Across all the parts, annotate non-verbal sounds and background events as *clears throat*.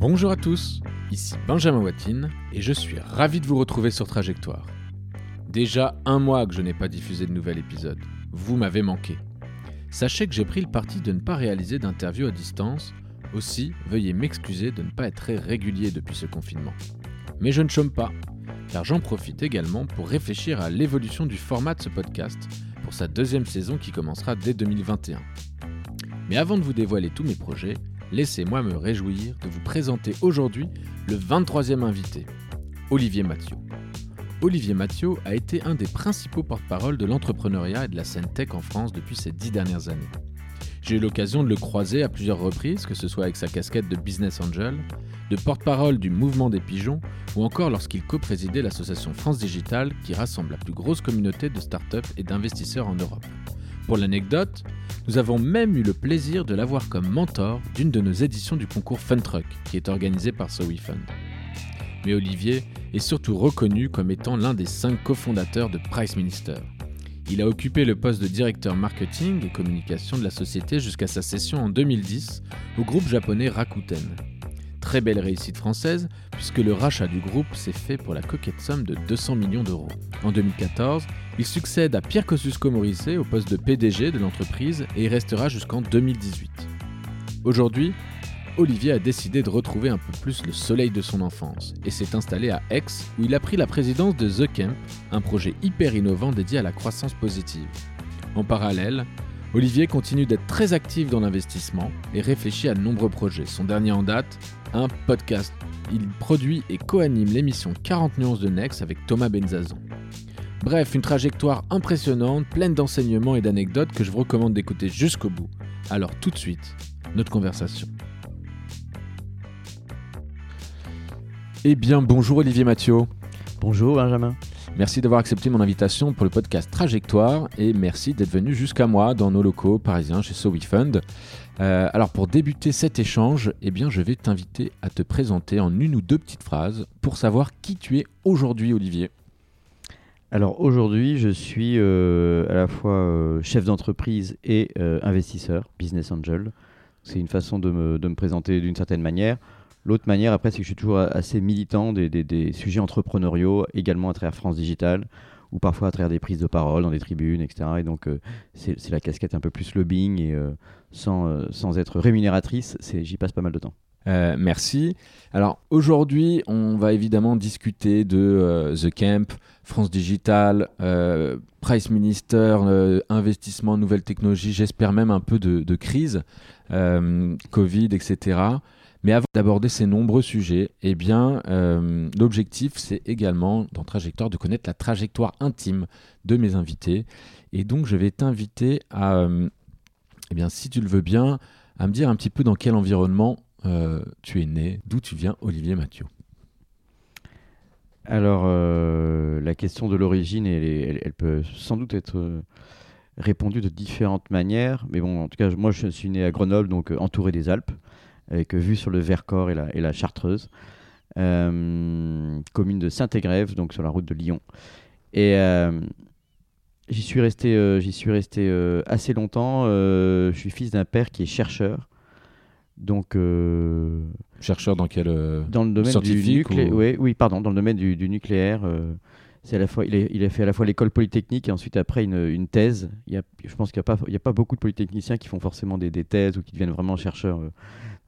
Bonjour à tous, ici Benjamin Watine et je suis ravi de vous retrouver sur Trajectoire. Déjà un mois que je n'ai pas diffusé de nouvel épisode. Vous m'avez manqué. Sachez que j'ai pris le parti de ne pas réaliser d'interview à distance, aussi veuillez m'excuser de ne pas être très régulier depuis ce confinement. Mais je ne chôme pas, car j'en profite également pour réfléchir à l'évolution du format de ce podcast pour sa deuxième saison qui commencera dès 2021. Mais avant de vous dévoiler tous mes projets, laissez-moi me réjouir de vous présenter aujourd'hui le 23e invité, Olivier Mathieu. Olivier Mathieu a été un des principaux porte-parole de l'entrepreneuriat et de la scène tech en France depuis ces dix dernières années. J'ai eu l'occasion de le croiser à plusieurs reprises, que ce soit avec sa casquette de business angel, de porte-parole du mouvement des pigeons, ou encore lorsqu'il co-présidait l'association France Digital qui rassemble la plus grosse communauté de startups et d'investisseurs en Europe. Pour l'anecdote, nous avons même eu le plaisir de l'avoir comme mentor d'une de nos éditions du concours Truck, qui est organisé par SoWeFund. Mais Olivier est surtout reconnu comme étant l'un des cinq cofondateurs de Price Minister. Il a occupé le poste de directeur marketing et communication de la société jusqu'à sa cession en 2010 au groupe japonais Rakuten. Très belle réussite française, puisque le rachat du groupe s'est fait pour la coquette somme de 200 millions d'euros. En 2014, il succède à Pierre Kosciusko-Morizet au poste de PDG de l'entreprise et y restera jusqu'en 2018. Aujourd'hui, Olivier a décidé de retrouver un peu plus le soleil de son enfance et s'est installé à Aix où il a pris la présidence de The Camp, un projet hyper innovant dédié à la croissance positive. En parallèle, Olivier continue d'être très actif dans l'investissement et réfléchit à de nombreux projets. Son dernier en date, un podcast. Il produit et co-anime l'émission 40 nuances de Nex avec Thomas Benzazon. Bref, une trajectoire impressionnante, pleine d'enseignements et d'anecdotes que je vous recommande d'écouter jusqu'au bout. Alors tout de suite, notre conversation. Eh bien, bonjour Olivier Mathieu. Bonjour Benjamin. Merci d'avoir accepté mon invitation pour le podcast Trajectoire et merci d'être venu jusqu'à moi dans nos locaux parisiens chez SoWeFund. Euh, alors pour débuter cet échange, eh bien, je vais t'inviter à te présenter en une ou deux petites phrases pour savoir qui tu es aujourd'hui Olivier. Alors aujourd'hui, je suis euh, à la fois euh, chef d'entreprise et investisseur, business angel. C'est une façon de me présenter d'une certaine manière. L'autre manière, après, c'est que je suis toujours assez militant des, sujets entrepreneuriaux, également à travers France Digital, ou parfois à travers des prises de parole dans des tribunes, etc. Et donc, c'est la casquette un peu plus lobbying et sans, euh, sans être rémunératrice, j'y passe pas mal de temps. merci. Alors aujourd'hui, on va évidemment discuter de The Camp, France Digital, Price Minister, investissement, nouvelles technologies, j'espère même un peu de, de crise, Covid, etc. Mais avant d'aborder ces nombreux sujets, eh bien, euh, l'objectif, c'est également, dans Trajectoire, de connaître la trajectoire intime de mes invités. Et donc, je vais t'inviter à, euh, eh bien, si tu le veux bien, à me dire un petit peu dans quel environnement euh, tu es né, d'où tu viens, Olivier Mathieu. Alors, la question de l'origine, elle, peut sans doute être répondue de différentes manières. Mais bon, en tout cas, moi, je suis né à Grenoble, donc entouré des Alpes avec vue sur le Vercors et la, Chartreuse. Euh, commune de Saint-Égrève, donc sur la route de Lyon. Et euh, j'y suis resté, euh, j'y suis resté assez longtemps. je suis fils d'un père qui est chercheur. Donc, chercheur dans quel dans le domaine du nucléaire oui, oui, pardon, dans le domaine du, du nucléaire. c'est à la fois, il, il, a fait à la fois l'école polytechnique et ensuite après une, une thèse. Il y a, je pense qu'il n'y a, pas, a beaucoup de polytechniciens qui font forcément des, des thèses ou qui deviennent vraiment chercheurs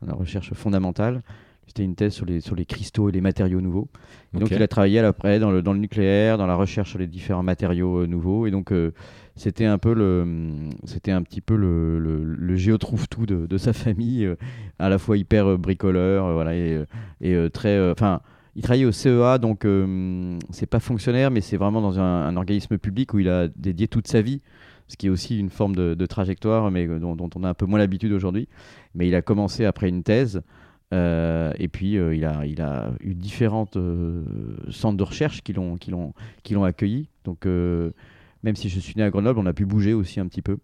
la recherche fondamentale. C'était une thèse sur les, sur les cristaux et les matériaux nouveaux. Donc il a travaillé après dans le, dans le nucléaire, dans la recherche sur les différents matériaux euh, nouveaux. Et donc euh, c'était un peu le, c'était un petit peu le, le, le géotrouve-tout de, de, sa *laughs* famille, euh, à la fois hyper bricoleur, voilà, et, et très, enfin. il travaillait au CEA, donc c'est pas fonctionnaire, mais c'est vraiment dans un, un, organisme public où il a dédié toute sa vie ce qui est aussi une forme de, trajectoire, mais dont, on a un peu moins l'habitude aujourd'hui. Mais il a commencé après une thèse, euh, et puis euh, il, a, eu différentes euh, centres de recherche qui l'ont, qui accueilli. Donc même si je suis né à Grenoble, on a pu bouger aussi un petit peu.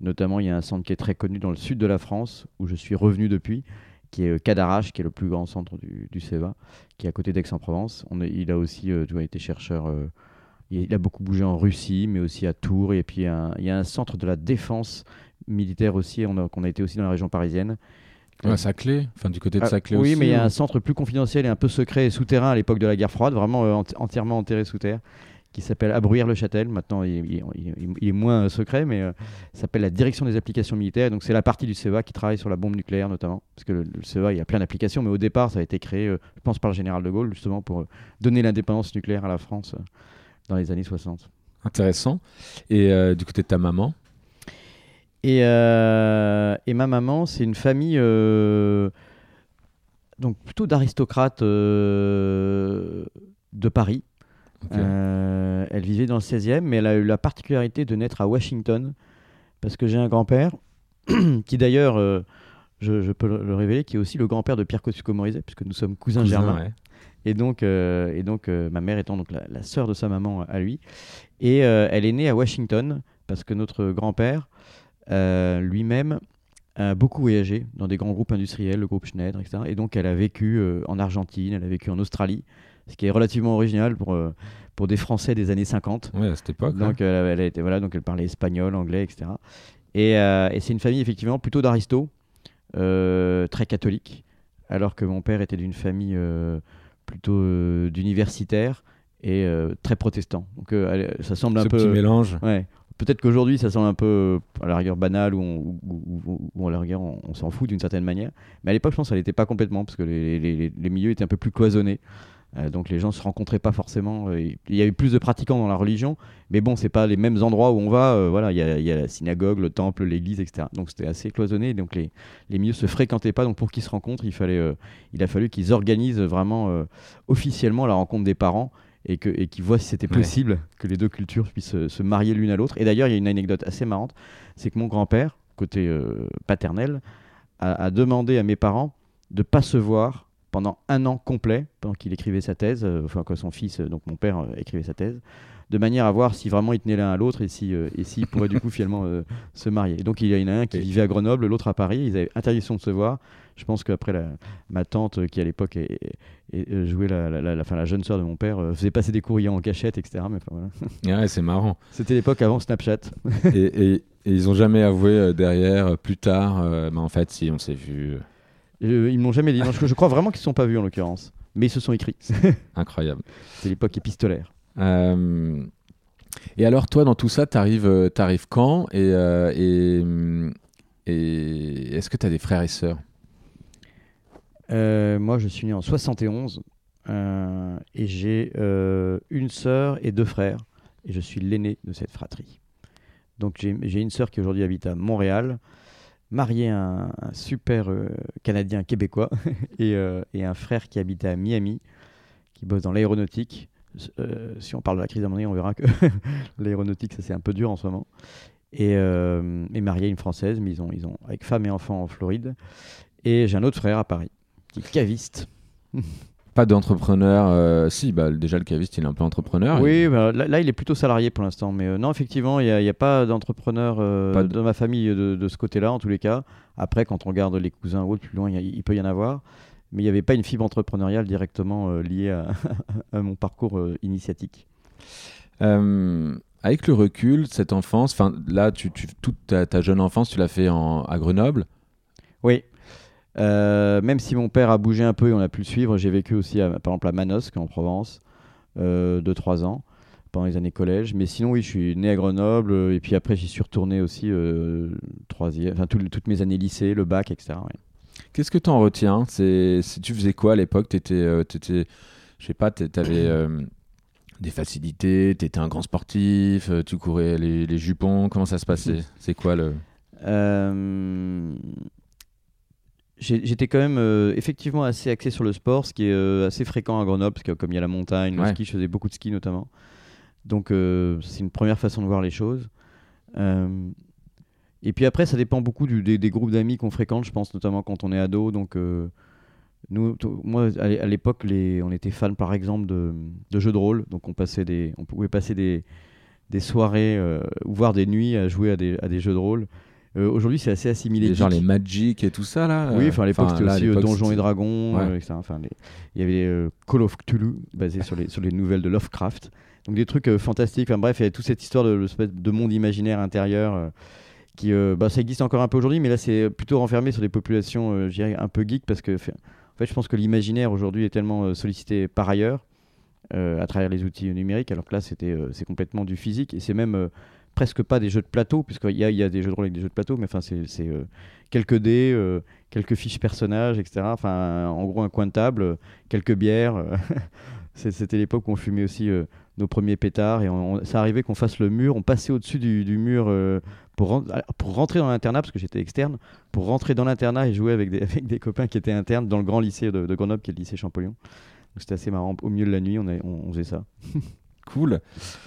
Notamment, il y a un centre qui est très connu dans le sud de la France, où je suis revenu depuis, qui est Cadarache, qui est le plus grand centre du, du CEVA, qui est à côté d'Aix-en-Provence. il a aussi été chercheur il a beaucoup bougé en Russie, mais aussi à Tours. Et puis, il y a un, centre de la défense militaire aussi, on a, a été aussi dans la région parisienne, à Saclay, enfin du côté de ah, oui, aussi. Oui, mais il y a un centre plus confidentiel et un peu secret et souterrain à l'époque de la guerre froide, vraiment entièrement enterré sous terre qui s'appelle Abruyère-le-Châtel. Maintenant, il, est moins secret, mais ça s'appelle la Direction des applications militaires. Donc, c'est la partie du CEA qui travaille sur la bombe nucléaire, notamment. Parce que le, CEA, il y a plein d'applications, mais au départ, ça a été créé, je pense, par le général de Gaulle, justement, pour donner l'indépendance nucléaire à la France dans les années 60. Intéressant. Et euh, du côté de ta maman et, euh, et, ma maman, c'est une famille euh, donc plutôt d'aristocrates de Paris. elle vivait dans le 16e, mais elle a eu la particularité de naître à Washington, parce que j'ai un grand-père, *clears throat* qui d'ailleurs, je, peux le révéler, qui est aussi le grand-père de Pierre Kosciusko-Morizet, puisque nous sommes cousins germains. Et donc, euh, et donc euh, ma mère étant donc la, sœur de sa maman à lui. Et euh, elle est née à Washington parce que notre grand-père lui-même a beaucoup voyagé dans des grands groupes industriels, le groupe Schneider, etc. Et donc elle a vécu en Argentine, elle a vécu en Australie, ce qui est relativement original pour, pour des Français des années 50. Oui, à cette époque. Donc, elle, a été, voilà, donc elle parlait espagnol, anglais, etc. Et, et c'est une famille effectivement plutôt d'aristos, très catholique, alors que mon père était d'une famille plutôt euh, d'universitaire et euh, très protestant. Donc euh, ça semble un peu. petit mélange. Ouais. Peut-être qu'aujourd'hui ça semble un peu à la rigueur banal ou, à la rigueur on, s'en fout d'une certaine manière. Mais à l'époque je pense que ça n'était pas complètement parce que les, les, les, milieux étaient un peu plus cloisonnés. Euh, donc les gens se rencontraient pas forcément. Euh, il y avait plus de pratiquants dans la religion, mais bon, c'est pas les mêmes endroits où on va. Euh, voilà, il y, a la synagogue, le temple, l'église, etc. Donc c'était assez cloisonné. Donc les, les milieux se fréquentaient pas. Donc pour qu'ils se rencontrent, il fallait, il a fallu qu'ils organisent vraiment officiellement la rencontre des parents et que et qu'ils voient si c'était possible que les deux cultures puissent se, marier l'une à l'autre. Et d'ailleurs, il y a une anecdote assez marrante, c'est que mon grand-père, côté paternel, a, a demandé à mes parents de pas se voir pendant un an complet, pendant qu'il écrivait sa thèse, euh, enfin que son fils, euh, donc mon père, euh, écrivait sa thèse, de manière à voir si vraiment ils tenaient l'un à l'autre et si et s'ils pourraient du coup *laughs* finalement se marier. donc il y en a un qui vivait à Grenoble, l'autre à Paris. Ils avaient interdiction de se voir. Je pense qu'après ma tante qui à l'époque jouait la, la, la, la, jeune sœur de mon père faisait passer des courriers en cachette, etc. Mais voilà. *laughs* ouais, c'est marrant. C'était l'époque avant Snapchat. et, et, ils ont jamais avoué derrière, plus tard, mais en fait si on s'est vu. Euh, ils m'ont jamais dit. je, crois vraiment qu'ils ne sont pas vus en l'occurrence. Mais ils se sont écrits. *laughs* Incroyable. C'est l'époque épistolaire. Euh, et alors, toi, dans tout ça, tu arrives, euh, quand? Et, et, est-ce que tu as des frères et sœurs? Moi, je suis né en 71 et j'ai une sœur et deux frères. Et je suis l'aîné de cette fratrie. Donc, j'ai une sœur qui aujourd'hui habite à Montréal marié à un, super euh, Canadien québécois *laughs* euh, et, un frère qui habitait à Miami, qui bosse dans l'aéronautique. Euh, si on parle de la crise d'un on verra que *laughs* l'aéronautique, ça c'est un peu dur en ce moment. Et, marié à une Française, mais ils ont, ils ont avec femme et enfant en Floride. Et j'ai un autre frère à Paris, qui caviste. *laughs* Pas d'entrepreneur. Euh, si, bah, déjà le caviste, il est un peu entrepreneur. Oui, bah, là, il est plutôt salarié pour l'instant. Mais euh, non, effectivement, il n'y a, pas d'entrepreneur euh, dans ma famille de, ce côté-là, en tous les cas. Après, quand on regarde les cousins ou plus loin, il peut y en avoir. Mais il n'y avait pas une fibre entrepreneuriale directement liée *laughs* à, mon parcours initiatique. avec le recul, cette enfance, là, tu, toute ta, ta, jeune enfance, tu l'as fait en, à Grenoble? Oui, euh, même si mon père a bougé un peu et on a pu le suivre, j'ai vécu aussi par exemple à Manosque en Provence, euh, 2-3 ans, pendant les années collège. Mais sinon, oui, je suis né à Grenoble euh, et puis après, j'y suis retourné aussi euh, enfin, toutes mes années lycée, le bac, etc. Qu'est-ce que tu en retiens? C'est, Tu faisais quoi à l'époque? Tu étais, je sais pas, tu avais des facilités, tu étais un grand sportif, tu courais les, les, jupons, comment ça se passait? *laughs* C'est quoi le J'étais quand même euh, effectivement assez axé sur le sport, ce qui est euh, assez fréquent à Grenoble, parce que comme il y a la montagne, le ski, je faisais beaucoup de ski notamment. Donc euh, c'est une première façon de voir les choses. et puis après, ça dépend beaucoup des, groupes d'amis qu'on fréquente, je pense notamment quand on est ado. Donc nous, moi, à l'époque, on était fans par exemple de, jeux de rôle, donc on, passait des, on pouvait passer des, des soirées ou voir des nuits à jouer à des, à des jeux de rôle. Euh, aujourd'hui, c'est assez assimilé. Genre les Magic et tout ça, là Oui, enfin, à l'époque, c'était aussi euh, Donjons et Dragons, euh, etc. Enfin, il y avait Call of Cthulhu, basé sur les, sur les nouvelles de Lovecraft. Donc des trucs fantastiques. Enfin bref, il y a toute cette histoire de, de monde imaginaire intérieur qui bah, ça existe encore un peu aujourd'hui, mais là c'est plutôt renfermé sur des populations, je dirais, un peu geek parce que en fait, je pense que l'imaginaire aujourd'hui est tellement sollicité par ailleurs à travers les outils numériques, alors que là c'était c'est complètement du physique et c'est même presque pas des jeux de plateau, puisqu'il y a, y a des jeux de rôle avec des jeux de plateau, mais enfin, c'est euh, quelques dés, euh, quelques fiches personnages, etc. Enfin, en gros, un coin de table, quelques bières. Euh, *laughs* c'était l'époque où on fumait aussi nos premiers pétards et ça arrivait qu'on fasse le mur, on passait au-dessus du, mur pour, pour rentrer dans l'internat, parce que j'étais externe, pour rentrer dans l'internat et jouer avec des, *laughs* avec des copains qui étaient internes dans le grand lycée de, Grenoble, qui est le lycée Champollion. C'était assez marrant. Au milieu de la nuit, on, on faisait ça. *laughs* Cool.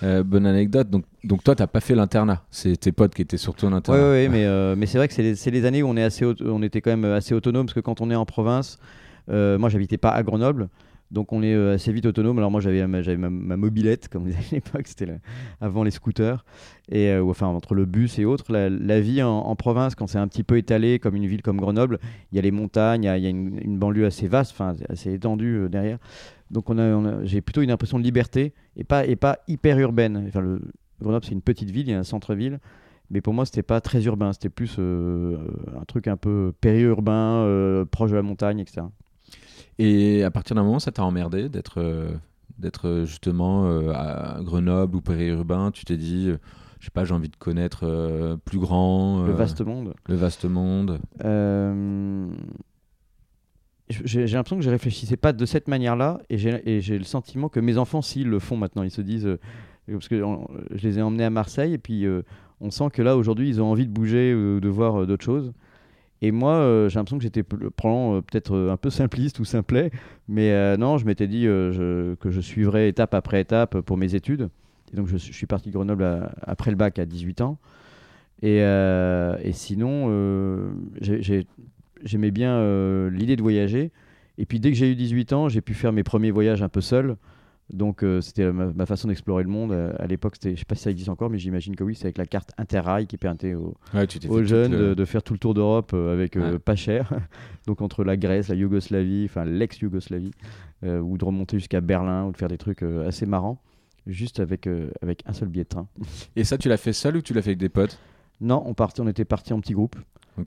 Euh, bonne anecdote. Donc, donc toi, t'as pas fait l'internat. C'est tes potes qui étaient surtout en internat. Oui, ouais, mais, euh, mais c'est vrai que c'est les, années où on, est assez on était quand même assez autonome parce que quand on est en province, euh, moi, j'habitais pas à Grenoble. Donc on est assez vite autonome. Alors moi j'avais ma, ma, mobilette, comme on disait à l'époque, c'était avant les scooters, et enfin entre le bus et autres. La, vie en, province, quand c'est un petit peu étalé, comme une ville comme Grenoble, il y a les montagnes, il y a, une, une, banlieue assez vaste, enfin assez étendue derrière. Donc on a, j'ai plutôt une impression de liberté et pas, et pas hyper urbaine. Enfin, le, Grenoble, c'est une petite ville, il y a un centre-ville. Mais pour moi, c'était pas très urbain, c'était plus euh, un truc un peu périurbain, euh, proche de la montagne, etc. Et à partir d'un moment, ça t'a emmerdé d'être euh, d'être justement à Grenoble ou périurbain? Tu t'es dit, je sais pas, j'ai envie de connaître plus grand. le vaste monde. Le vaste monde j'ai l'impression que je réfléchissais pas de cette manière-là et j'ai le sentiment que mes enfants, s'ils le font maintenant, ils se disent. Euh, parce que je les ai emmenés à Marseille et puis euh, on sent que là, aujourd'hui, ils ont envie de bouger ou de voir euh, d'autres choses. Et moi, j'ai l'impression que j'étais peut-être un peu simpliste ou simplet, mais non, je m'étais dit que je suivrais étape après étape pour mes études. Et donc, je, suis parti de Grenoble après le bac à 18 ans. Et sinon, j'ai j'aimais bien euh, l'idée de voyager. Et puis dès que j'ai eu 18 ans, j'ai pu faire mes premiers voyages un peu seul. Donc euh, c'était ma, façon d'explorer le monde. À l'époque, je ne sais pas si ça existe encore, mais j'imagine que oui, c'est avec la carte Interrail qui permettait aux, jeunes de, faire tout le tour d'Europe euh, avec pas cher. *laughs* Donc entre la Grèce, la Yougoslavie, enfin l'ex-Yougoslavie, ou de remonter jusqu'à Berlin, ou de faire des trucs assez marrants, juste avec, avec un seul billet de train. Et ça, tu l'as fait seul ou tu l'as fait avec des potes? Non, on, partait, on était partis en petit groupe.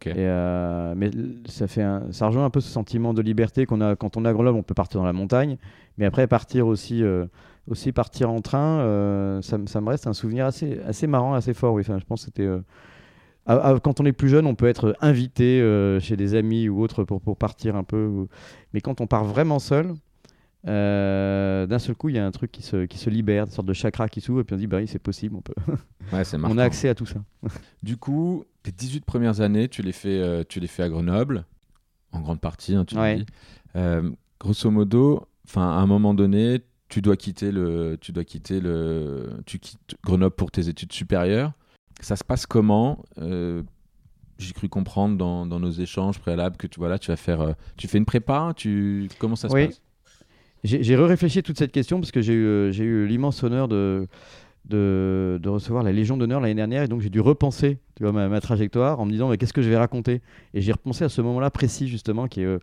Euh, mais ça, fait ça rejoint un peu ce sentiment de liberté qu'on a quand on est à Grenoble, on peut partir dans la montagne, mais après partir aussi, euh, aussi partir en train, euh, ça, ça, me reste un souvenir assez, assez marrant, assez fort. Oui. Enfin, je pense que c'était. quand on est plus jeune, on peut être invité chez des amis ou autres pour, pour partir un peu. Mais quand on part vraiment seul, d'un seul coup, il y a un truc qui se, qui se libère, une sorte de chakra qui s'ouvre, et puis on dit, bah oui, c'est possible, on peut. Ouais, *laughs* on a accès à tout ça. du coup, tes 18 premières années, tu les fais, euh, tu les fais à Grenoble, en grande partie, hein, tu dis. Euh, grosso modo, enfin, à un moment donné, tu dois quitter le, tu dois quitter le, tu quittes Grenoble pour tes études supérieures. Ça se passe comment euh, J'ai cru comprendre dans, dans, nos échanges préalables que tu, voilà, tu vas faire, tu fais une prépa. Tu, comment ça se passe? J'ai réfléchi toute cette question parce que j'ai eu, j'ai eu l'immense honneur de de, recevoir la Légion d'honneur l'année dernière. Et donc j'ai dû repenser tu vois, ma, trajectoire en me disant mais qu'est-ce que je vais raconter? Et j'ai repensé à ce moment-là précis justement qui est euh,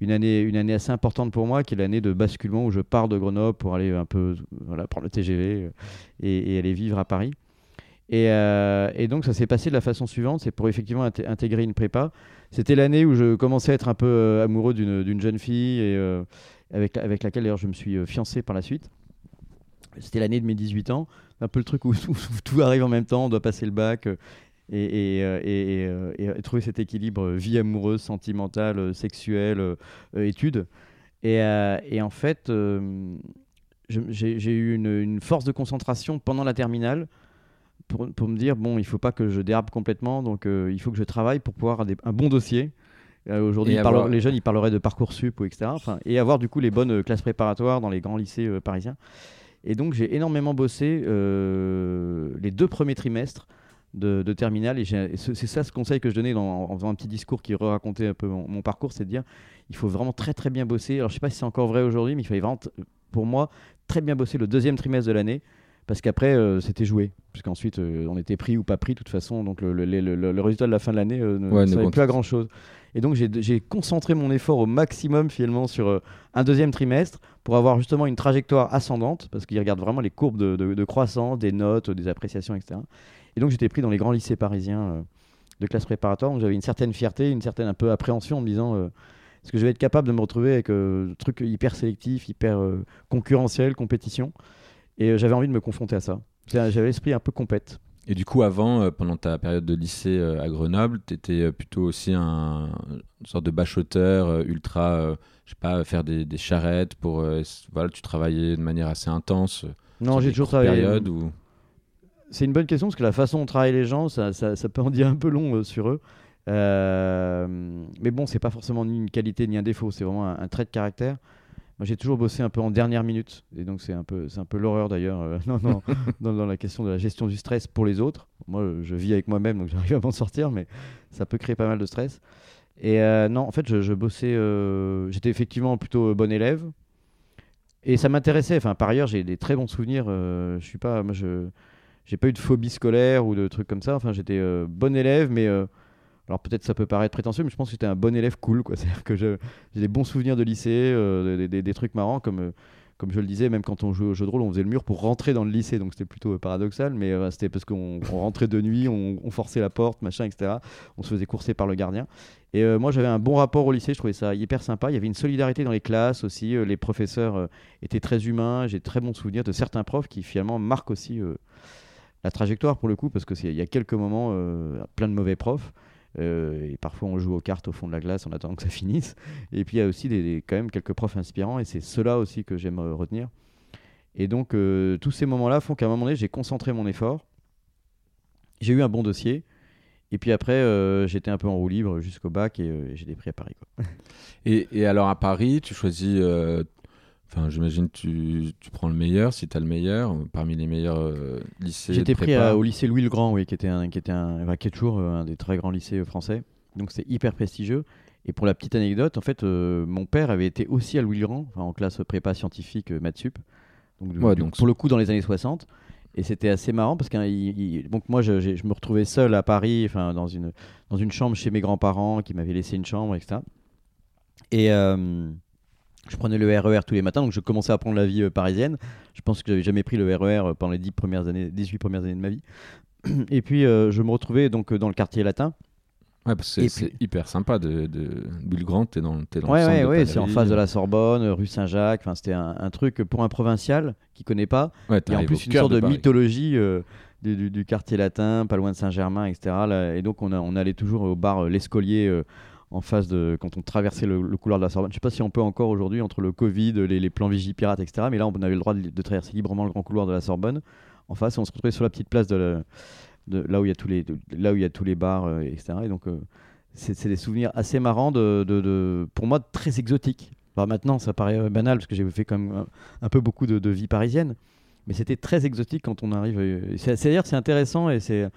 une année, une année assez importante pour moi qui est l'année de basculement où je pars de Grenoble pour aller un peu voilà, prendre le TGV euh, et, aller vivre à Paris. Et, euh, et donc ça s'est passé de la façon suivante. C'est pour effectivement intégrer une prépa. C'était l'année où je commençais à être un peu amoureux d'une jeune fille et avec, avec laquelle d'ailleurs je me suis fiancé par la suite c'était l'année de mes 18 ans un peu le truc *laughs* où, tout arrive en même temps, on doit passer le bac. Euh, euh, euh, et, trouver cet équilibre vie amoureuse, sentimentale, sexuelle, études. Et, en fait, j'ai eu une, force de concentration pendant la terminale pour, pour me dire bon, il faut pas que je dérape complètement, donc il faut que je travaille pour pouvoir avoir un bon dossier. Aujourd'hui, les jeunes, ils parleraient de parcoursup ou etc. Enfin, et avoir du coup les bonnes classes préparatoires dans les grands lycées parisiens. Et donc j'ai énormément bossé euh, les deux premiers trimestres de, de terminale. Et c'est ça ce conseil que je donnais en faisant un petit discours qui racontait un peu mon, parcours, c'est de dire il faut vraiment très très bien bosser. Alors je sais pas si c'est encore vrai aujourd'hui, mais il fallait vraiment, pour moi, très bien bosser le deuxième trimestre de l'année. Parce qu'apraprès, euh, c'était joué. Puisqu'ensuite, euh, on était pris ou pas pris, de toute façon. Donc, le, le, résultat de la fin de l'année ne, ouais, servait plus à grand chose. Et donc j'ai concentré mon effort au maximum finalement sur euh, un deuxième trimestre pour avoir justement une trajectoire ascendante, parce qu'il regarde vraiment les courbes de, croissance, des notes, des appréciations, etc. Et donc j'étais pris dans les grands lycées parisiens. Euh, de classe préparatoire. Donc j'avais une certaine fierté, une certaine un peu appréhension en me disant est-ce que je vais être capable de me retrouver avec un truc hyper sélectif, hyper concurrentiel, compétition? Et j'avais envie de me confronter à ça. J'avais l'esprit un peu compète. Et du coup, avant, pendant ta période de lycée à Grenoble, tu étais plutôt aussi un, une sorte de bachoteur ultra je sais pas, faire des, des charrettes pour. Euh, voilà, tu travaillais de manière assez intense. Euh, non, j'ai toujours travaillé. Où... C'est une bonne question parce que la façon dont travaillent les gens, ça, ça, ça, peut en dire un peu long euh, sur eux. mais bon, c'est pas forcément ni une qualité ni un défaut, c'est vraiment un, trait de caractère. J'ai toujours bossé un peu en dernière minute, et donc c'est un peu, c'est un peu l'horreur d'ailleurs *laughs* non, dans, la question de la gestion du stress pour les autres. Moi, je vis avec moi-même, donc *laughs* j'arrive à m'en sortir, mais ça peut créer pas mal de stress. Et euh, non, en fait, je, bossais. Euh, j'étais effectivement plutôt bon élève. Et ça m'intéressait. Enfin, par ailleurs, j'ai des très bons souvenirs. Euh, je suis pas. Moi, je. J'ai pas eu de phobie scolaire ou de trucs comme ça. Enfin, j'étais bon élève, mais. Alors peut-être ça peut paraître prétentieux, mais je pense que j'étais un bon élève cool. *laughs* C'est-à-dire que j'ai des bons souvenirs de lycée, des, des, trucs marrants comme comme je le disais, même quand on jouait au jeu de rôle, on faisait le mur pour rentrer dans le lycée, donc c'était plutôt paradoxal, mais c'était parce qu'on rentrait de nuit, on, forçait la porte, machin, etc. On se faisait courser par le gardien. Et euh, moi, j'avais un bon rapport au lycée, je trouvais ça hyper sympa. Il y avait une solidarité dans les classes aussi. Euh, les professeurs euh, étaient très humains. J'ai très bons souvenirs de certains profs qui finalement marquent aussi la trajectoire pour le coup, parce qu'il y a quelques moments, plein de mauvais profs. Et parfois, on joue aux cartes au fond de la glace en attendant que ça *laughs* finisse. Et puis, il y a aussi des, quand même quelques profs inspirants. Et c'est ceux-là aussi que j'aime retenir. Et donc, tous ces moments-là font qu'à un moment donné, j'ai concentré mon effort. J'ai eu un bon dossier. Et puis après, euh, j'étais un peu en roue libre jusqu'au bac et euh, j'ai des prix à Paris. Quoi. Et, alors à Paris, tu choisis. Euh, enfin, j'imagine tu, tu prends le meilleur si tu as le meilleur parmi les meilleurs lycées. J'étais pris au lycée Louis le Grand, oui, qui était un, qui était un, qui est toujours un des très grands lycées français. Donc c'est hyper prestigieux. Et pour la petite anecdote, en fait, mon père avait été aussi à Louis le Grand, en classe prépa scientifique maths sup. Donc, donc, pour le coup, dans les années 60. Et c'était assez marrant parce que donc moi je, je, me retrouvais seul à Paris, enfin dans une, dans une chambre chez mes grands-parents qui m'avaient laissé une chambre, etc. Et euh, je prenais le RER e tous les matins, donc je commençais à prendre la vie euh, parisienne. Je pense que j'avais jamais pris le RER e euh, pendant les 10 premières années, 18 premières années de ma vie. *clears throat* Et puis je me retrouvais donc dans le quartier latin. Ouais, parce que c'est hyper sympa de, de Bulle Grande, t'es dans, es dans ouais, le ouais, c'est en face de la Sorbonne, rue Saint-Jacques. Enfin, c'était un, truc pour un provincial qui connaît pas. Ouais, et en plus une sorte de, mythologie euh, du, du, quartier latin, pas loin de Saint-Germain, etc. et donc on, a, on allait toujours au bar euh, L'Escolier. En face de quand on traversait le, couloir de la Sorbonne. Je sais pas si on peut encore aujourd'hui entre le Covid, les, les plans pirates, etc. Mais là, on avait le droit de, traverser librement le grand couloir de la Sorbonne. En face, on se retrouvait sur la petite place de, la, là où il y a tous les, bars, euh, etc. Et donc, euh, c'est des souvenirs assez marrants, de, pour moi, très exotiques. Alors maintenant, ça paraît euh, banal parce que j'ai fait quand même un, peu beaucoup de, vie parisienne, mais c'était très exotique quand on arrive. C'est-à-dire, c'est intéressant et c'est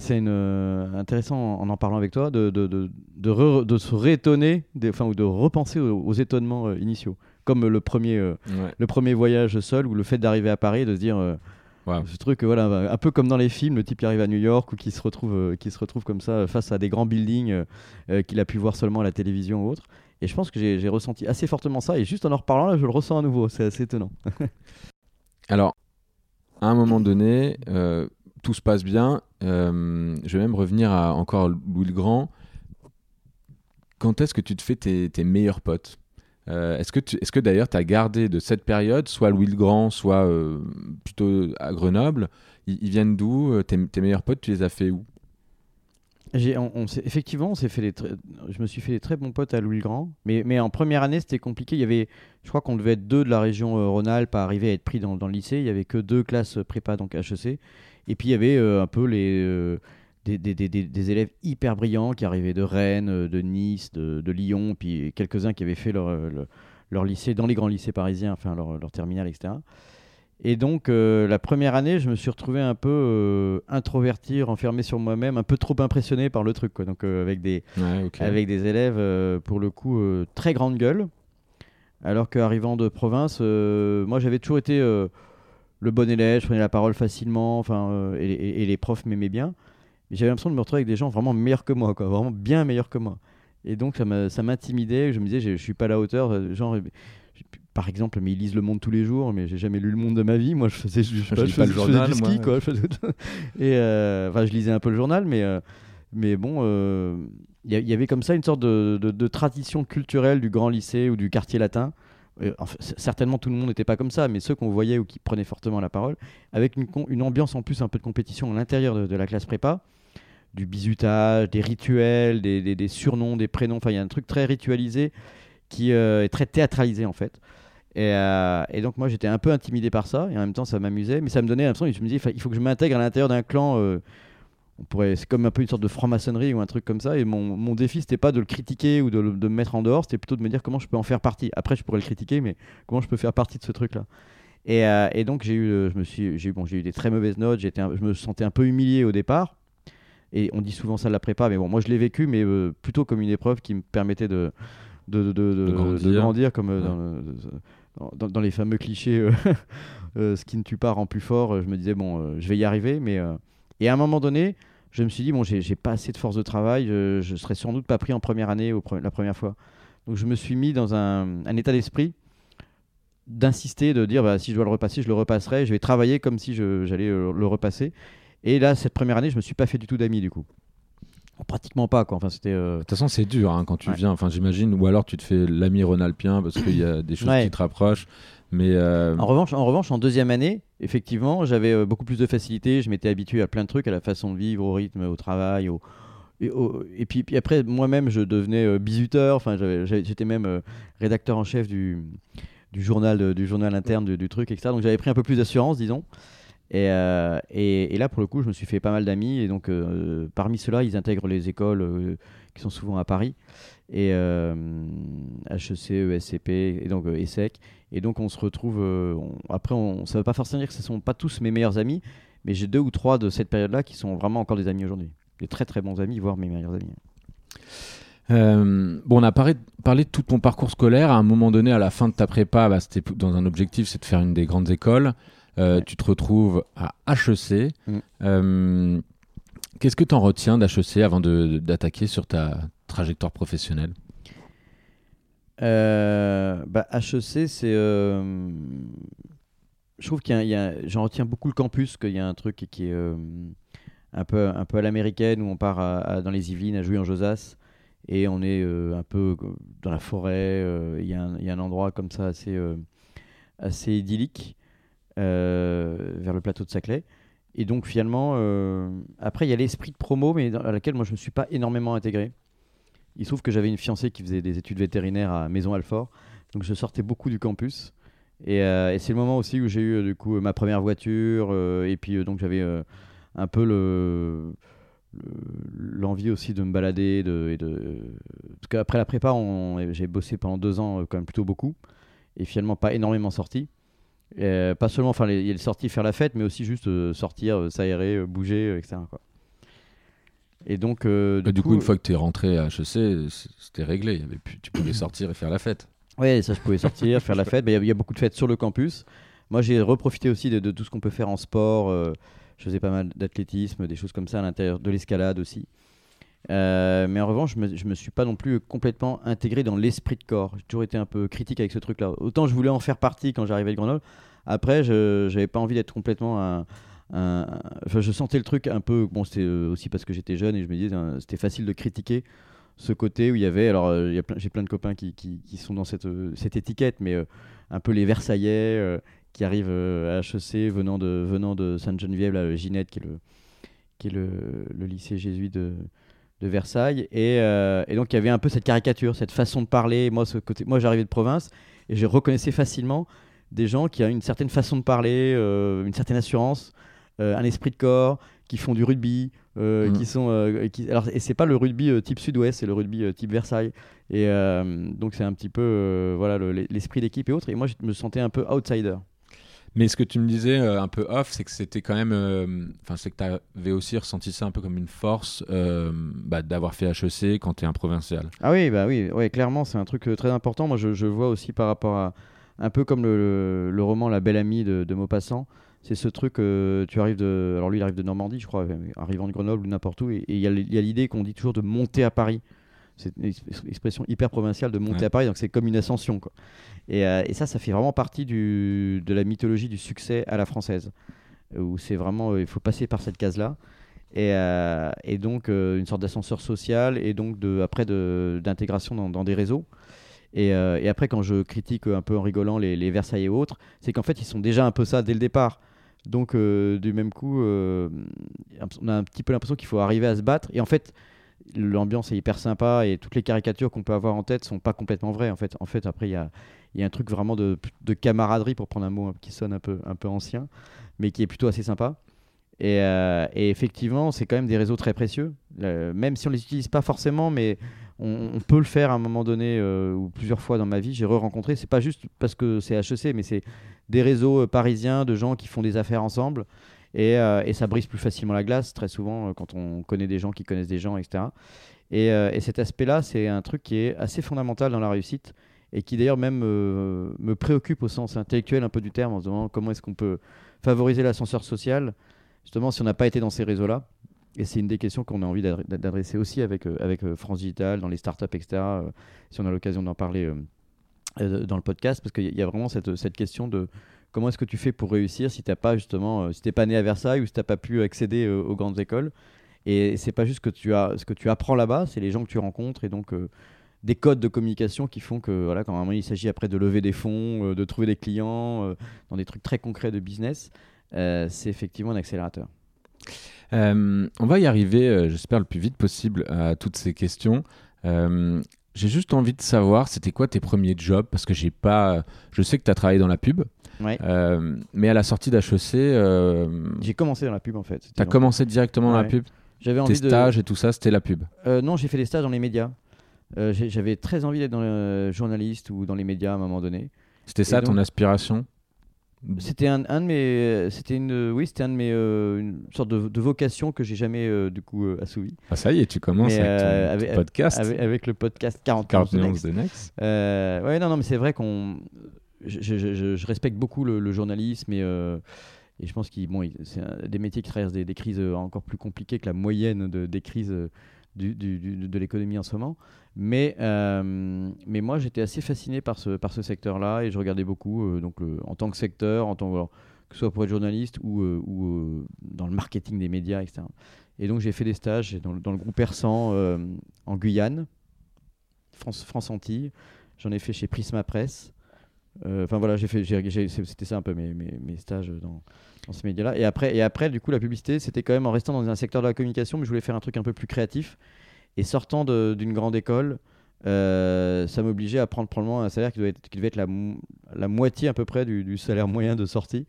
c'est intéressant en en parlant avec toi de, de, de, de, se réétonner, enfin, ou de repenser aux, étonnements initiaux. Comme le premier, le premier voyage seul ou le fait d'arriver à Paris, de se dire ce truc, voilà, un peu comme dans les films, le type qui arrive à New York ou qui se retrouve, euh, qui se retrouve comme ça face à des grands buildings euh, euh, qu'il a pu voir seulement à la télévision ou autre. Et je pense que j'ai ressenti assez fortement ça. Et juste en en reparlant, là, je le ressens à nouveau. C'est assez étonnant. *laughs* Alors, à un moment donné, tout se passe bien. je vais même revenir à encore Louis le Grand. Quand est-ce que tu te fais tes, meilleurs potes? Euh, est-ce que, est que d'ailleurs tu as gardé de cette période, soit Louis le Grand, soit euh, plutôt à Grenoble, ils, viennent d'où? Euh, tes, meilleurs potes, tu les as fait où? On, effectivement, on fait je me suis fait des très bons potes à Louis le Grand, mais, mais en première année c'était compliqué. Il y avait, je crois qu'on devait être deux de la région Rhône-Alpes à arriver à être pris dans, dans, le lycée. Il y avait que deux classes prépa donc HEC, et puis il y avait un peu les des, des, des, des, élèves hyper brillants qui arrivaient de Rennes, euh, de Nice, de, de Lyon, puis quelques-uns qui avaient fait leur, euh, leur, lycée dans les grands lycées parisiens, enfin leur, leur terminale, etc. Et donc, euh, la première année, je me suis retrouvé un peu introverti, renfermé sur moi-même, un peu trop impressionné par le truc. Quoi. Donc, avec, des, avec des élèves, pour le coup, très grande gueule. Alors qu'arrivant de province, moi, j'avais toujours été le bon élève, je prenais la parole facilement, enfin, et, et, les profs m'aimaient bien j'avais l'impression de me retrouver avec des gens vraiment meilleurs que moi, quoi, vraiment bien meilleurs que moi. Et donc ça m'intimidait, je me disais, je, je suis pas à la hauteur. Euh, genre, par exemple, mais ils lisent Le Monde tous les jours, mais j'ai jamais lu Le Monde de ma vie. Moi, je faisais, je, je, pas, le journal, ski, quoi. *laughs* et euh, enfin, je lisais un peu le journal, mais euh, Mais bon, il y, avait comme ça une sorte de, tradition culturelle du grand lycée ou du quartier latin. Certainement tout le monde n'était pas comme ça, mais ceux qu'on voyait ou qui prenaient fortement la parole, avec une, ambiance en plus un peu de compétition à l'intérieur de, la classe prépa, du bizutage, des rituels, des, surnoms, des prénoms, enfin il y a un truc très ritualisé qui est très théâtralisé en fait. Euh, et, donc moi j'étais un peu intimidé par ça et en même temps ça m'amusait mais ça me donnait l'impression je me disais il faut que je m'intègre à l'intérieur d'un clan euh, on pourrait c'est comme un peu une sorte de franc-maçonnerie ou un truc comme ça. Et mon, mon défi c'était pas de le critiquer ou de, de, me mettre en dehors. C'était plutôt de me dire comment je peux en faire partie. Après je pourrais le critiquer mais comment je peux faire partie de ce truc là et, euh, et donc j'ai eu je me suis j'ai eu bon j'ai eu des très mauvaises notes. J'étais je me sentais un peu humilié au départ. Et on dit souvent ça de la prépa mais bon moi je l'ai vécu mais plutôt comme une épreuve qui me permettait de de, de, de, grandir. comme dans, dans, les fameux clichés, euh, *laughs* euh, ce qui ne tue pas rend plus fort, euh, je me disais, bon, je vais y arriver. Mais, et à un moment donné, je me suis dit, bon, j'ai pas assez de force de travail, je, je serais sans doute pas pris en première année la première fois. Donc je me suis mis dans un, un état d'esprit d'insister, de dire, bah, si je dois le repasser, je le repasserai, je vais travailler comme si j'allais le repasser. Et là, cette première année, je me suis pas fait du tout d'amis du coup pratiquement pas quoi. Enfin, c'était. De toute façon, c'est dur hein, quand tu viens. Enfin, j'imagine. Ou alors tu te fais l'ami Ronalpien parce qu'il y a des choses qui te rapprochent. Euh, en revanche, en revanche, en deuxième année, effectivement, j'avais euh, beaucoup plus de facilité. Je m'étais habitué à plein de trucs, à la façon de vivre, au rythme, au travail, et, puis, après, moi-même, je devenais euh. Enfin, j'étais même rédacteur en chef du, journal, interne du, truc, etc. Donc j'avais pris un peu plus d'assurance, disons. Euh, et, et, là, pour le coup, je me suis fait pas mal d'amis. Et donc, euh, parmi ceux-là, ils intègrent les écoles euh, qui sont souvent à Paris. Et HEC, ESCP, et donc ESSEC. Et donc, on se retrouve. après, on, ça ne veut pas forcément dire que ce ne sont pas tous mes meilleurs amis. Mais j'ai deux ou trois de cette période-là qui sont vraiment encore des amis aujourd'hui. Des très très bons amis, voire mes meilleurs amis. bon, on a parlé, parlé, de tout ton parcours scolaire. À un moment donné, à la fin de ta prépa, bah, c'était dans un objectif, c'est de faire une des grandes écoles. Euh, tu te retrouves à HEC. Mm. Euh, qu'est-ce que tu en retiens d'HEC avant d'attaquer sur ta trajectoire professionnelle? Euh, bah, HEC, c'est. je trouve qu'il y a. J'en retiens beaucoup le campus, qu'il y a un truc qui est un, peu, un peu à l'américaine, où on part dans les Yvelines, à jouer en Josas, et on est un peu dans la forêt. Il y, a un endroit comme ça assez, assez idyllique. Euh, vers le plateau de Saclay. Et donc finalement, euh, après, il y a l'esprit de promo, mais dans, à laquelle moi je ne me suis pas énormément intégré. Il se trouve que j'avais une fiancée qui faisait des études vétérinaires à Maison Alfort, donc je sortais beaucoup du campus. Et, euh, c'est le moment aussi où j'ai eu du coup ma première voiture, et puis donc j'avais un peu le l'envie aussi de me balader. De. Parce qu'après la prépa, j'ai bossé pendant deux ans quand même plutôt beaucoup, et finalement pas énormément sorti. Euh, pas seulement, enfin, il est sorti faire la fête, mais aussi juste euh, sortir, euh, s'aérer, bouger, etc. Et donc, du, coup, une fois que tu es rentré à HEC, c'était réglé. Il y avait tu pouvais *coughs* sortir et faire la fête. Oui, ça, je pouvais sortir, faire la *laughs* fête. Il y, a beaucoup de fêtes sur le campus. Moi, j'ai reprofité aussi de, tout ce qu'on peut faire en sport. je faisais pas mal d'athlétisme, des choses comme ça à l'intérieur, de l'escalade aussi. mais en revanche, je me, me suis pas non plus complètement intégré dans l'esprit de corps. J'ai toujours été un peu critique avec ce truc-là. Autant je voulais en faire partie quand j'arrivais à Grenoble, après, je n'avais pas envie d'être complètement un, Enfin, je sentais le truc un peu. Bon, c'était euh, aussi parce que j'étais jeune et je me disais, hein, c'était facile de critiquer ce côté où il y avait. Alors, euh, j'ai plein de copains qui, qui, sont dans cette, euh, cette étiquette, mais un peu les Versaillais qui arrivent à HEC venant de, venant de Sainte-Geneviève, la Ginette, qui est le, qui est le, lycée jésuite de, de Versailles. Et, et, donc, il y avait un peu cette caricature, cette façon de parler. Moi, ce côté, moi j'arrivais de province et je reconnaissais facilement des gens qui ont une certaine façon de parler, euh, une certaine assurance, euh, un esprit de corps, qui font du rugby, euh, mm. qui sont, qui, alors, et c'est pas le rugby type Sud-Ouest, c'est le rugby type Versailles. Et donc c'est un petit peu voilà l'esprit d'équipe et autres. Et moi, je me sentais un peu outsider. Mais ce que tu me disais un peu off, c'est que c'était quand même. Enfin, c'est que tu avais aussi ressenti ça un peu comme une force bah, d'avoir fait HEC quand tu es un provincial. Ah oui, bah oui, ouais, clairement, c'est un truc très important. Moi, je, je, vois aussi par rapport à, un peu comme le, roman La Belle Amie de, de Maupassant. C'est ce truc, euh, tu arrives de. Alors lui, il arrive de Normandie, je crois, arrivant de Grenoble ou n'importe où. Et il y a l'idée qu'on dit toujours de monter à Paris. C'est une expression hyper provinciale de monter à Paris, donc c'est comme une ascension. Quoi. Et, euh, et, ça, ça fait vraiment partie du, de la mythologie du succès à la française. Où c'est vraiment. Euh, il faut passer par cette case-là. Et, et donc une sorte d'ascenseur social et donc de, après d'intégration dans, dans, des réseaux. Et, et, après, quand je critique un peu en rigolant les, les Versailles et autres, c'est qu'en fait, ils sont déjà un peu ça dès le départ. Donc, du même coup, on a un petit peu l'impression qu'il faut arriver à se battre. Et en fait, l'ambiance est hyper sympa et toutes les caricatures qu'on peut avoir en tête sont pas complètement vraies. En fait, en fait après, il y a, y a, un truc vraiment de, de, camaraderie, pour prendre un mot qui sonne un peu, un peu ancien, mais qui est plutôt assez sympa. Et, euh, et effectivement, c'est quand même des réseaux très précieux, même si on les utilise pas forcément, mais on, peut le faire à un moment donné euh, ou plusieurs fois dans ma vie. J'ai re-rencontré, c'est pas juste parce que c'est HEC, mais c'est des réseaux euh, parisiens de gens qui font des affaires ensemble euh, et, ça brise plus facilement la glace, très souvent, euh, quand on connaît des gens qui connaissent des gens, etc. Euh, et, cet aspect-là, c'est un truc qui est assez fondamental dans la réussite et qui d'ailleurs même me préoccupe au sens intellectuel un peu du terme, en se demandant comment est-ce qu'on peut favoriser l'ascenseur social, justement si on n'a pas été dans ces réseaux-là. Et c'est une des questions qu'on a envie d'adresser aussi avec, avec France Digital, dans les startups, etc., si on a l'occasion d'en parler dans le podcast, parce qu'il y a vraiment cette, cette question de comment est-ce que tu fais pour réussir si t'as pas justement, euh, si pas né à Versailles ou si t'as pas pu accéder euh, aux grandes écoles. Et c'est pas juste que tu as, ce que tu apprends là-bas, c'est les gens que tu rencontres et donc euh, des codes de communication qui font que voilà, quand moment il s'agit après de lever des fonds, de trouver des clients, dans des trucs très concrets de business, c'est effectivement un accélérateur. On va y arriver, j'espère, le plus vite possible à toutes ces questions. j'ai juste envie de savoir, c'était quoi tes premiers jobs? Parce que j'ai pas. Je sais que tu as travaillé dans la pub. Euh, mais à la sortie d'HEC. Euh, j'ai commencé dans la pub en fait. Tu as commencé directement dans la pub? J'avais envie Tes stages et tout ça, c'était la pub? Euh, Non, j'ai fait des stages dans les médias. J'avais très envie d'être dans le journaliste ou dans les médias à un moment donné. C'était ça ton aspiration? C'était un, un, de mes, c'était une, oui, c'était un de mes, une sorte de, vocation que j'ai jamais du coup assouvi. Ah ça y est, tu commences avec ton, podcast. Avec, le podcast 40, 40 de Next. ouais, non, non, mais c'est vrai qu'on, je, respecte beaucoup le, journalisme et, euh, et, je pense que bon, c'est des métiers qui traversent des, crises euh, encore plus compliquées que la moyenne de, des crises euh, de l'économie en ce moment. Mais, mais moi, j'étais assez fasciné par ce, par ce secteur-là et je regardais beaucoup donc, en tant que secteur, en tant, que ce soit pour être journaliste ou, dans le marketing des médias, etc. Et donc, j'ai fait des stages dans, le groupe Persan en Guyane, France, France Antilles. J'en ai fait chez Prisma Presse. Euh, enfin voilà, j'ai fait, c'était ça un peu mes, stages dans, ces médias-là. Et après, et après, du coup, la publicité, c'était quand même en restant dans un secteur de la communication, mais je voulais faire un truc un peu plus créatif. Et sortant d'une grande école, euh, ça m'obligeait à prendre probablement un salaire qui, devait être, la, moitié à peu près du, salaire moyen de sortie.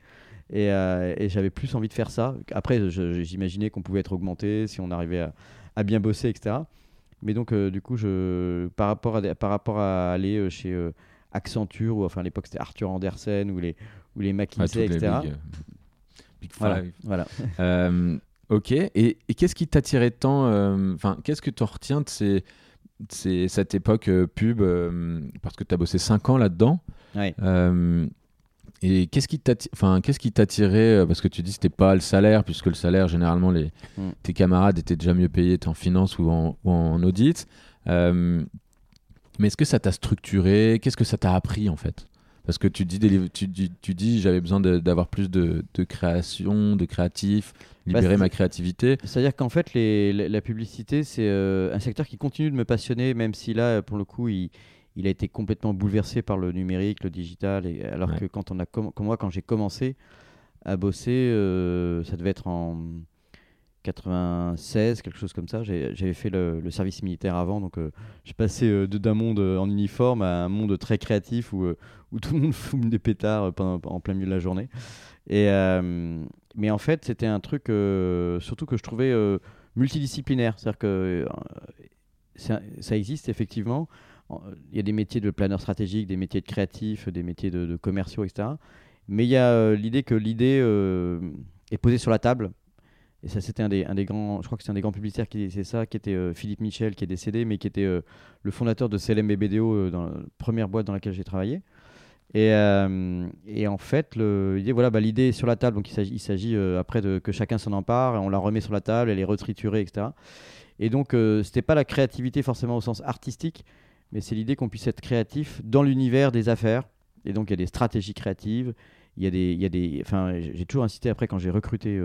Et, euh, et j'avais plus envie de faire ça. Après, j'imaginais qu'on pouvait être augmenté si on arrivait à, bien bosser, etc. Mais donc, du coup, par, rapport à, par rapport à aller chez Accenture, ou enfin à l'époque c'était Arthur Andersen, ou les, ou les McKinsey, etc. Big, Five. Voilà. *laughs* Euh, ok, et, et qu'est-ce qui t'attirait tant euh, Enfin, qu'est-ce que tu retiens de ces, ces, cette époque euh, pub Parce que tu as bossé 5 ans là-dedans. Ouais. Et qu'est-ce qui t'attirait parce que tu dis c'était pas le salaire puisque le salaire généralement les mm. tes camarades étaient déjà mieux payés en finance ou en, ou en audit. Mais est-ce que ça t'a structuré? Qu'est-ce que ça t'a appris en fait? Parce que tu dis, tu, tu, dis j'avais besoin d'avoir plus de, de, création, de créatif, bah, libérer ma créativité. C'est-à-dire qu'en fait, les, la, publicité, c'est euh, un secteur qui continue de me passionner, même si là, pour le coup, il, il a été complètement bouleversé par le numérique, le digital. Et, alors que quand on a, comme moi, quand j'ai commencé à bosser, euh, ça devait être en 96, quelque chose comme ça. J'avais fait le, service militaire avant, donc euh, j'ai passé euh, d'un monde euh, en uniforme à un monde très créatif où, où tout le monde *laughs* fume des pétards en plein milieu de la journée. Mais en fait, c'était un truc surtout que je trouvais multidisciplinaire. C'est-à-dire que ça, existe effectivement. Il y a des métiers de planeur stratégique, des métiers de créatif, des métiers de commerciaux, etc. Mais il y a l'idée que l'idée est posée sur la table et ça, c'était un des, un des grands, je crois que c'est un des grands publicitaires qui disait ça, qui était euh, Philippe Michel, qui est décédé, mais qui était euh, le fondateur de CLM BBDO, euh, dans la première boîte dans laquelle j'ai travaillé. Et, et, en fait, l'idée voilà, bah, l'idée est sur la table, donc il s'agit après que chacun s'en empare, on la remet sur la table, elle est retriturée, etc. Et donc, c'était pas la créativité forcément au sens artistique, mais c'est l'idée qu'on puisse être créatif dans l'univers des affaires. Et donc, il y a des stratégies créatives, il y a des, il des, enfin, j'ai toujours incité après quand j'ai recruté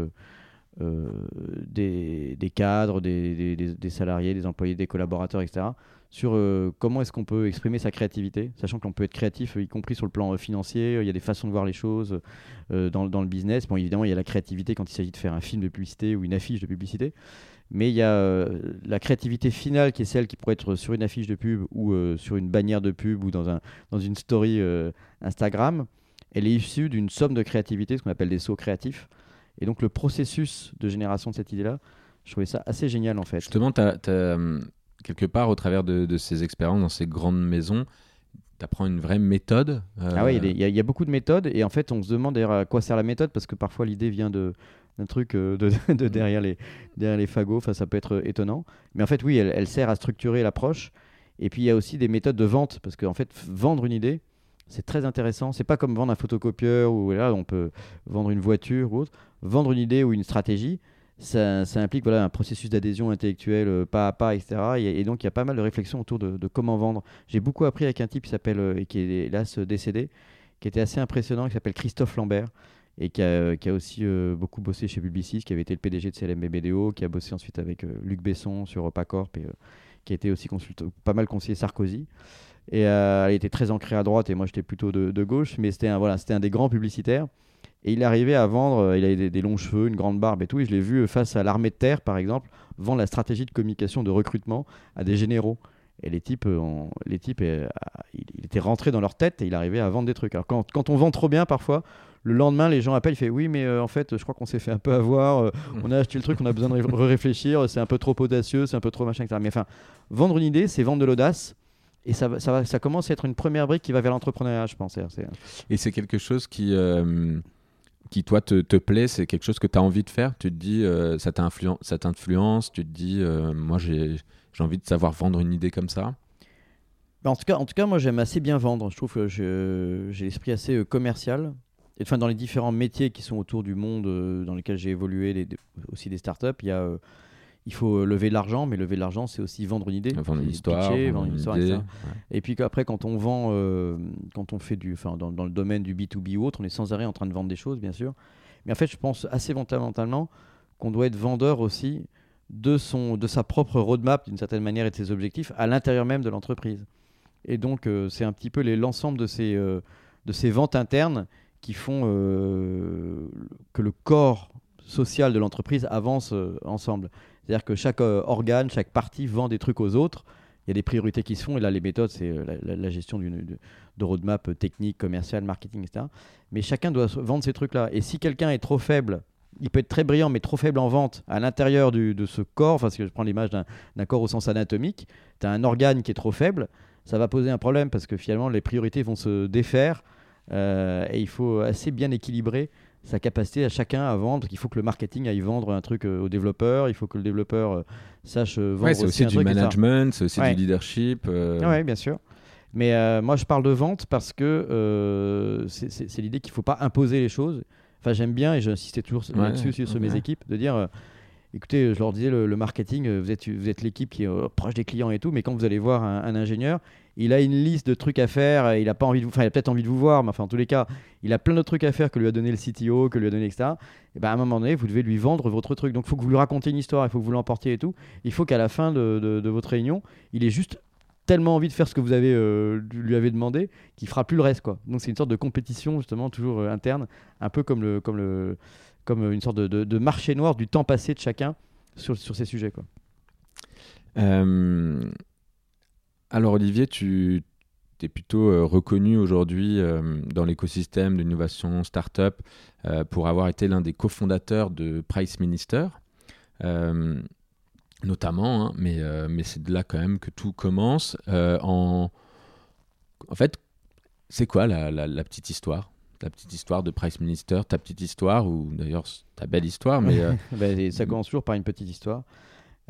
des, des, cadres, des, salariés, des employés, des collaborateurs, etc. sur comment est-ce qu'on peut exprimer sa créativité, sachant qu'on peut être créatif, y compris sur le plan financier, il y a des façons de voir les choses dans, le business. Bon, évidemment, il y a la créativité quand il s'agit de faire un film de publicité ou une affiche de publicité, mais il y a euh, la créativité finale qui est celle qui pourrait être sur une affiche de pub ou euh, sur une bannière de pub ou dans, un, dans une story euh, Instagram. Elle est issue d'une somme de créativité, ce qu'on appelle des sauts créatifs. Et donc le processus de génération de cette idée-là, je trouvais ça assez génial en fait. Justement, as, quelque part au travers de, ces expériences dans ces grandes maisons, tu apprends une vraie méthode. Ah oui, il y, y, a beaucoup de méthodes et en fait on se demande d'ailleurs à quoi sert la méthode parce que parfois l'idée vient de, un truc euh, de, mm. derrière, les, derrière les fagots. Enfin, ça peut être étonnant. Mais en fait, oui, elle, sert à structurer l'approche. Et puis, il y a aussi des méthodes de vente. Parce qu'en fait, vendre une idée, c'est très intéressant. C'est pas comme vendre un photocopieur ou là, on peut vendre une voiture ou autre. Vendre une idée ou une stratégie, ça, implique voilà, un processus d'adhésion intellectuelle euh, pas à pas, etc. Et, donc, il y a pas mal de réflexions autour de, comment vendre. J'ai beaucoup appris avec un type qui s'appelle, euh, et qui est hélas décédé, qui était assez impressionnant, qui s'appelle Christophe Lambert et qui a, a aussi euh, beaucoup bossé chez Publicis, qui avait été le PDG de CLM BDO, qui a bossé ensuite avec euh, Luc Besson sur Opacorp et euh, qui a été aussi pas mal conseiller Sarkozy. Et elle était très ancrée à droite et moi j'étais plutôt de, de, gauche, mais c'était un, voilà, un des grands publicitaires. Et il arrivait à vendre, il avait des, longs cheveux, une grande barbe et tout. Et je l'ai vu face à l'armée de terre, par exemple, vendre la stratégie de communication de recrutement à des généraux. Et les types, les types il, était rentré dans leur tête et il arrivait à vendre des trucs. Alors quand, quand on vend trop bien, parfois, le lendemain, les gens appellent, il fait oui, mais euh, en fait, je crois qu'on s'est fait un peu avoir. Euh, mm. on a acheté le truc, on a besoin de *laughs* réfléchir. C'est un peu trop audacieux, c'est un peu trop machin, etc. Mais enfin, vendre une idée, c'est vendre de l'audace. Et ça, ça, ça commence à être une première brique qui va vers l'entrepreneuriat, je pense. Et c'est quelque chose qui, euh, qui toi, te, te plaît C'est quelque chose que tu as envie de faire? Tu te dis, ça t'influence Tu te dis, moi, j'ai envie de savoir vendre une idée comme ça? Bah, en, tout cas, en tout cas, moi, j'aime assez bien vendre. Je trouve que j'ai l'esprit assez commercial enfin, dans les différents métiers qui sont autour du monde euh, dans lesquels j'ai évolué, aussi des startups, il y a euh, il faut lever de l'argent, mais lever de l'argent, c'est aussi vendre une idée. Vendre une histoire. vendre une histoire Et puis après, quand on vend, euh, quand on fait du, enfin, dans, dans, le domaine du B2B ou autre, on est sans arrêt en train de vendre des choses, bien sûr. Mais en fait, je pense assez fondamentalement qu'on doit être vendeur aussi de, son, de sa propre roadmap, d'une certaine manière, et de ses objectifs à l'intérieur même de l'entreprise. Et donc, c'est un petit peu l'ensemble de, ces, de ces ventes internes qui font euh, que le corps social de l'entreprise avance euh, ensemble. C'est-à-dire que chaque euh, organe, chaque partie vend des trucs aux autres. Il y a des priorités qui se font, et là, les méthodes, c'est la, gestion de, de, roadmap technique, commercial, marketing, etc. Mais chacun doit vendre ces trucs-là. Et si quelqu'un est trop faible, il peut être très brillant, mais trop faible en vente à l'intérieur de ce corps, enfin, si je prends l'image d'un corps au sens anatomique, tu as un organe qui est trop faible, ça va poser un problème parce que finalement, les priorités vont se défaire euh, et il faut assez bien équilibrer sa capacité à chacun à vendre, parce qu'il faut que le marketing aille vendre un truc euh, au développeur, il faut que le développeur euh, sache vendre ouais, c'est aussi, du management, c'est aussi du leadership. Oui, bien sûr. Mais moi, je parle de vente parce que c'est l'idée qu'il ne faut pas imposer les choses. Enfin, j'aime bien, et j'insistais toujours là-dessus sur mes équipes, de dire écoutez, je leur disais, le, marketing, vous êtes, vous êtes l'équipe qui est proche des clients et tout, mais quand vous allez voir un ingénieur, il a une liste de trucs à faire, il a pas envie de enfin, il a peut-être envie de vous voir, mais en tous les cas, il a plein d'autres trucs à faire que lui a donné le CTO, que lui a donné, etc. Et ben, à un moment donné, vous devez lui vendre votre truc. Donc, il faut que vous lui racontiez une histoire, il faut que vous l'emportiez et tout. Il faut qu'à la fin de, votre réunion, il ait juste tellement envie de faire ce que vous avez, euh, lui avez demandé qu'il fera plus le reste. Quoi. Donc, c'est une sorte de compétition, justement, toujours euh, interne, un peu comme, le, comme, le, comme une sorte de, marché noir du temps passé de chacun sur, sur ces sujets. Quoi. Euh, alors Olivier, tu es plutôt euh, reconnu aujourd'hui euh, dans l'écosystème d'innovation startup euh, pour avoir été l'un des cofondateurs de Price Minister, notamment, hein, mais, mais c'est de là quand même que tout commence. en... en fait, c'est quoi la, petite histoire? Ta petite histoire de Price Minister, ta petite histoire, ou d'ailleurs ta belle histoire, mais... *laughs* Ben, ça commence toujours par une petite histoire.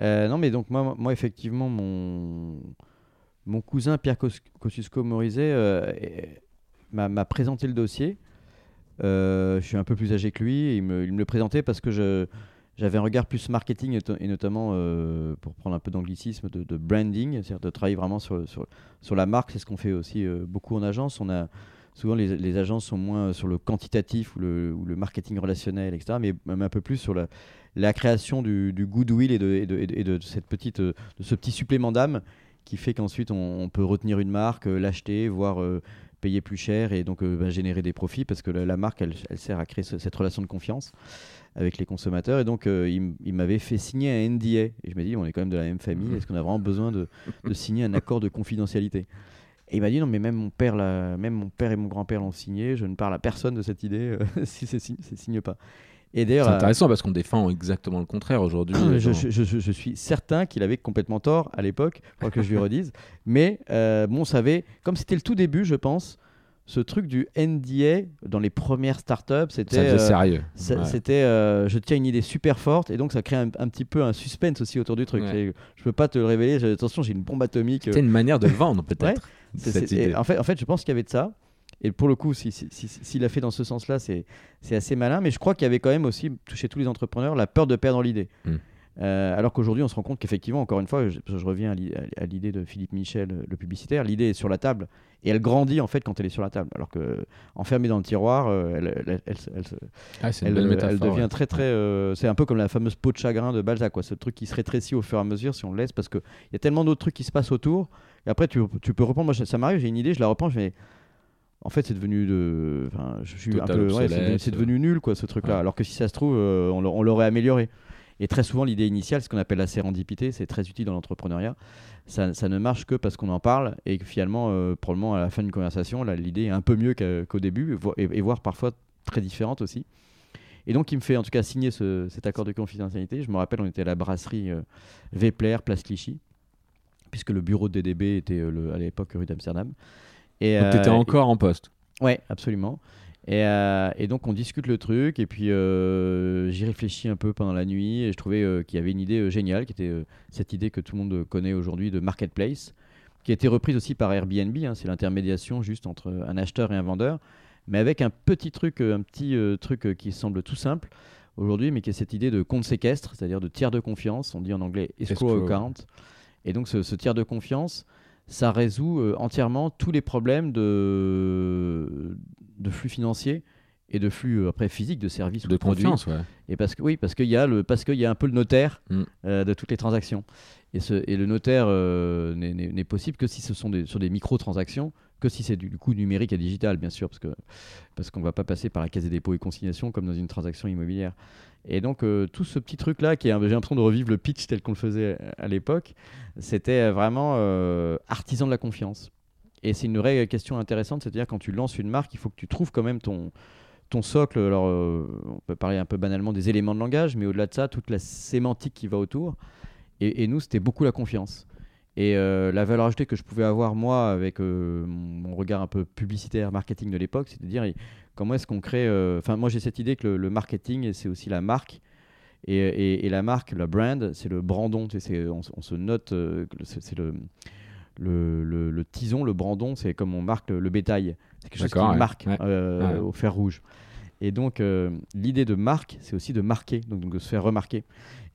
non, mais donc moi, moi effectivement, mon mon cousin Pierre Kosciusko-Morizet euh, m'a présenté le dossier. Euh, je suis un peu plus âgé que lui. il, me, le présentait parce que j'avais un regard plus marketing et, notamment, euh, pour prendre un peu d'anglicisme, de, branding, c'est-à-dire de travailler vraiment sur, sur, la marque. C'est ce qu'on fait aussi beaucoup en agence. On a souvent les, les, agences sont moins sur le quantitatif ou le, ou le, marketing relationnel, etc., mais même un peu plus sur la, la création du, du goodwill et de, et de, et de, cette petite, de ce petit supplément d'âme qui fait qu'ensuite on, peut retenir une marque, euh, l'acheter, voire euh, payer plus cher et donc bah, générer des profits parce que la, marque elle, elle, sert à créer cette relation de confiance avec les consommateurs. Et donc il, il m'avait fait signer un NDA et je me dis on est quand même de la même famille. Est-ce qu'on a vraiment besoin de, de signer un accord de confidentialité? Et il m'a dit non mais même mon père même mon père et mon grand-père l'ont signé, je ne parle à personne de cette idée euh, *laughs* si c'est signe, signe pas. Et d'ailleurs, c'est euh, intéressant parce qu'on défend exactement le contraire aujourd'hui. je, je, je, suis certain qu'il avait complètement tort à l'époque, pour que je lui redise. *laughs* Mais euh, bon, on savait, comme c'était le tout début, je pense, ce truc du NDA dans les premières startups, c'était euh, sérieux. C'était euh, je tiens une idée super forte et donc ça crée un, petit peu un suspense aussi autour du truc. Je peux pas te le révéler. Attention, j'ai une bombe atomique. C'est une manière de *laughs* vendre peut-être. En fait, en fait, je pense qu'il y avait de ça. Et pour le coup, s'il si, si, a fait dans ce sens-là, c'est assez malin. Mais je crois qu'il y avait quand même aussi, chez tous les entrepreneurs, la peur de perdre l'idée. Hmm. Euh, alors qu'aujourd'hui, on se rend compte qu'effectivement, encore une fois, je, reviens à l'idée de Philippe Michel, le publicitaire, l'idée est sur la table et elle grandit en fait quand elle est sur la table. Alors que enfermée dans le tiroir, euh, elle, elle, ah, devient très très. Euh, c'est un peu comme la fameuse peau de chagrin de Balzac, quoi. Ce truc qui se rétrécit au fur et à mesure si on le laisse, parce qu'il y a tellement d'autres trucs qui se passent autour. Et après, tu, tu peux reprendre. Moi, ça m'arrive, j'ai une idée, je la reprends, je fais. En fait, c'est devenu de. Enfin, je suis un peu. c'est devenu nul, quoi, ce truc-là. Alors que si ça se trouve, on l'aurait amélioré. Et très souvent, l'idée initiale, ce qu'on appelle la sérendipité, c'est très utile dans l'entrepreneuriat. Ça, ne marche que parce qu'on en parle et que finalement, euh, probablement à la fin d'une conversation, l'idée est un peu mieux qu'au début et, voire parfois très différente aussi. Et donc, il me fait en tout cas signer cet accord de confidentialité. Je me rappelle, on était à la brasserie euh, Vepler, place Clichy, puisque le bureau de DDB était euh, à l'époque rue d'Amsterdam. Et, donc, tu étais encore en poste Ouais, absolument. Euh, et, donc on discute le truc et puis euh, j'y réfléchis un peu pendant la nuit et je trouvais euh, qu'il y avait une idée géniale qui était cette idée que tout le monde connaît aujourd'hui de marketplace qui a été reprise aussi par Airbnb. Hein, c'est l'intermédiation juste entre un acheteur et un vendeur, mais avec un petit truc, un petit truc qui semble tout simple aujourd'hui, mais qui est cette idée de compte séquestre, c'est-à-dire de tiers de confiance. On dit en anglais escrow, account. Et donc ce, ce tiers de confiance, ça résout entièrement tous les problèmes de, de flux financiers et de flux euh, après physiques de services de, confiance ouais. et parce que oui parce qu'il y a le parce qu'il y a un peu le notaire mm. euh, de toutes les transactions et, ce, et le notaire euh, n'est possible que si ce sont des, sur des micro transactions que si c'est du, coup numérique et digital bien sûr parce que parce qu'on va pas passer par la caisse des dépôts et consignations comme dans une transaction immobilière et donc tout ce petit truc là qui est j'ai l'impression de revivre le pitch tel qu'on le faisait à l'époque c'était vraiment artisan de la confiance et c'est une vraie question intéressante, c'est-à-dire quand tu lances une marque, il faut que tu trouves quand même ton, socle. Alors, euh, on peut parler un peu banalement des éléments de langage, mais au-delà de ça, toute la sémantique qui va autour. Et, nous, c'était beaucoup la confiance. Et euh, la valeur ajoutée que je pouvais avoir, moi, avec euh, mon regard un peu publicitaire, marketing de l'époque, c'est de dire comment est-ce qu'on crée. Enfin, moi, j'ai cette idée que le, marketing, c'est aussi la marque. Et, la marque, la brand, c'est le brandon. on, on, se note, c'est le le, le, tison, le brandon, c'est comme on marque le, bétail. C'est quelque chose qui marque euh, au fer rouge. Et donc, euh, l'idée de marque, c'est aussi de marquer, donc, de se faire remarquer.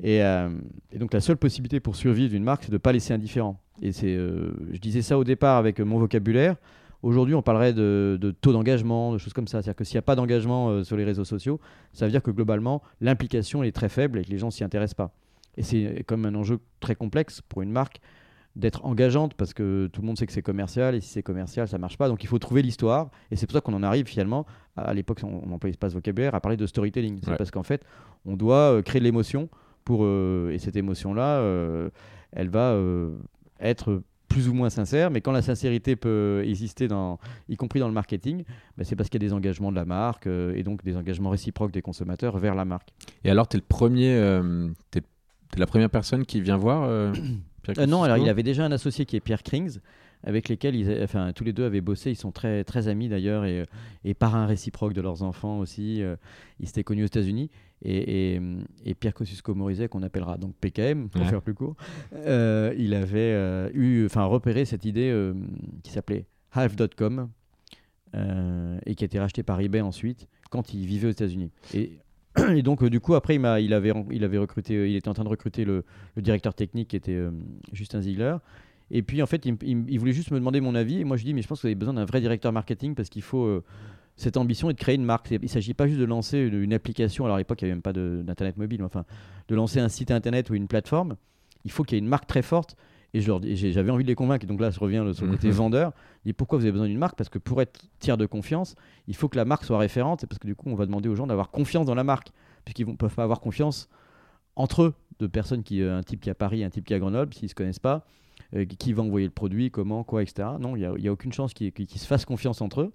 Euh, et, donc, la seule possibilité pour survivre d'une marque, c'est de ne pas laisser indifférent. Et c'est, je disais ça au départ avec mon vocabulaire. Aujourd'hui, on parlerait de, de taux d'engagement, de choses comme ça. C'est-à-dire que s'il n'y a pas d'engagement sur les réseaux sociaux, ça veut dire que globalement, l'implication est très faible et que les gens s'y intéressent pas. Et c'est comme un enjeu très complexe pour une marque d'être engageante parce que tout le monde sait que c'est commercial et si c'est commercial ça marche pas. Donc il faut trouver l'histoire. Et c'est pour ça qu'on en arrive finalement à, l'époque on, employait pas ce vocabulaire à parler de storytelling. C'est parce qu'en fait on doit euh, créer de l'émotion pour euh, et cette émotion là euh, elle va être plus ou moins sincère, mais quand la sincérité peut exister, dans, y compris dans le marketing, bah, c'est parce qu'il y a des engagements de la marque et donc des engagements réciproques des consommateurs vers la marque. Et alors, tu es le premier, tu es, la première personne qui vient voir euh, non, alors il avait déjà un associé qui est Pierre Krings, avec lesquels ils, enfin, tous les deux avaient bossé. Ils sont très, très amis d'ailleurs et, et parrains réciproques de leurs enfants aussi. Euh, ils s'étaient connus aux États-Unis. Et, et, Pierre Kosciusko-Morizet, qu'on appellera donc PKM pour faire plus court, euh, il avait eu, enfin, repéré cette idée qui s'appelait Half.com et qui a été rachetée par eBay ensuite quand il vivait aux États-Unis. Et *clears throat* et donc, euh, du coup, après, il, il, avait, il avait recruté, euh, il était en train de recruter le, directeur technique qui était euh, Justin Ziegler. Et puis en fait, il, voulait juste me demander mon avis. Et moi, je dis, mais je pense que vous avez besoin d'un vrai directeur marketing parce qu'il faut cette ambition est de créer une marque. Il ne s'agit pas juste de lancer une, application. Alors à l'époque, il n'y avait même pas d'internet mobile. Enfin, de lancer un site internet ou une plateforme. Il faut qu'il y ait une marque très forte et j'avais envie de les convaincre. Et donc là, je reviens sur le côté mhm. vendeur. Pourquoi vous avez besoin d'une marque? Parce que pour être tiers de confiance, il faut que la marque soit référente. Parce que du coup, on va demander aux gens d'avoir confiance dans la marque. Puisqu'ils ne peuvent pas avoir confiance entre eux, de personnes qui, euh, un type qui est à Paris, un type qui est à Grenoble, s'ils ne se connaissent pas, euh, qui va envoyer le produit, comment, quoi, etc. Non, il n'y a, a, aucune chance qu'ils se fassent confiance entre eux.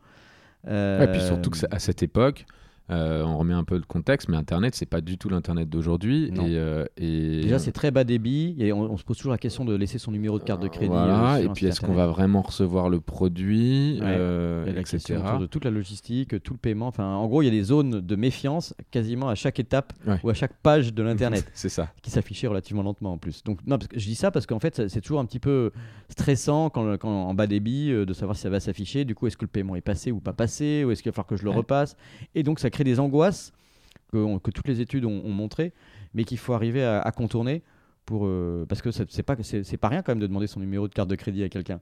et puis surtout que à cette époque, euh, on remet un peu le contexte, mais Internet, c'est pas du tout l'Internet d'aujourd'hui. Et, euh, Déjà, c'est très bas débit. Et on, se pose toujours la question de laisser son numéro de carte de crédit. Voilà. Euh, et puis, est-ce qu'on va vraiment recevoir le produit ouais. la question autour de toute la logistique, tout le paiement. Enfin, en gros, il y a des zones de méfiance quasiment à chaque étape ou à chaque page de l'Internet. *laughs* c'est ça. Qui s'affichait relativement lentement en plus. Donc, non, parce que je dis ça parce qu'en fait, c'est toujours un petit peu stressant quand, quand en bas débit de savoir si ça va s'afficher. Du coup, est-ce que le paiement est passé ou pas passé Ou est-ce qu'il va falloir que je le repasse? Et donc, ça crée des angoisses que, toutes les études ont, montré, mais qu'il faut arriver à, contourner pour, euh, parce que c'est pas, c'est, pas rien quand même de demander son numéro de carte de crédit à quelqu'un.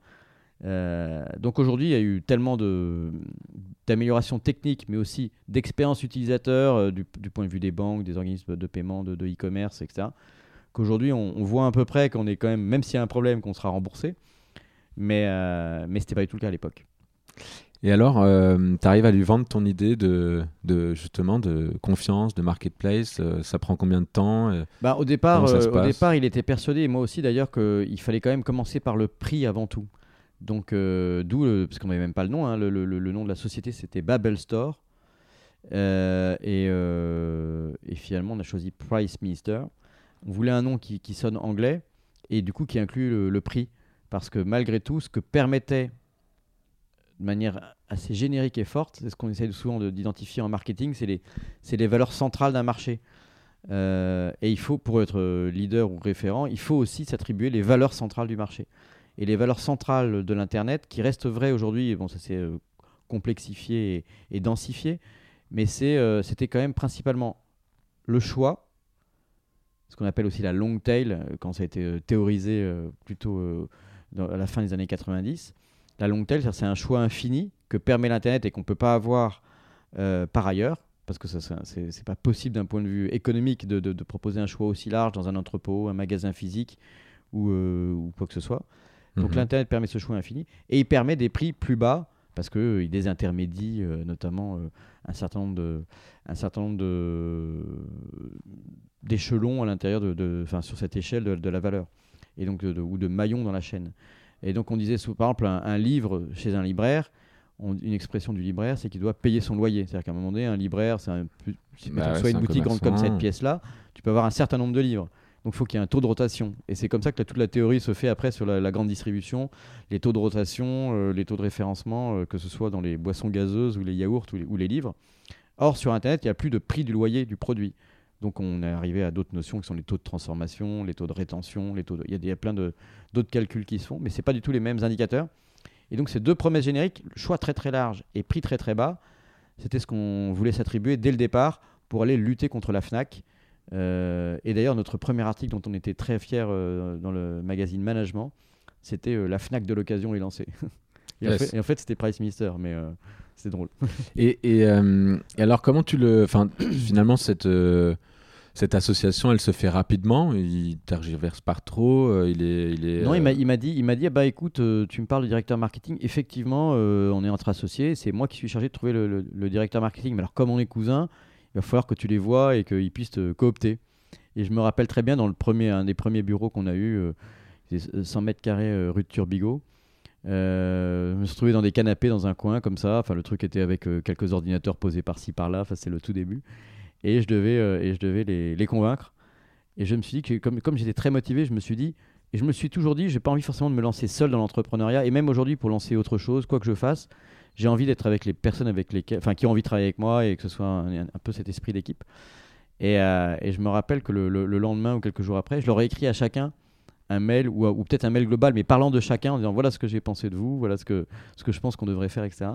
Euh, donc aujourd'hui, il y a eu tellement d'améliorations techniques, mais aussi d'expérience utilisateur euh, du, point de vue des banques, des organismes de paiement, de, e-commerce, etc., qu'aujourd'hui, on, voit à peu près qu'on est quand même, même s'il y a un problème, qu'on sera remboursé. Mais, mais ce n'était pas du tout le cas à l'époque. Et alors, euh, tu arrives à lui vendre ton idée de, de, justement de confiance, de marketplace. Euh, ça prend combien de temps euh, bah, au, départ, au départ, il était persuadé, et moi aussi d'ailleurs, qu'il fallait quand même commencer par le prix avant tout. Donc, d'où, parce qu'on n'avait même pas le nom, hein, le, le, le, nom de la société c'était Babel Store. Et, et, finalement, on a choisi Price Minister. On voulait un nom qui, qui sonne anglais et du coup qui inclut le prix. Parce que malgré tout, ce que permettait de manière assez générique et forte, c'est ce qu'on essaie souvent d'identifier en marketing, c'est les, les valeurs centrales d'un marché. Euh, et il faut, pour être leader ou référent, il faut aussi s'attribuer les valeurs centrales du marché. Et les valeurs centrales de l'Internet, qui restent vraies aujourd'hui, bon, ça s'est euh, complexifié et, densifié, mais euh, c'était quand même principalement le choix, ce qu'on appelle aussi la long tail, quand ça a été théorisé plutôt à la fin des années 90, la long tail, c'est un choix infini que permet l'Internet et qu'on ne peut pas avoir euh, par ailleurs, parce que ce n'est pas possible d'un point de vue économique de, proposer un choix aussi large dans un entrepôt, un magasin physique ou, euh, quoi que ce soit. Donc mhm. l'Internet permet ce choix infini et il permet des prix plus bas parce qu'il euh, désintermédie notamment un certain nombre de, un certain nombre de d'échelons à l'intérieur de, sur cette échelle de, la valeur et donc ou de maillons dans la chaîne. Et donc on disait, par exemple, un, livre chez un libraire, une expression du libraire, c'est qu'il doit payer son loyer. C'est-à-dire qu'à un moment donné, un libraire, c'est un, bah soit une boutique grande comme cette pièce-là, tu peux avoir un certain nombre de livres. Donc il faut qu'il y ait un taux de rotation. Et c'est comme ça que toute la théorie se fait après sur la, grande distribution, les taux de rotation, euh, les taux de référencement, euh, que ce soit dans les boissons gazeuses ou les yaourts ou les livres. Or, sur Internet, il n'y a plus de prix du loyer du produit. Donc on est arrivé à d'autres notions qui sont les taux de transformation, les taux de rétention, les taux il, y a, plein d'autres calculs qui se font, mais ce n'est pas du tout les mêmes indicateurs. Et donc ces deux promesses génériques, choix très très large et prix très très bas, c'était ce qu'on voulait s'attribuer dès le départ pour aller lutter contre la FNAC. Euh, et d'ailleurs notre premier article dont on était très fier euh, dans le magazine Management, c'était euh, la FNAC de l'occasion est lancée. *laughs* et, en fait, c'était Price Minister, mais c'est drôle. et, et, alors comment tu le... Enfin *coughs* finalement cette cette association, elle se fait rapidement. Il tergiverse pas trop. Euh, il est, il est, non, il m'a dit, il m'a dit, bah écoute, euh, tu me parles du directeur marketing. Effectivement, euh, on est entre associés. C'est moi qui suis chargé de trouver le, directeur marketing. Mais alors, comme on est cousins, il va falloir que tu les vois et qu'ils puissent te coopter. Et je me rappelle très bien dans le premier, un des premiers bureaux qu'on a eu, 100 mètres carrés rue de Turbigo. je me suis trouvé dans des canapés dans un coin comme ça. Enfin, le truc était avec quelques ordinateurs posés par-ci par-là. Enfin, c'est le tout début et je devais, euh, et je devais les, les, convaincre. Et je me suis dit que comme, comme j'étais très motivé, je me suis dit, et je me suis toujours dit, j'ai pas envie forcément de me lancer seul dans l'entrepreneuriat, et même aujourd'hui pour lancer autre chose, quoi que je fasse, j'ai envie d'être avec les personnes avec lesquelles, enfin, qui ont envie de travailler avec moi et que ce soit un, peu cet esprit d'équipe. Et, euh, et, je me rappelle que le, le, lendemain ou quelques jours après, je leur ai écrit à chacun un mail ou, ou peut-être un mail global, mais parlant de chacun, en disant voilà ce que j'ai pensé de vous, voilà ce que, ce que je pense qu'on devrait faire, etc.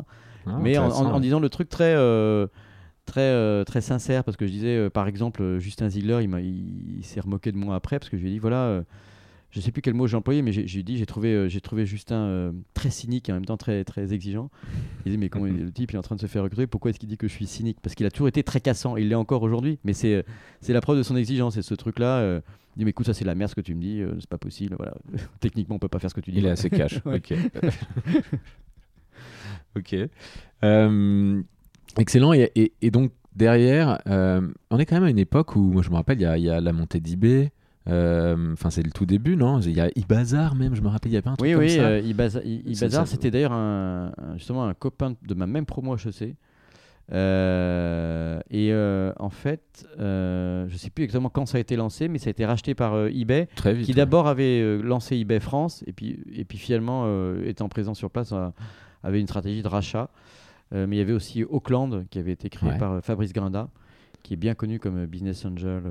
Ah, mais en, en, disant le truc très. Euh, très, euh, très sincère parce que je disais, euh, par exemple, euh, Justin Ziegler, il, il, s'est remoqué de moi après parce que je lui ai dit voilà, je sais plus quel mot j'ai employé, mais j'ai dit, j'ai trouvé, euh, j'ai trouvé Justin euh, très cynique et en même temps très, très exigeant. Il dit, mais comment *laughs* le type il est en train de se faire recruter Pourquoi est-ce qu'il dit que je suis cynique? Parce qu'il a toujours été très cassant. Il l'est encore aujourd'hui, mais c'est, la preuve de son exigence. C'est ce truc-là. Euh, il dit, mais écoute, ça c'est la merde ce que tu me dis, c'est pas possible. Voilà. *laughs* Techniquement, on peut pas faire ce que tu dis. Il est assez cash. *laughs* Ok. ok. Excellent. Et, et, donc derrière, on est quand même à une époque où, moi je me rappelle, il y, y, a la montée d'eBay. Euh, enfin, c'est le tout début, non? Il y a Ibazar même, je me rappelle, il y avait un truc oui, comme oui, ça. Oui, oui, Ibazar, c'était d'ailleurs un, justement un copain de ma même promo HEC. Euh, et euh, en fait, euh, je ne sais plus exactement quand ça a été lancé, mais ça a été racheté par eBay, Très vite, qui d'abord avait lancé eBay France, et puis, et puis finalement, étant présent sur place, avait une stratégie de rachat. Mais il y avait aussi Auckland, qui avait été créé par Fabrice Grinda, qui est bien connu comme business angel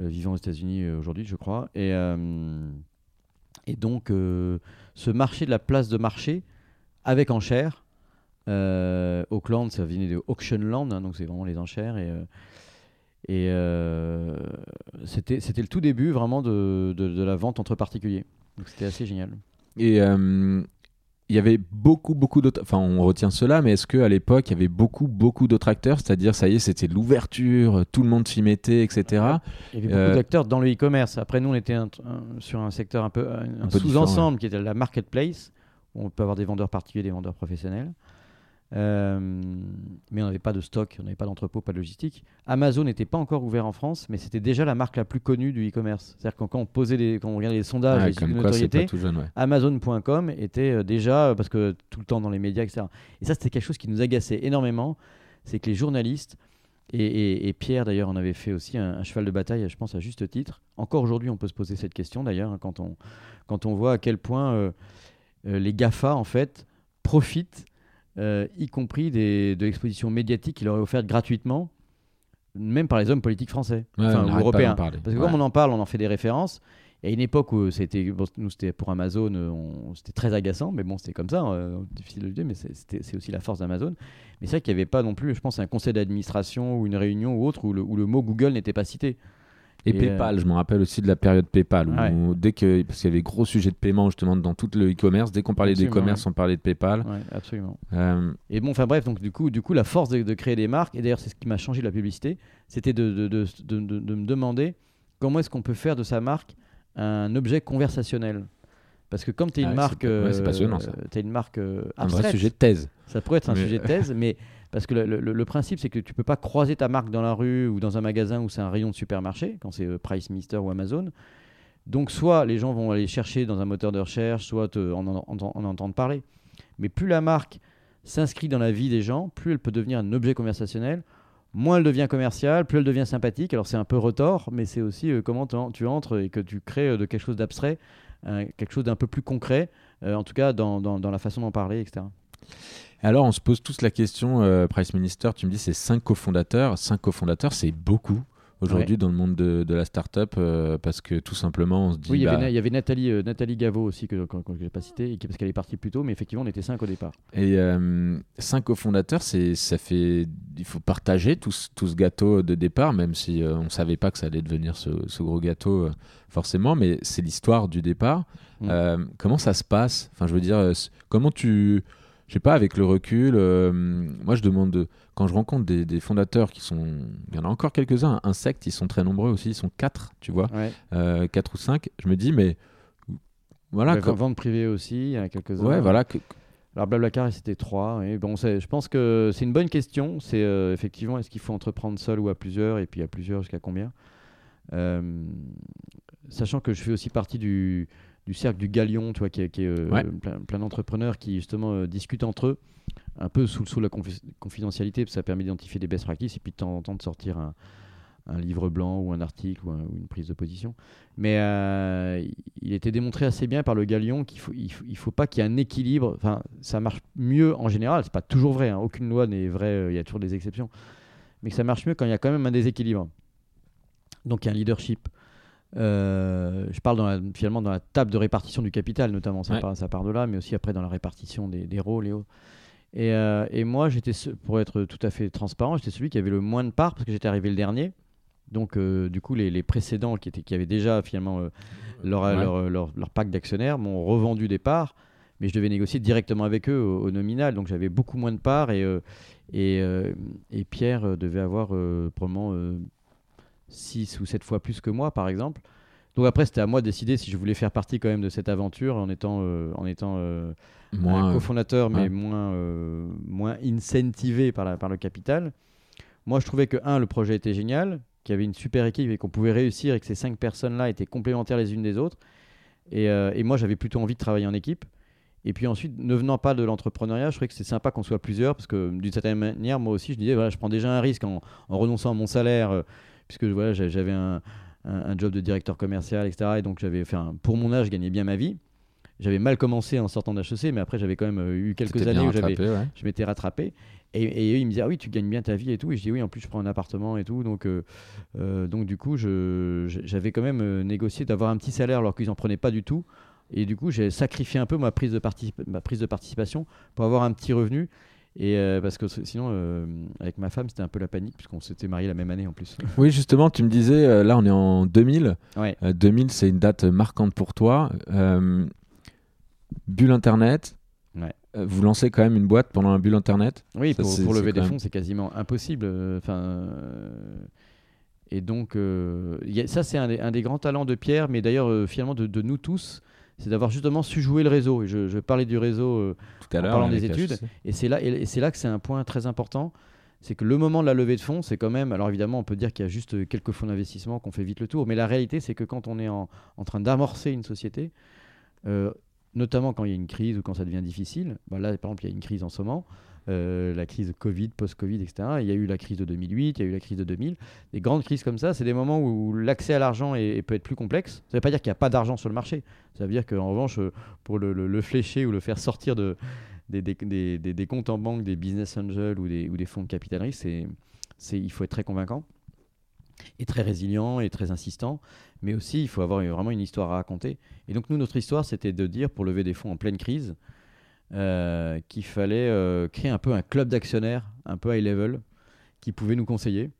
euh, vivant aux États-Unis euh, aujourd'hui, je crois. Et, euh, et donc, ce marché de la place de marché, avec enchères, Auckland, ça venait de Auction Land, hein, donc c'est vraiment les enchères. Et, et c'était, c'était le tout début vraiment de, de, la vente entre particuliers. Donc c'était assez génial. Et il y avait beaucoup, beaucoup d'autres. Enfin, on retient cela, mais est-ce qu'à l'époque, il y avait beaucoup, beaucoup d'autres acteurs? C'est-à-dire, ça y est, c'était l'ouverture, tout le monde s'y mettait, etc. Il y avait beaucoup euh, d'acteurs dans le e-commerce. Après, nous, on était sur un secteur un peu, un, sous-ensemble qui était la marketplace, où on peut avoir des vendeurs particuliers, des vendeurs professionnels. Euh, mais on n'avait pas de stock, on n'avait pas d'entrepôt, pas de logistique. Amazon n'était pas encore ouvert en France, mais c'était déjà la marque la plus connue du e-commerce. C'est-à-dire que quand on posait les, quand on regardait les sondages de notoriété, Amazon.com était euh, déjà parce que tout le temps dans les médias, etc. Et ça, c'était quelque chose qui nous agaçait énormément, c'est que les journalistes et, Pierre d'ailleurs en avait fait aussi un, cheval de bataille, je pense à juste titre. Encore aujourd'hui, on peut se poser cette question d'ailleurs hein, quand on quand on voit à quel point euh, les Gafa en fait profitent euh, y compris des, de l'exposition médiatique qu'il aurait offerte gratuitement, même par les hommes politiques français, enfin, ou européens. Parce que comme on en parle, on en fait des références. Et à une époque où c'était, nous c'était pour Amazon, c'était très agaçant, mais bon, c'était comme ça, euh, difficile de le dire, mais c'est aussi la force d'Amazon. Mais c'est vrai qu'il n'y avait pas non plus, je pense, un conseil d'administration ou une réunion ou autre où le, où le mot Google n'était pas cité. Et, PayPal, euh, je me rappelle aussi de la période PayPal, où, dès que, parce qu'il y avait gros sujets de paiement justement dans tout le e-commerce, dès qu'on parlait d'e-commerce, on parlait de PayPal. Ouais, absolument. Euh, et bon, enfin bref, donc du coup, du coup, la force de, créer des marques, et d'ailleurs c'est ce qui m'a changé de la publicité, c'était de, de, de, de, me demander comment est-ce qu'on peut faire de sa marque un objet conversationnel. Parce que comme tu es une marque, c'est passionnant ça. es une marque un vrai sujet de thèse. Ça pourrait être un sujet de thèse, *laughs* mais parce que le, principe, c'est que tu peux pas croiser ta marque dans la rue ou dans un magasin où c'est un rayon de supermarché, quand c'est euh, Price Mister ou Amazon. Donc, soit les gens vont aller chercher dans un moteur de recherche, soit en, en, entendre parler. Mais plus la marque s'inscrit dans la vie des gens, plus elle peut devenir un objet conversationnel, moins elle devient commerciale, plus elle devient sympathique. Alors, c'est un peu retort, mais c'est aussi euh, comment tu entres et que tu crées euh, de quelque chose d'abstrait, quelque chose d'un peu plus concret, en tout cas dans, dans la façon d'en parler, etc. Alors, on se pose tous la question, euh, Price Minister, tu me dis c'est 5 cofondateurs. 5 cofondateurs, c'est beaucoup aujourd'hui dans le monde de, la startup euh, parce que tout simplement on se dit. Oui, il y, avait, bah Nathalie, euh, Nathalie Gaveau aussi que, que, je n'ai pas cité parce qu'elle est partie plus tôt, mais effectivement on était 5 au départ. Et 5 cofondateurs, ça fait. Il faut partager tout, tout, ce gâteau de départ, même si on ne savait pas que ça allait devenir ce, gros gâteau forcément, mais c'est l'histoire du départ. Mm. comment ça se passe? Enfin, je veux dire, comment tu je sais pas, avec le recul, euh, moi je demande, quand je rencontre des, fondateurs qui sont, il y en a encore quelques-uns, insectes, ils sont très nombreux aussi, ils sont quatre, tu vois, euh, quatre ou cinq, je me dis, mais voilà. Comme... Vente privée aussi, il y en a quelques-uns. Ouais, voilà. Alors Blablacar, c'était trois. Et bon, je pense que c'est une bonne question. C'est euh, effectivement, est-ce qu'il faut entreprendre seul ou à plusieurs, et puis à plusieurs jusqu'à combien? Sachant que je fais aussi partie du, du cercle du Galion, tu vois, qui est, euh, plein, d'entrepreneurs qui justement euh, discutent entre eux, un peu sous, sous la confidentialité, parce que ça permet d'identifier des best practices et puis de temps en temps de sortir un, livre blanc ou un article ou, une prise de position. Mais euh, il était démontré assez bien par le Galion qu'il faut, il faut, pas qu'il y ait un équilibre. Enfin, ça marche mieux en général. C'est pas toujours vrai. Hein. Aucune loi n'est vraie. Il y a toujours des exceptions. Mais que ça marche mieux quand il y a quand même un déséquilibre. Donc il y a un leadership euh, je parle dans finalement dans la table de répartition du capital, notamment, ça, part, ça part de là, mais aussi après dans la répartition des, des rôles et autres. Et, euh, et moi, j'étais, pour être tout à fait transparent, j'étais celui qui avait le moins de parts parce que j'étais arrivé le dernier. Donc, du coup, les, précédents qui, étaient, qui avaient déjà finalement leur, leur, leur, leur, pack d'actionnaires m'ont revendu des parts mais je devais négocier directement avec eux au, nominal, donc j'avais beaucoup moins de parts et, euh, et, euh, et, Pierre euh, devait avoir probablement 6 ou 7 fois plus que moi, par exemple. Donc après, c'était à moi de décider si je voulais faire partie quand même de cette aventure en étant, en étant moins, un cofondateur, mais moins, moins incentivé par, la, par le capital. Moi, je trouvais que, un, le projet était génial, qu'il y avait une super équipe et qu'on pouvait réussir et que ces cinq personnes-là étaient complémentaires les unes des autres. Et, et moi, j'avais plutôt envie de travailler en équipe. Et puis ensuite, ne venant pas de l'entrepreneuriat, je trouvais que c'est sympa qu'on soit plusieurs, parce que d'une certaine manière, moi aussi, je disais, voilà, je prends déjà un risque en, renonçant à mon salaire, euh, puisque voilà, j'avais un, job de directeur commercial, etc. Et donc, j'avais pour mon âge, je gagnais bien ma vie. J'avais mal commencé en sortant d'HEC, mais après, j'avais quand même euh, eu quelques années où je m'étais rattrapé. Et, et, eux, ils me disaient, ah oui, tu gagnes bien ta vie et tout. Et je dis, oui, en plus, je prends un appartement et tout. Donc, euh, donc du coup, j'avais quand même négocié d'avoir un petit salaire alors qu'ils n'en prenaient pas du tout et du coup, j'ai sacrifié un peu ma prise, de ma prise de participation pour avoir un petit revenu. Et euh, parce que sinon, euh, avec ma femme, c'était un peu la panique, puisqu'on s'était mariés la même année en plus. *laughs* Oui, justement, tu me disais, euh, là, on est en 2000. 2000, c'est une date marquante pour toi. bulle Internet. Vous lancez quand même une boîte pendant un bulle Internet Oui, pour, lever des fonds, c'est quasiment impossible. Enfin. et donc, ça, c'est un, des grands talents de Pierre, mais d'ailleurs, finalement, de, de, nous tous c'est d'avoir justement su jouer le réseau. Et je, parlais du réseau euh, Tout à en parlant des études. Et c'est là, et, c'est là que c'est un point très important. C'est que le moment de la levée de fonds, c'est quand même. Alors évidemment, on peut dire qu'il y a juste quelques fonds d'investissement qu'on fait vite le tour. Mais la réalité, c'est que quand on est en, train d'amorcer une société, euh, notamment quand il y a une crise ou quand ça devient difficile, bah là, par exemple, il y a une crise en ce moment. Euh, la crise Covid, post-Covid, etc. Il y a eu la crise de 2008, il y a eu la crise de 2000. Des grandes crises comme ça, c'est des moments où l'accès à l'argent peut être plus complexe. Ça ne veut pas dire qu'il n'y a pas d'argent sur le marché. Ça veut dire qu'en revanche, euh, pour le, flécher ou le faire sortir de, des, comptes en banque des business angels ou des, ou des fonds de capital risque, c'est, il faut être très convaincant et très résilient et très insistant, mais aussi il faut avoir vraiment une histoire à raconter. Et donc nous, notre histoire, c'était de dire, pour lever des fonds en pleine crise, euh, qu'il fallait euh, créer un peu un club d'actionnaires, un peu high level, qui pouvait nous conseiller,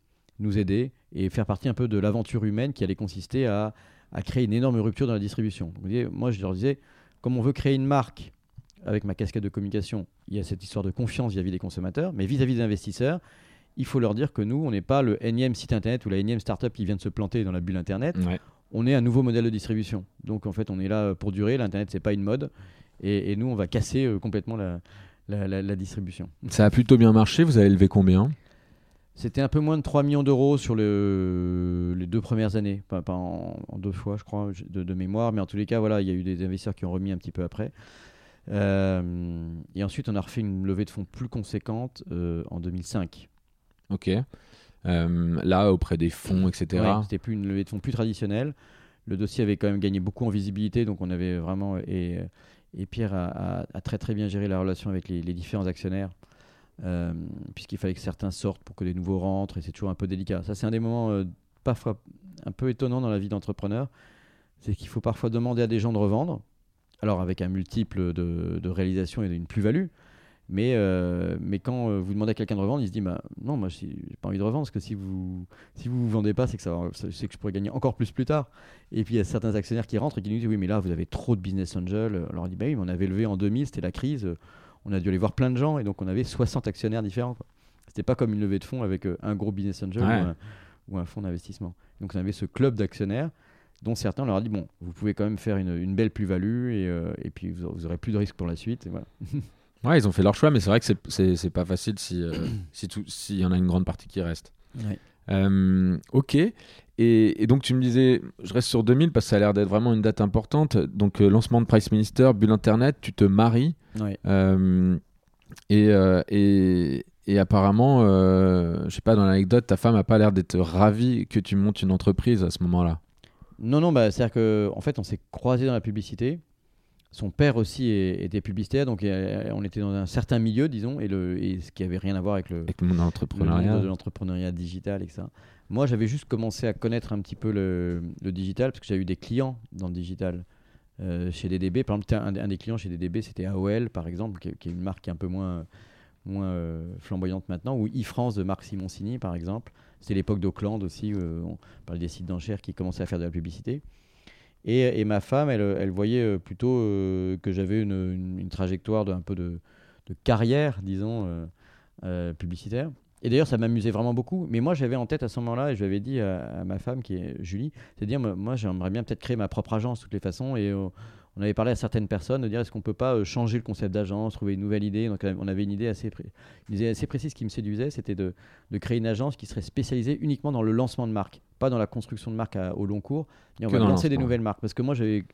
nous aider et faire partie un peu de l'aventure humaine qui allait consister à, créer une énorme rupture dans la distribution. moi, je leur disais, comme on veut créer une marque avec ma casquette de communication, il y a cette histoire de confiance vis-à-vis des consommateurs, mais vis-à-vis des investisseurs, il faut leur dire que nous, on n'est pas le énième site internet ou la énième startup qui vient de se planter dans la bulle internet. On est un nouveau modèle de distribution. Donc en fait, on est là pour durer. L'internet, c'est pas une mode. Et, nous, on va casser euh, complètement la, distribution. Ça a plutôt bien marché. Vous avez levé combien? C'était un peu moins de 3 millions d'euros sur le, les deux premières années. Pas, en, deux fois, je crois, de, mémoire. Mais en tous les cas, voilà, il y a eu des investisseurs qui ont remis un petit peu après. Euh, et ensuite, on a refait une levée de fonds plus conséquente euh, en 2005. Ok. là, auprès des fonds, etc. C'était plus une levée de fonds plus traditionnelle. Le dossier avait quand même gagné beaucoup en visibilité, donc on avait vraiment. Et, et Pierre a, très très bien géré la relation avec les, différents actionnaires, euh, puisqu'il fallait que certains sortent pour que les nouveaux rentrent, et c'est toujours un peu délicat. Ça, c'est un des moments euh, parfois un peu étonnants dans la vie d'entrepreneur. C'est qu'il faut parfois demander à des gens de revendre, alors avec un multiple de, de réalisation et d'une plus-value, mais, euh, mais quand euh, vous demandez à quelqu'un de revendre, il se dit bah, Non, moi, j'ai pas envie de revendre parce que si vous si vous, vous vendez pas, c'est que, ça, c'est que je pourrais gagner encore plus plus tard. Et puis il y a certains actionnaires qui rentrent et qui nous disent Oui, mais là, vous avez trop de business angels. Alors on dit Bah oui, mais on avait levé en 2000, c'était la crise. On a dû aller voir plein de gens et donc on avait 60 actionnaires différents. C'était pas comme une levée de fonds avec euh, un gros business angel ou, un, fonds d'investissement. Donc on avait ce club d'actionnaires dont certains leur a dit Bon, vous pouvez quand même faire une, une belle plus-value et, et, puis vous, vous, aurez plus de risques pour la suite. Et voilà. *laughs* Ouais, ils ont fait leur choix, mais c'est vrai que c'est pas facile si euh, *clears throat* s'il y en a une grande partie qui reste. Euh, ok. Et, donc tu me disais, je reste sur 2000 parce que ça a l'air d'être vraiment une date importante. Donc euh, lancement de Price Minister, bulle Internet, tu te maries. et, et, et, apparemment, je sais pas, dans l'anecdote, ta femme a pas l'air d'être ravie que tu montes une entreprise à ce moment-là. Non, non, bah, c'est-à-dire qu'en en fait, on s'est croisés dans la publicité. Son père aussi était publicitaire, donc euh, on était dans un certain milieu, disons, et, le, et ce qui avait rien à voir avec le, avec monde de l'entrepreneuriat digital et ça. Moi, j'avais juste commencé à connaître un petit peu le, digital parce que j'avais eu des clients dans le digital euh, chez DDB. Par exemple, un, un, des clients chez DDB, c'était AOL, par exemple, qui, est une marque un peu moins, moins flamboyantes maintenant, ou e-France de Marc Simoncini, par exemple. C'était l'époque d'Auckland aussi, on parlait des sites d'enchères qui commençaient à faire de la publicité. Et, ma femme, elle, elle voyait plutôt que j'avais une, trajectoire de, un peu de, de carrière, disons, publicitaire. Et d'ailleurs, ça m'amusait vraiment beaucoup. Mais moi, j'avais en tête à ce moment-là, et je lui avais dit à, ma femme, qui est Julie, c'est à dire, moi, j'aimerais bien peut-être créer ma propre agence de toutes les façons. Et euh, on avait parlé à certaines personnes de dire, est-ce qu'on peut pas euh, changer le concept d'agence, trouver une nouvelle idée? Donc, on avait une idée assez, une idée assez précise qui me séduisait, c'était de, de, créer une agence qui serait spécialisée uniquement dans le lancement de marque, pas dans la construction de marque au long cours. Et on va lancer des nouvelles marques. Parce que moi, j'avais,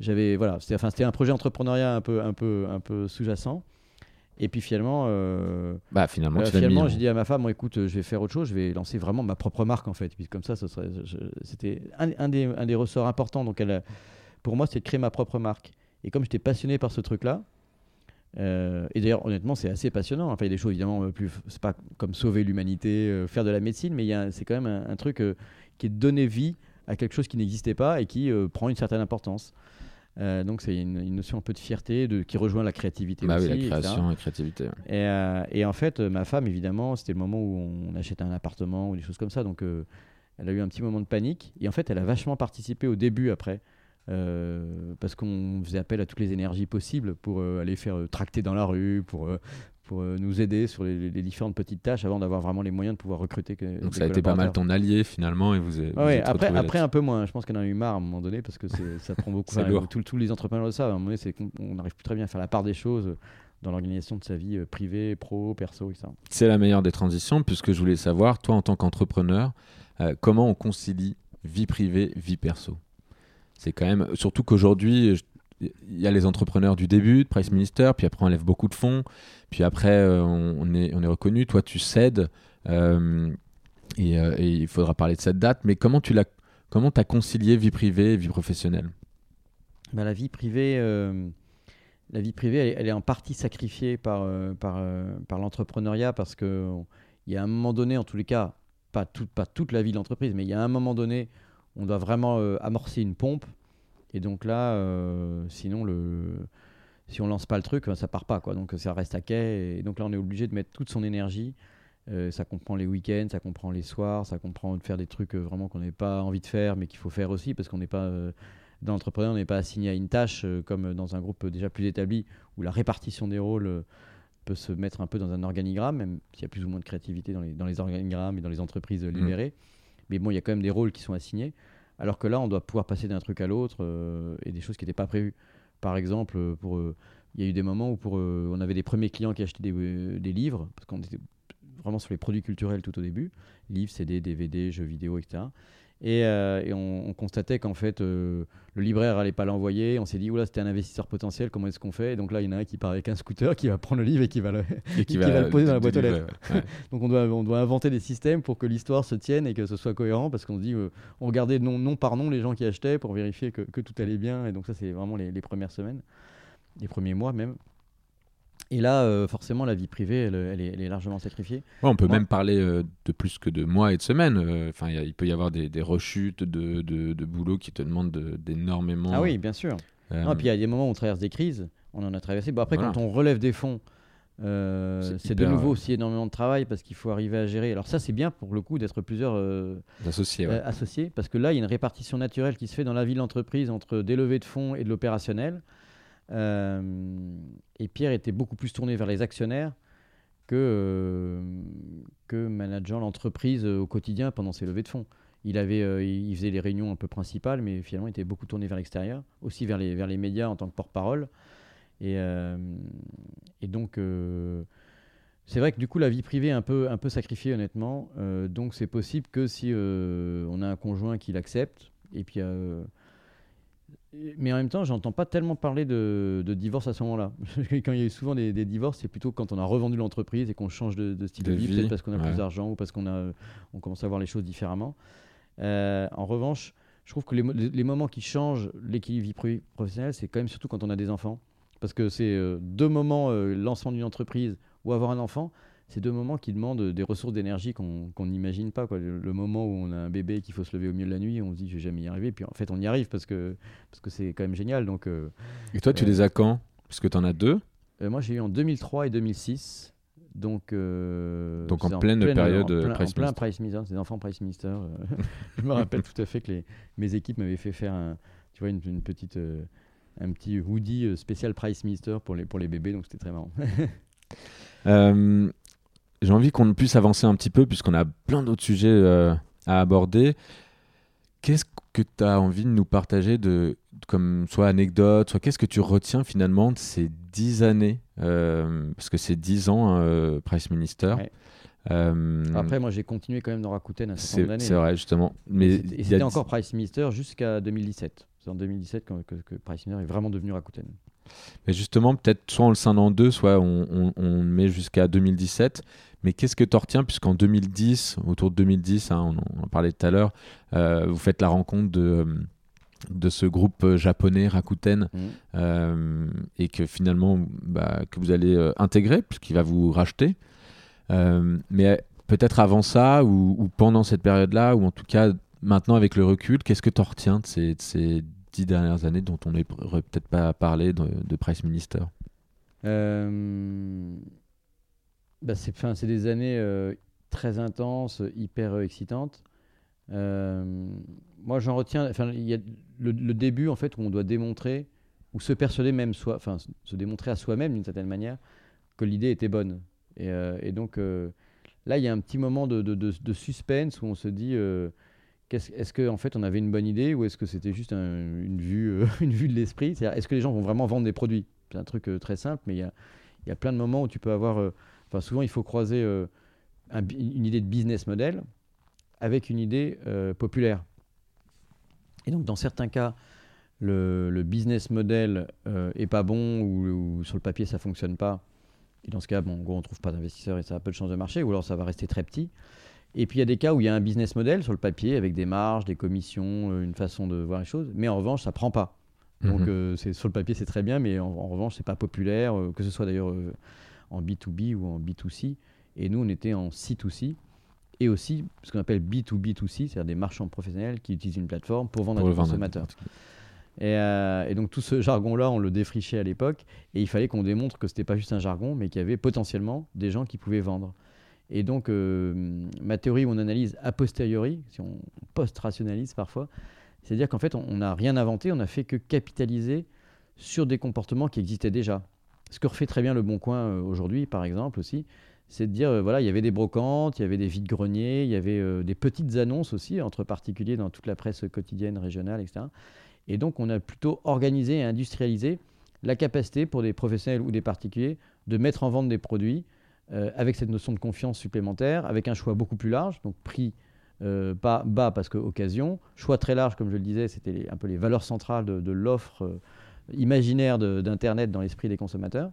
j'avais voilà, c'était, enfin, un projet entrepreneuriat un peu, un peu, un peu sous-jacent. Et puis finalement, euh, bah, finalement, euh, finalement j'ai dit à ma femme, bon, écoute, je vais faire autre chose, je vais lancer vraiment ma propre marque en fait. puis comme ça, c'était un, un, des, un, des, ressorts importants. Donc elle, pour moi, c'est de créer ma propre marque. Et comme j'étais passionné par ce truc-là, euh, et d'ailleurs, honnêtement, c'est assez passionnant. Enfin, il y a des choses évidemment plus, c'est pas comme sauver l'humanité, faire de la médecine, mais c'est quand même un, un truc qui est de donner vie à quelque chose qui n'existait pas et qui prend une certaine importance. Euh, donc c'est une, notion un peu de fierté de, qui rejoint la créativité bah aussi. Oui, la création et la créativité. Et, euh, et, en fait, ma femme, évidemment, c'était le moment où on achète un appartement ou des choses comme ça. Donc euh, elle a eu un petit moment de panique. Et en fait, elle a vachement participé au début après. Parce qu'on faisait appel à toutes les énergies possibles pour aller faire tracter dans la rue, pour pour euh, nous aider sur les, différentes petites tâches avant d'avoir vraiment les moyens de pouvoir recruter. Que, Donc ça a été pas mal ton allié finalement et vous, avez, après, après un peu moins. Je pense qu'on en a eu marre à un moment donné parce que ça prend beaucoup. *laughs* Tous les entrepreneurs de ça, à un moment donné, c'est qu'on n'arrive plus très bien à faire la part des choses dans l'organisation de sa vie euh, privée, pro, perso, etc. C'est la meilleure des transitions puisque je voulais savoir, toi en tant qu'entrepreneur, euh, comment on concilie vie privée, vie perso? C'est quand même, surtout qu'aujourd'hui, il y a les entrepreneurs du début de Price Minister, puis après on lève beaucoup de fonds, puis après euh, on, est, on est reconnu, toi tu cèdes, euh, euh, et, il faudra parler de cette date, mais comment tu l'as comment as concilié vie privée et vie professionnelle? Bah, La vie privée, la vie privée elle, est en partie sacrifiée par, par, par l'entrepreneuriat parce qu'il y a un moment donné, en tous les cas, pas, tout, pas toute la vie de l'entreprise, mais il y a un moment donné, on doit vraiment amorcer une pompe et donc là, euh, sinon, le, si on lance pas le truc, ça part pas. Quoi. Donc ça reste à quai. Et donc là, on est obligé de mettre toute son énergie. Euh, ça comprend les week-ends, ça comprend les soirs, ça comprend de faire des trucs euh, vraiment qu'on n'avait pas envie de faire, mais qu'il faut faire aussi parce qu'on n'est pas dans l'entrepreneur, on n'est pas assigné à une tâche comme dans un groupe déjà plus établi où la répartition des rôles peut se mettre un peu dans un organigramme, même s'il y a plus ou moins de créativité dans les, dans les organigrammes et dans les entreprises mmh. libérées. Mais bon, il y a quand même des rôles qui sont assignés. Alors que là, on doit pouvoir passer d'un truc à l'autre euh, et des choses qui n'étaient pas prévues. Par exemple, euh, pour, euh, il y a eu des moments où pour, on avait des premiers clients qui achetaient des, des livres, parce qu'on était vraiment sur les produits culturels tout au début, livres, CD, DVD, jeux vidéo, etc. Et, euh, on, constatait qu'en fait, euh, le libraire n'allait pas l'envoyer. On s'est dit, oula, c'était un investisseur potentiel, comment est-ce qu'on fait? Et Donc là, il y en a un qui part avec un scooter, qui va prendre le livre et qui va le, qui *laughs* va le poser dans la boîte aux lettres. *laughs* Donc on doit, on doit inventer des systèmes pour que l'histoire se tienne et que ce soit cohérent, parce qu'on se dit, euh, on regardait nom, nom, par nom les gens qui achetaient pour vérifier que, que tout allait bien. Et donc ça, c'est vraiment les, les premières semaines, les premiers mois même. Et là, euh, forcément, la vie privée, elle, est, largement sacrifiée. on peut même parler euh, de plus que de mois et de semaines. Euh, enfin, il peut y avoir des, rechutes de, de, boulot qui te demandent d'énormément. Ah oui, bien sûr. et puis il y a des moments où on traverse des crises. On en a traversé. Bon, après, quand on relève des fonds, c'est de nouveau aussi énormément de travail parce qu'il faut arriver à gérer. Alors ça, c'est bien pour le coup d'être plusieurs associés, associés, parce que là, il y a une répartition naturelle qui se fait dans la vie de l'entreprise entre des levées de fonds et de l'opérationnel. Euh, et Pierre était beaucoup plus tourné vers les actionnaires que, euh, que manageant l'entreprise euh, au quotidien pendant ses levées de fonds. Il, avait, il faisait les réunions un peu principales, mais finalement, il était beaucoup tourné vers l'extérieur, aussi vers les, vers les médias en tant que porte-parole. Et, et, donc, c'est vrai que du coup, la vie privée est un peu, un peu sacrifiée, honnêtement. donc, c'est possible que si on a un conjoint qui l'accepte, et puis mais en même temps, j'entends pas tellement parler de, divorce à ce moment-là. *laughs* quand il y a eu souvent des, divorces, c'est plutôt quand on a revendu l'entreprise et qu'on change de, style de, vie, peut-être parce qu'on a plus d'argent ou parce qu'on a, on commence à voir les choses différemment. Euh, en revanche, je trouve que les, moments qui changent l'équilibre vie professionnelle, c'est quand même surtout quand on a des enfants. Parce que c'est euh, deux moments, euh, lancement d'une entreprise ou avoir un enfant, c'est deux moments qui demandent des ressources d'énergie qu'on n'imagine pas. Quoi. Le, moment où on a un bébé qu'il faut se lever au milieu de la nuit, on se dit je vais jamais y arriver. Puis en fait, on y arrive parce que parce que c'est quand même génial. Donc, euh, et toi, tu euh, les as quand? Parce que tu en as deux? Euh, Moi, j'ai eu en 2003 et 2006. Donc, Donc en, pleine, période en Price plein, Price Minister, c'est des enfants Price Minister. *laughs* je me rappelle tout à fait que les, mes équipes m'avaient fait faire un, tu vois, une, petite, un petit hoodie spécial Price Minister pour les, pour les bébés, donc c'était très marrant. *laughs* J'ai envie qu'on puisse avancer un petit peu puisqu'on a plein d'autres sujets à aborder. Qu'est-ce que tu as envie de nous partager de, comme soit anecdote, soit qu'est-ce que tu retiens finalement de ces dix années euh, Parce que c'est dix ans, hein, euh, Price Minister. Euh, Après, moi, j'ai continué quand même dans Rakuten nombre C'est vrai, justement. Mais et c'était encore Price Minister jusqu'à 2017. C'est en 2017 que, que, Price Minister est vraiment devenu Rakuten. Mais justement, peut-être soit on le scinde en deux, soit on, on, on met jusqu'à 2017. Mais qu'est-ce que tu retiens Puisqu'en 2010, autour de 2010, hein, on, en parlait tout à l'heure, euh, vous faites la rencontre de, euh, de ce groupe euh, japonais Rakuten mmh. et que finalement bah, que vous allez intégrer puisqu'il va vous racheter. mais peut-être avant ça ou, pendant cette période-là, ou en tout cas maintenant avec le recul, qu'est-ce que tu retiens de ces, ces, dix dernières années dont on n'aurait peut-être pas parlé de, de Price Minister? Bah c'est des années euh, très intenses, hyper euh, excitantes. Euh, moi, j'en retiens. Il y a le, début, en fait, où on doit démontrer, ou se persuader même, soit, enfin, se démontrer à soi-même d'une certaine manière, que l'idée était bonne. Et, donc, là, il y a un petit moment de, suspense où on se dit. est-ce qu'en en fait on avait une bonne idée ou est-ce que c'était juste une, vue, *laughs* une vue de l'esprit? Est-ce que les gens vont vraiment vendre des produits? C'est un truc très simple, mais il y a, y a, plein de moments où tu peux avoir Enfin, souvent, il faut croiser euh, une idée de business model avec une idée euh, populaire. Et donc, dans certains cas, le, business model euh, est pas bon ou, sur le papier ça fonctionne pas. Et dans ce cas, bon, en gros, on trouve pas d'investisseurs et ça a peu de chance de marcher, ou alors ça va rester très petit. Et puis il y a des cas où il y a un business model sur le papier avec des marges, des commissions, une façon de voir les choses, mais en revanche, ça prend pas. Donc mhm. c'est sur le papier, c'est très bien, mais en, en revanche, c'est pas populaire, que ce soit d'ailleurs en B2B ou en B2C. Et nous, on était en C2C et aussi ce qu'on appelle B2B2C, c'est-à-dire des marchands professionnels qui utilisent une plateforme pour vendre à des consommateurs. Et, euh, et, donc tout ce jargon-là, on le défrichait à l'époque, et il fallait qu'on démontre que ce n'était pas juste un jargon, mais qu'il y avait potentiellement des gens qui pouvaient vendre. Et donc euh, ma théorie, mon analyse a posteriori, si on post-rationalise parfois, c'est-à-dire qu'en fait on n'a rien inventé, on n'a fait que capitaliser sur des comportements qui existaient déjà. Ce que refait très bien le Bon Coin euh, aujourd'hui, par exemple, aussi, c'est de dire, euh, voilà, il y avait des brocantes, il y avait des vides-greniers, il y avait euh, des petites annonces aussi, entre particuliers dans toute la presse quotidienne, régionale, etc. Et donc, on a plutôt organisé et industrialisé la capacité pour des professionnels ou des particuliers de mettre en vente des produits avec cette notion de confiance supplémentaire, avec un choix beaucoup plus large, donc prix pas bas parce que occasion, choix très large, comme je le disais, c'était un peu les valeurs centrales de, de l'offre imaginaire d'Internet dans l'esprit des consommateurs.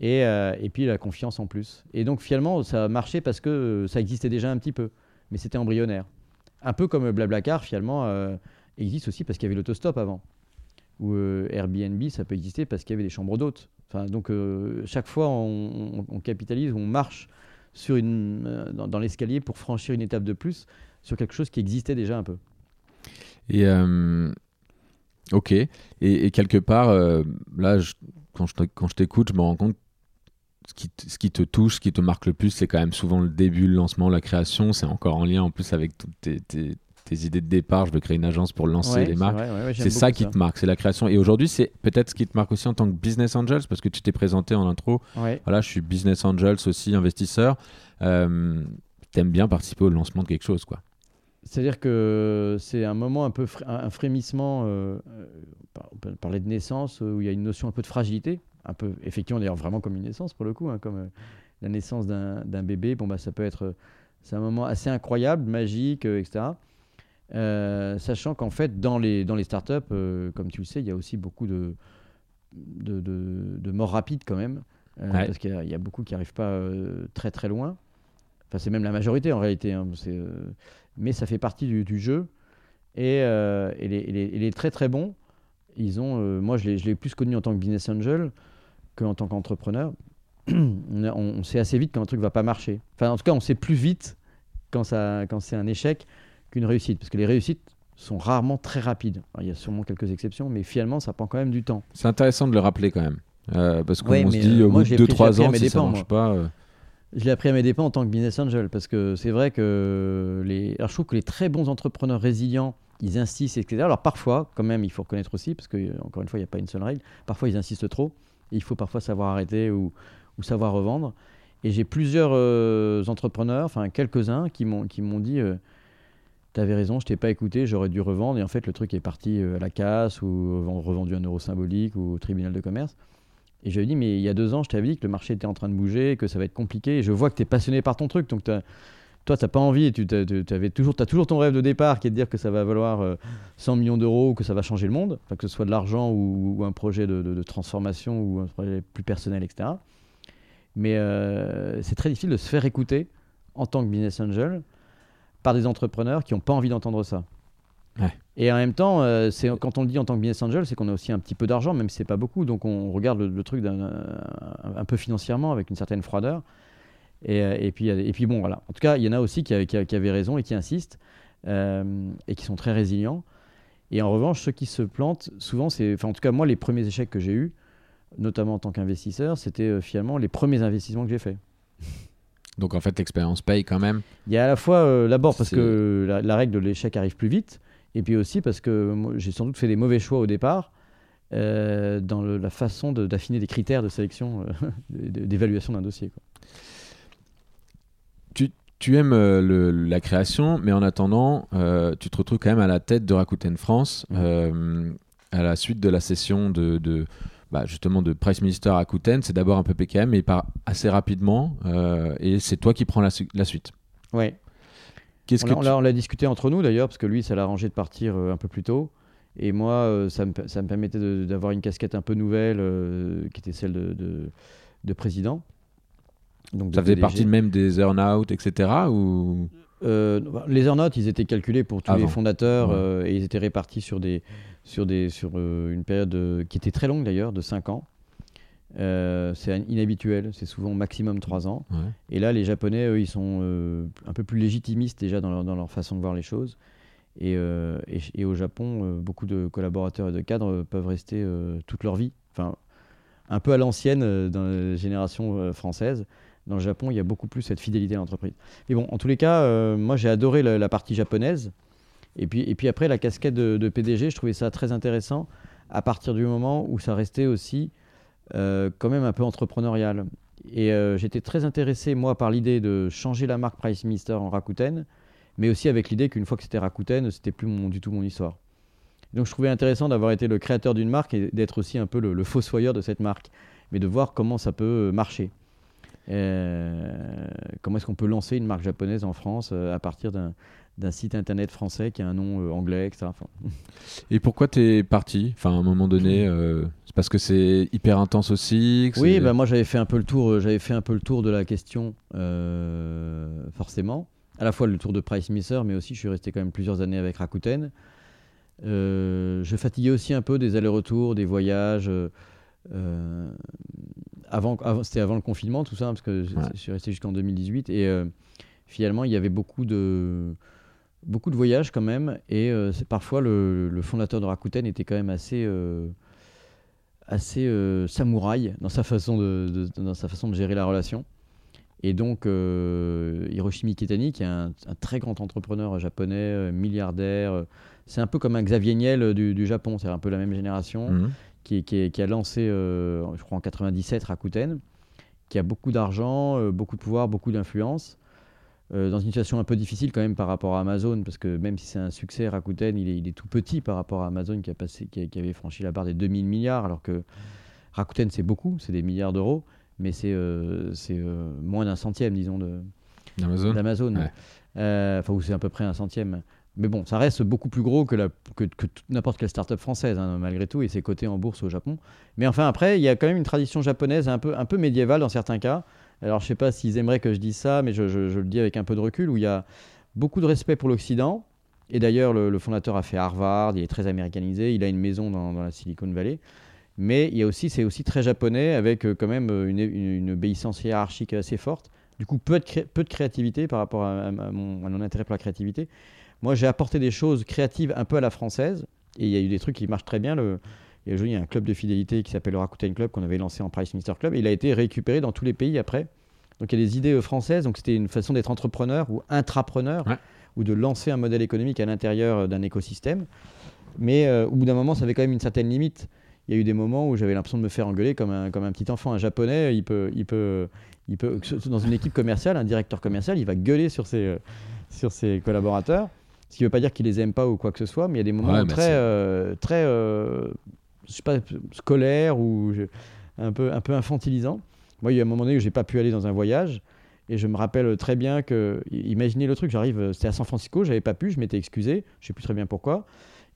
Et, euh, et, puis la confiance en plus. Et donc finalement, ça a marché parce que ça existait déjà un petit peu, mais c'était embryonnaire. Un peu comme Blablacar, finalement, euh, existe aussi parce qu'il y avait l'autostop avant. Ou euh, Airbnb, ça peut exister parce qu'il y avait des chambres d'hôtes. Enfin, donc chaque fois, on, capitalise, on marche sur une, dans, dans l'escalier pour franchir une étape de plus sur quelque chose qui existait déjà un peu. Et Ok. Et, quelque part, euh, là, quand je, t'écoute, je me rends compte ce qui, ce qui te touche, ce qui te marque le plus, c'est quand même souvent le début, le lancement, la création. C'est encore en lien en plus avec toutes tes, idées de départ. Je veux créer une agence pour lancer les marques. c'est ça qui te marque, c'est la création. Et aujourd'hui, c'est peut-être ce qui te marque aussi en tant que business angels, parce que tu t'es présenté en intro. Voilà, je suis business angels aussi, investisseur. Euh, T'aimes bien participer au lancement de quelque chose, quoi. C'est-à-dire que c'est un moment un peu un frémissement, euh, euh, on peut parler de naissance, euh, où il y a une notion un peu de fragilité, un peu effectivement d'ailleurs vraiment comme une naissance pour le coup, hein, comme la naissance d'un bébé. Bon bah ça peut être, c'est un moment assez incroyable, magique, etc. sachant qu'en fait dans les dans les startups, comme tu le sais, il y a aussi beaucoup de de, de, morts rapides quand même, parce qu'il y, a beaucoup qui n'arrivent pas très très loin. Enfin, c'est même la majorité en réalité. Hein. Mais ça fait partie du, jeu. Et, euh, les, très très bons, ils ont, euh, moi je l'ai plus connu en tant que business angel qu'en tant qu'entrepreneur. *clears throat* on, sait assez vite quand un truc va pas marcher. Enfin, en tout cas, on sait plus vite quand, ça, quand c'est un échec qu'une réussite. Parce que les réussites sont rarement très rapides. il y a sûrement quelques exceptions, mais finalement, ça prend quand même du temps. C'est intéressant de le rappeler quand même. Euh, parce qu'on se dit, au bout de 2-3 ans, si ça marche pas... Je l'ai appris à mes dépens en tant que business angel parce que c'est vrai que les. Je trouve que les très bons entrepreneurs résilients, ils insistent, etc. Alors, parfois, quand même, il faut reconnaître aussi, parce que, encore une fois, il n'y a pas une seule règle, parfois, ils insistent trop. Et il faut parfois savoir arrêter ou, savoir revendre. Et j'ai plusieurs euh, entrepreneurs, enfin quelques-uns, qui m'ont dit euh, Tu avais raison, je t'ai pas écouté, j'aurais dû revendre. Et en fait, le truc est parti euh, à la casse ou revendu un euro symbolique ou au tribunal de commerce. Et je lui ai dit Mais il y a deux ans, je t'avais dit que le marché était en train de bouger, que ça va être compliqué. Et je vois que tu es passionné par ton truc. Donc, toi, tu n'as pas envie. Tu avais toujours, as toujours ton rêve de départ qui est de dire que ça va valoir 100 millions d'euros ou que ça va changer le monde, que ce soit de l'argent ou, un projet de, de, transformation ou un projet plus personnel, etc. Mais euh, c'est très difficile de se faire écouter en tant que business angel par des entrepreneurs qui n'ont pas envie d'entendre ça. Et en même temps, euh, c'est quand on le dit en tant que business angel, c'est qu'on a aussi un petit peu d'argent, même si c'est pas beaucoup. Donc on regarde le, truc un, peu financièrement avec une certaine froideur. Et, euh, et, puis, et puis bon, voilà. En tout cas, il y en a aussi qui, qui, avaient raison et qui insistent et qui sont très résilients. Et en revanche, ceux qui se plantent, souvent, c'est, enfin, en tout cas, moi, les premiers échecs que j'ai eus, notamment en tant qu'investisseur, c'était euh, finalement les premiers investissements que j'ai faits. Donc en fait, l'expérience paye quand même Il y a à la fois, euh, d'abord parce que la, règle de l'échec arrive plus vite, et puis aussi parce que j'ai sans doute fait des mauvais choix au départ euh, dans la façon d'affiner des critères de sélection, *laughs* d'évaluation d'un dossier. Tu, tu, aimes la création, mais en attendant, tu te retrouves quand même à la tête de Rakuten France à la suite de la session de, de bah, justement de Price Minister Rakuten, c'est d'abord un peu PKM, mais il part assez rapidement, euh, et c'est toi qui prends la, la suite. Oui. Qu'est-ce on, que on l'a discuté entre nous d'ailleurs, parce que lui, ça l'a arrangé de partir euh, un peu plus tôt. Et moi, euh, ça, me, ça, me, permettait d'avoir une casquette un peu nouvelle, qui était celle de, de, président. Donc ça faisait partie même des earn-out, etc. Ou... les earn-out, ils étaient calculés pour tous les fondateurs et ils étaient répartis sur des, sur, des, sur euh, une période euh, qui était très longue d'ailleurs, de 5 ans. Euh, c'est inhabituel, c'est souvent maximum 3 ans. Et là, les Japonais, eux, ils sont un peu plus légitimistes déjà dans leur, dans leur, façon de voir les choses. Et, et, au Japon, beaucoup de collaborateurs et de cadres peuvent rester toute leur vie. Enfin, un peu à l'ancienne dans la génération française. Dans le Japon, il y a beaucoup plus cette fidélité à l'entreprise. Mais bon, en tous les cas, moi j'ai adoré la, partie japonaise. Et puis, et puis après, la casquette de, PDG, je trouvais ça très intéressant à partir du moment où ça restait aussi euh, quand même un peu entrepreneurial. Et euh, j'étais très intéressé, moi, par l'idée de changer la marque Price Minister en Rakuten, mais aussi avec l'idée qu'une fois que c'était Rakuten, c'était plus du tout mon histoire. Donc je trouvais intéressant d'avoir été le créateur d'une marque et d'être aussi un peu le, fossoyeur de cette marque, mais de voir comment ça peut marcher. Euh, comment est-ce qu'on peut lancer une marque japonaise en France à partir d'un d'un site internet français qui a un nom euh, anglais, etc. *laughs* Et pourquoi tu es parti? Enfin, à un moment donné, euh, c'est parce que c'est hyper intense aussi Oui, bah, moi j'avais fait un peu le tour, euh, j'avais fait un peu le tour de la question, forcément. À la fois le tour de Price Misser, mais aussi je suis resté quand même plusieurs années avec Rakuten. je fatiguais aussi un peu des allers-retours, des voyages. avant, avant c'était avant le confinement, tout ça, parce que je suis resté jusqu'en 2018. Et finalement, il y avait beaucoup de beaucoup de voyages quand même. Et euh, c'est parfois le, fondateur de Rakuten était quand même assez, euh, assez euh, samouraï dans sa, façon de, dans sa façon de gérer la relation. Et donc, Hiroshi Mikitani, qui est un, très grand entrepreneur japonais, milliardaire, c'est un peu comme un Xavier Niel du, Japon, c'est un peu la même génération, mmh. qui, qui, qui, a lancé, je crois en 97, Rakuten, qui a beaucoup d'argent, beaucoup de pouvoir, beaucoup d'influence euh, dans une situation un peu difficile quand même par rapport à Amazon, parce que même si c'est un succès, Rakuten, il est, il est, tout petit par rapport à Amazon qui, a passé, qui, avait franchi la barre des 2000 milliards, alors que Rakuten, c'est beaucoup, c'est des milliards d'euros, mais c'est euh, euh, moins d'un centième, disons, d'Amazon. Enfin, ou c'est à peu près un centième. Mais bon, ça reste beaucoup plus gros que, la, que, que n'importe quelle start-up française, hein, malgré tout, et c'est coté en bourse au Japon. Mais enfin, après, il y a quand même une tradition japonaise un peu, un peu médiévale dans certains cas, alors je sais pas s'ils aimeraient que je dise ça, mais je, le dis avec un peu de recul, où il y a beaucoup de respect pour l'Occident. Et d'ailleurs, le, fondateur a fait Harvard, il est très américanisé, il a une maison dans, la Silicon Valley. Mais il y a aussi, c'est aussi très japonais, avec euh, quand même euh, une, obéissance hiérarchique assez forte. Du coup, peu de, créativité par rapport à, mon, intérêt pour la créativité. Moi, j'ai apporté des choses créatives un peu à la française, et il y a eu des trucs qui marchent très bien. Le, il y a un club de fidélité qui s'appelle le Rakuten Club qu'on avait lancé en Price Minister Club. il a été récupéré dans tous les pays après Donc il y a des idées françaises. Donc c'était une façon d'être entrepreneur ou intrapreneur ou de lancer un modèle économique à l'intérieur d'un écosystème. Mais au bout d'un moment, ça avait quand même une certaine limite il y a eu des moments où j'avais l'impression de me faire engueuler comme un, comme un petit enfant. Un japonais, il peut, il peut, il peut, dans une équipe commerciale, un directeur commercial, il va gueuler sur ses, sur ses collaborateurs. Ce qui ne veut pas dire qu'il les aime pas ou quoi que ce soit, mais il y a des moments très, euh, très euh, je sais pas, scolaires ou un peu, un peu infantilisants. Moi, il y a un moment donné où j'ai pas pu aller dans un voyage. Et je me rappelle très bien que, imaginez le truc, j'arrive, c'était à San Francisco, j'avais pas pu, je m'étais excusé, je sais plus très bien pourquoi.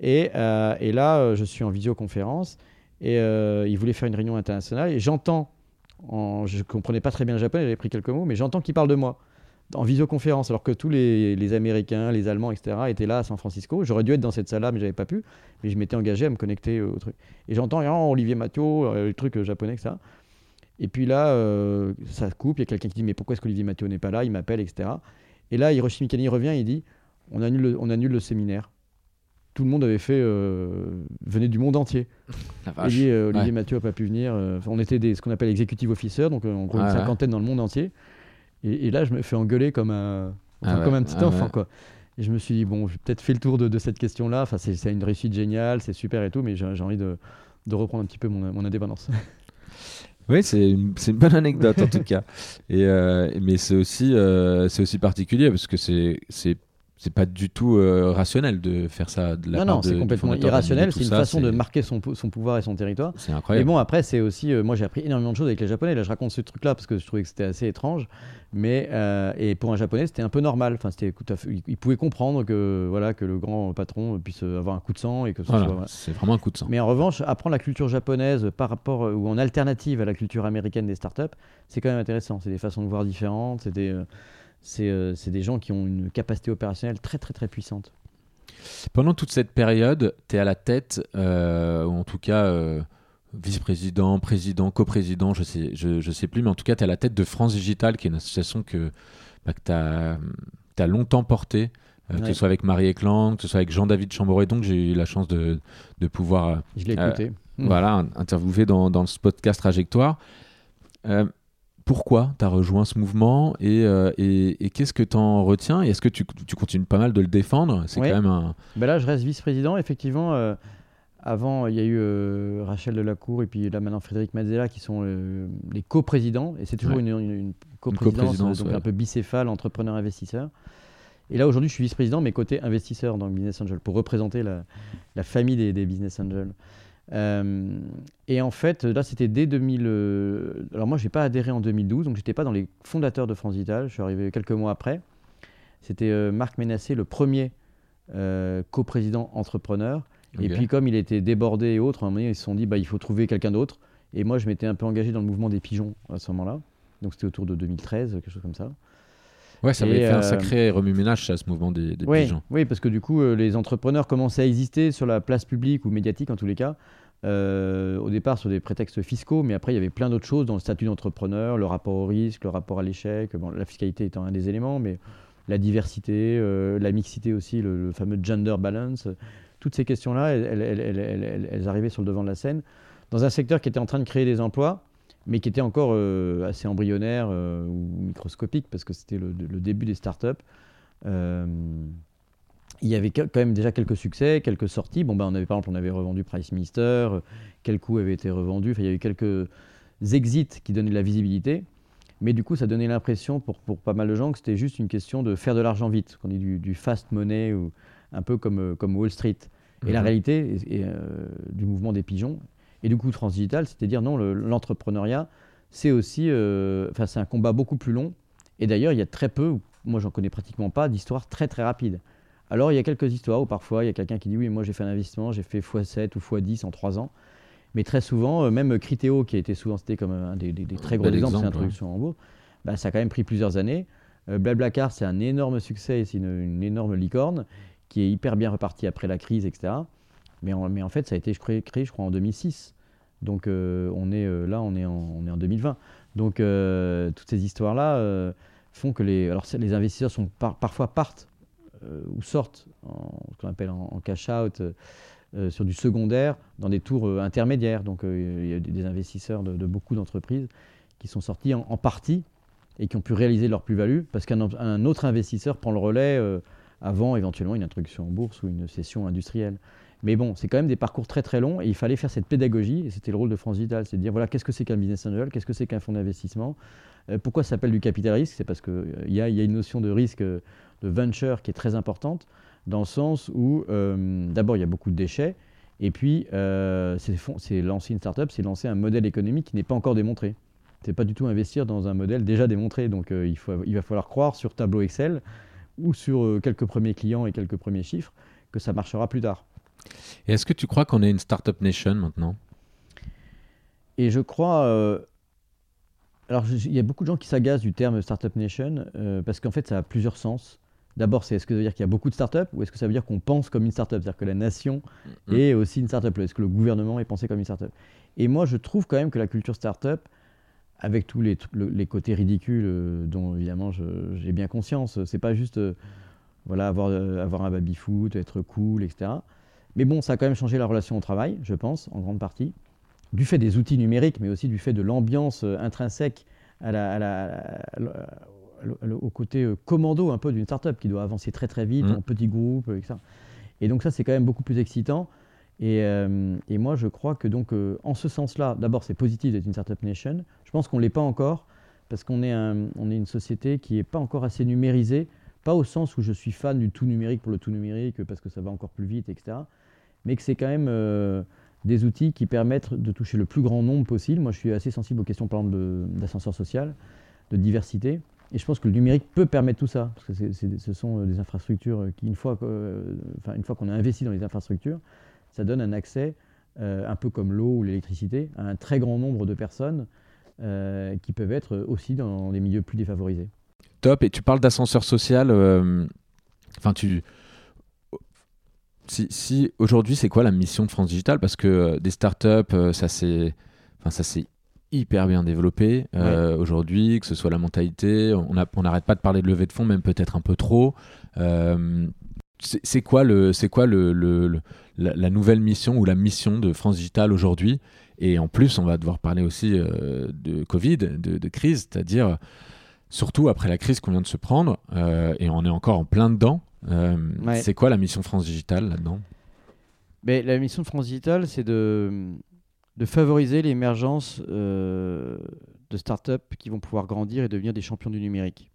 Et, euh, et là, je suis en visioconférence et euh, il voulait faire une réunion internationale. Et j'entends, je ne comprenais pas très bien le japonais, j'avais pris quelques mots, mais j'entends qu'il parle de moi en visioconférence, alors que tous les, Américains, les Allemands, etc., étaient là à San Francisco. J'aurais dû être dans cette salle-là, mais j'avais pas pu. Mais je m'étais engagé à me connecter au truc. Et j'entends oh, Olivier Mathieu, euh, le truc japonais, etc. Et puis là, euh, ça coupe. Il y a quelqu'un qui dit Mais pourquoi est-ce qu'Olivier Mathieu n'est pas là? Il m'appelle, etc. Et là, Hiroshi Mikani revient il dit on annule, on annule le séminaire tout le monde avait fait euh, venait du monde entier. Euh, Olivier Mathieu n'a pas pu venir. Euh, on était des, ce qu'on appelle executive officers, donc en gros une cinquantaine dans le monde entier. Et, là, je me fais engueuler comme un, ah comme un petit ah enfant. Quoi. Et je me suis dit, bon, j'ai peut-être fait le tour de, cette question-là. Enfin, c'est une réussite géniale, c'est super et tout, mais j'ai envie de, de, reprendre un petit peu mon, mon indépendance. *laughs* Oui, c'est une, une, bonne anecdote en tout cas. Et, mais c'est aussi, c'est aussi particulier parce que c'est c'est pas du tout euh, rationnel de faire ça de la non, non, c'est complètement irrationnel. C'est une façon de marquer son, son, pouvoir et son territoire. C'est incroyable. Et bon, après, c'est aussi. Euh, moi, j'ai appris énormément de choses avec les Japonais. Là, je raconte ce truc-là parce que je trouvais que c'était assez étrange. Mais euh, et pour un Japonais, c'était un peu normal. Enfin, c'était il, pouvait comprendre que voilà que le grand patron puisse avoir un coup de sang et que c'est vraiment un coup de sang. Mais en revanche, apprendre la culture japonaise par rapport ou en alternative à la culture américaine des startups, c'est quand même intéressant. C'est des façons de voir différentes. C'est des euh, c'est des gens qui ont une capacité opérationnelle très très très puissante. Pendant toute cette période, tu es à la tête, euh, ou en tout cas euh, vice-président, président, coprésident, je sais, je, sais plus, mais en tout cas, tu es à la tête de France Digital, qui est une association que, bah, tu as, longtemps portée, que ce soit avec Marie Eklang, que ce soit avec Jean-David Chamboré, donc j'ai eu la chance de, de pouvoir je écouté. voilà, interviewer dans, dans, ce podcast Trajectoire pourquoi tu as rejoint ce mouvement euh, et, et, qu'est-ce que tu en retiens Est-ce que tu, tu, continues pas mal de le défendre? C'est quand même un. Ben là, je reste vice-président. Effectivement, euh, avant, il y a eu euh, Rachel Delacour et puis là maintenant Frédéric Mazzella qui sont les coprésidents. Et c'est toujours une, une, coprésidence, donc un peu bicéphale, entrepreneur-investisseur. Et là, aujourd'hui, je suis vice-président, mais côté investisseur dans le Business Angel, pour représenter la, la famille des, des Business Angels. Euh, et en fait, là, c'était dès 2000. Euh, alors, moi, je n'ai pas adhéré en 2012, donc je n'étais pas dans les fondateurs de France Digital. Je suis arrivé quelques mois après. C'était euh, Marc Ménassé, le premier coprésident entrepreneur. Et puis, comme il était débordé et autres, à un moment donné, ils se sont dit bah, il faut trouver quelqu'un d'autre. Et moi, je m'étais un peu engagé dans le mouvement des pigeons à ce moment-là. Donc, c'était autour de 2013, quelque chose comme ça. Ouais, ça avait fait un sacré remue-ménage à ce mouvement des, pigeons. Oui, parce que du coup, les entrepreneurs commençaient à exister sur la place publique ou médiatique en tous les cas, euh, au départ sur des prétextes fiscaux, mais après il y avait plein d'autres choses dans le statut d'entrepreneur, le rapport au risque, le rapport à l'échec, bon, la fiscalité étant un des éléments, mais la diversité, euh, la mixité aussi, le, fameux gender balance, toutes ces questions-là, elles, arrivaient sur le devant de la scène, dans un secteur qui était en train de créer des emplois, mais qui était encore euh, assez embryonnaire ou microscopique, parce que c'était le, le, début des startups il y avait quand même déjà quelques succès, quelques sorties. Bon, ben, on avait, par exemple, on avait revendu Price Minister, euh, quel coup avait été revendu. Enfin, il y a eu quelques exits qui donnaient de la visibilité. Mais du coup, ça donnait l'impression pour, pour, pas mal de gens que c'était juste une question de faire de l'argent vite, qu'on dit du, fast money, ou un peu comme, euh, comme Wall Street. Et la mhm. réalité euh, du mouvement des pigeons, et du coup Transdigital, c'était dire non, l'entrepreneuriat, c'est aussi, enfin, c'est un combat beaucoup plus long. Et d'ailleurs, il y a très peu, moi j'en connais pratiquement pas, d'histoires très très rapides. Alors, il y a quelques histoires où parfois, il y a quelqu'un qui dit Oui, moi j'ai fait un investissement, j'ai fait x7 ou x10 en 3 ans. Mais très souvent, euh, même Criteo, qui a été souvent cité comme un des, très gros exemples de l'introduction en bourse, bah, ça a quand même pris plusieurs années. Euh, Blablacar, c'est un énorme succès, c'est une, énorme licorne qui est hyper bien repartie après la crise, etc. Mais en, en fait, ça a été créé, je crois, en 2006. Donc, euh, on est là, on est en, on est en 2020. Donc, toutes ces histoires-là font que les, alors, les investisseurs sont parfois partent euh, ou sortent en, ce qu'on appelle en, cash-out euh, euh, sur du secondaire dans des tours intermédiaires. Donc il y a des investisseurs de, beaucoup d'entreprises qui sont sortis en, partie et qui ont pu réaliser leur plus-value parce qu'un autre investisseur prend le relais avant éventuellement une introduction en bourse ou une session industrielle. Mais bon, c'est quand même des parcours très très longs et il fallait faire cette pédagogie et c'était le rôle de France Vital, c'est de dire voilà qu'est-ce que c'est qu'un business angel, qu'est-ce que c'est qu'un fonds d'investissement, pourquoi ça s'appelle du capital risque, c'est parce qu'il y, a, y a une notion de risque de venture qui est très importante dans le sens où d'abord il y a beaucoup de déchets et puis, euh, c'est lancer une startup, c'est lancer un modèle économique qui n'est pas encore démontré. C'est pas du tout investir dans un modèle déjà démontré. Donc, euh, il, faut, il va falloir croire sur tableau Excel ou sur euh, quelques premiers clients et quelques premiers chiffres que ça marchera plus tard. Et est-ce que tu crois qu'on est une startup nation maintenant? Et je crois. alors, il y a beaucoup de gens qui s'agacent du terme startup nation parce qu'en fait, ça a plusieurs sens. D'abord, c'est est-ce que ça veut dire qu'il y a beaucoup de startups ou est-ce que ça veut dire qu'on pense comme une startup C'est-à-dire que la nation mm-hmm. est aussi une startup. Est-ce que le gouvernement est pensé comme une startup? Et moi, je trouve quand même que la culture startup, avec tous les, les côtés ridicules euh, dont évidemment j'ai bien conscience, c'est pas juste euh, voilà, avoir, euh, avoir un baby-foot, être cool, etc. Mais bon, ça a quand même changé la relation au travail, je pense, en grande partie, du fait des outils numériques, mais aussi du fait de l'ambiance intrinsèque à la, à la, au côté euh, commando un peu d'une startup qui doit avancer très très vite mmh. en petits groupes, etc. Et donc ça, c'est quand même beaucoup plus excitant. Et, euh, et moi, je crois que donc, euh, en ce sens-là, d'abord, c'est positif d'être une startup nation. Je pense qu'on ne l'est pas encore parce qu'on est, un, on est une société qui n'est pas encore assez numérisée, pas au sens où je suis fan du tout numérique pour le tout numérique parce que ça va encore plus vite, etc. Mais que c'est quand même des outils qui permettent de toucher le plus grand nombre possible. Moi, je suis assez sensible aux questions, par exemple, d'ascenseur social, de diversité. Et je pense que le numérique peut permettre tout ça, parce que ce sont euh, des infrastructures euh, qui, une fois, euh, fois qu'on a investi dans les infrastructures, ça donne un accès, un peu comme l'eau ou l'électricité, à un très grand nombre de personnes qui peuvent être aussi dans les milieux plus défavorisés. Top. Et tu parles d'ascenseur social. Enfin, tu. Si, si aujourd'hui, c'est quoi la mission de France Digital? Parce que des startups, enfin, ça c'est hyper bien développé euh, aujourd'hui, que ce soit la mentalité. On n'arrête pas de parler de levée de fonds, même peut-être un peu trop. Euh, c'est quoi, le, quoi le, la, nouvelle mission ou la mission de France Digital aujourd'hui? Et en plus, on va devoir parler aussi euh, de Covid, de, crise, c'est-à-dire surtout après la crise qu'on vient de se prendre, et on est encore en plein dedans. C'est quoi la mission France Digital là-dedans? Mais La mission de France Digital, c'est de de favoriser l'émergence euh, de startups qui vont pouvoir grandir et devenir des champions du numérique.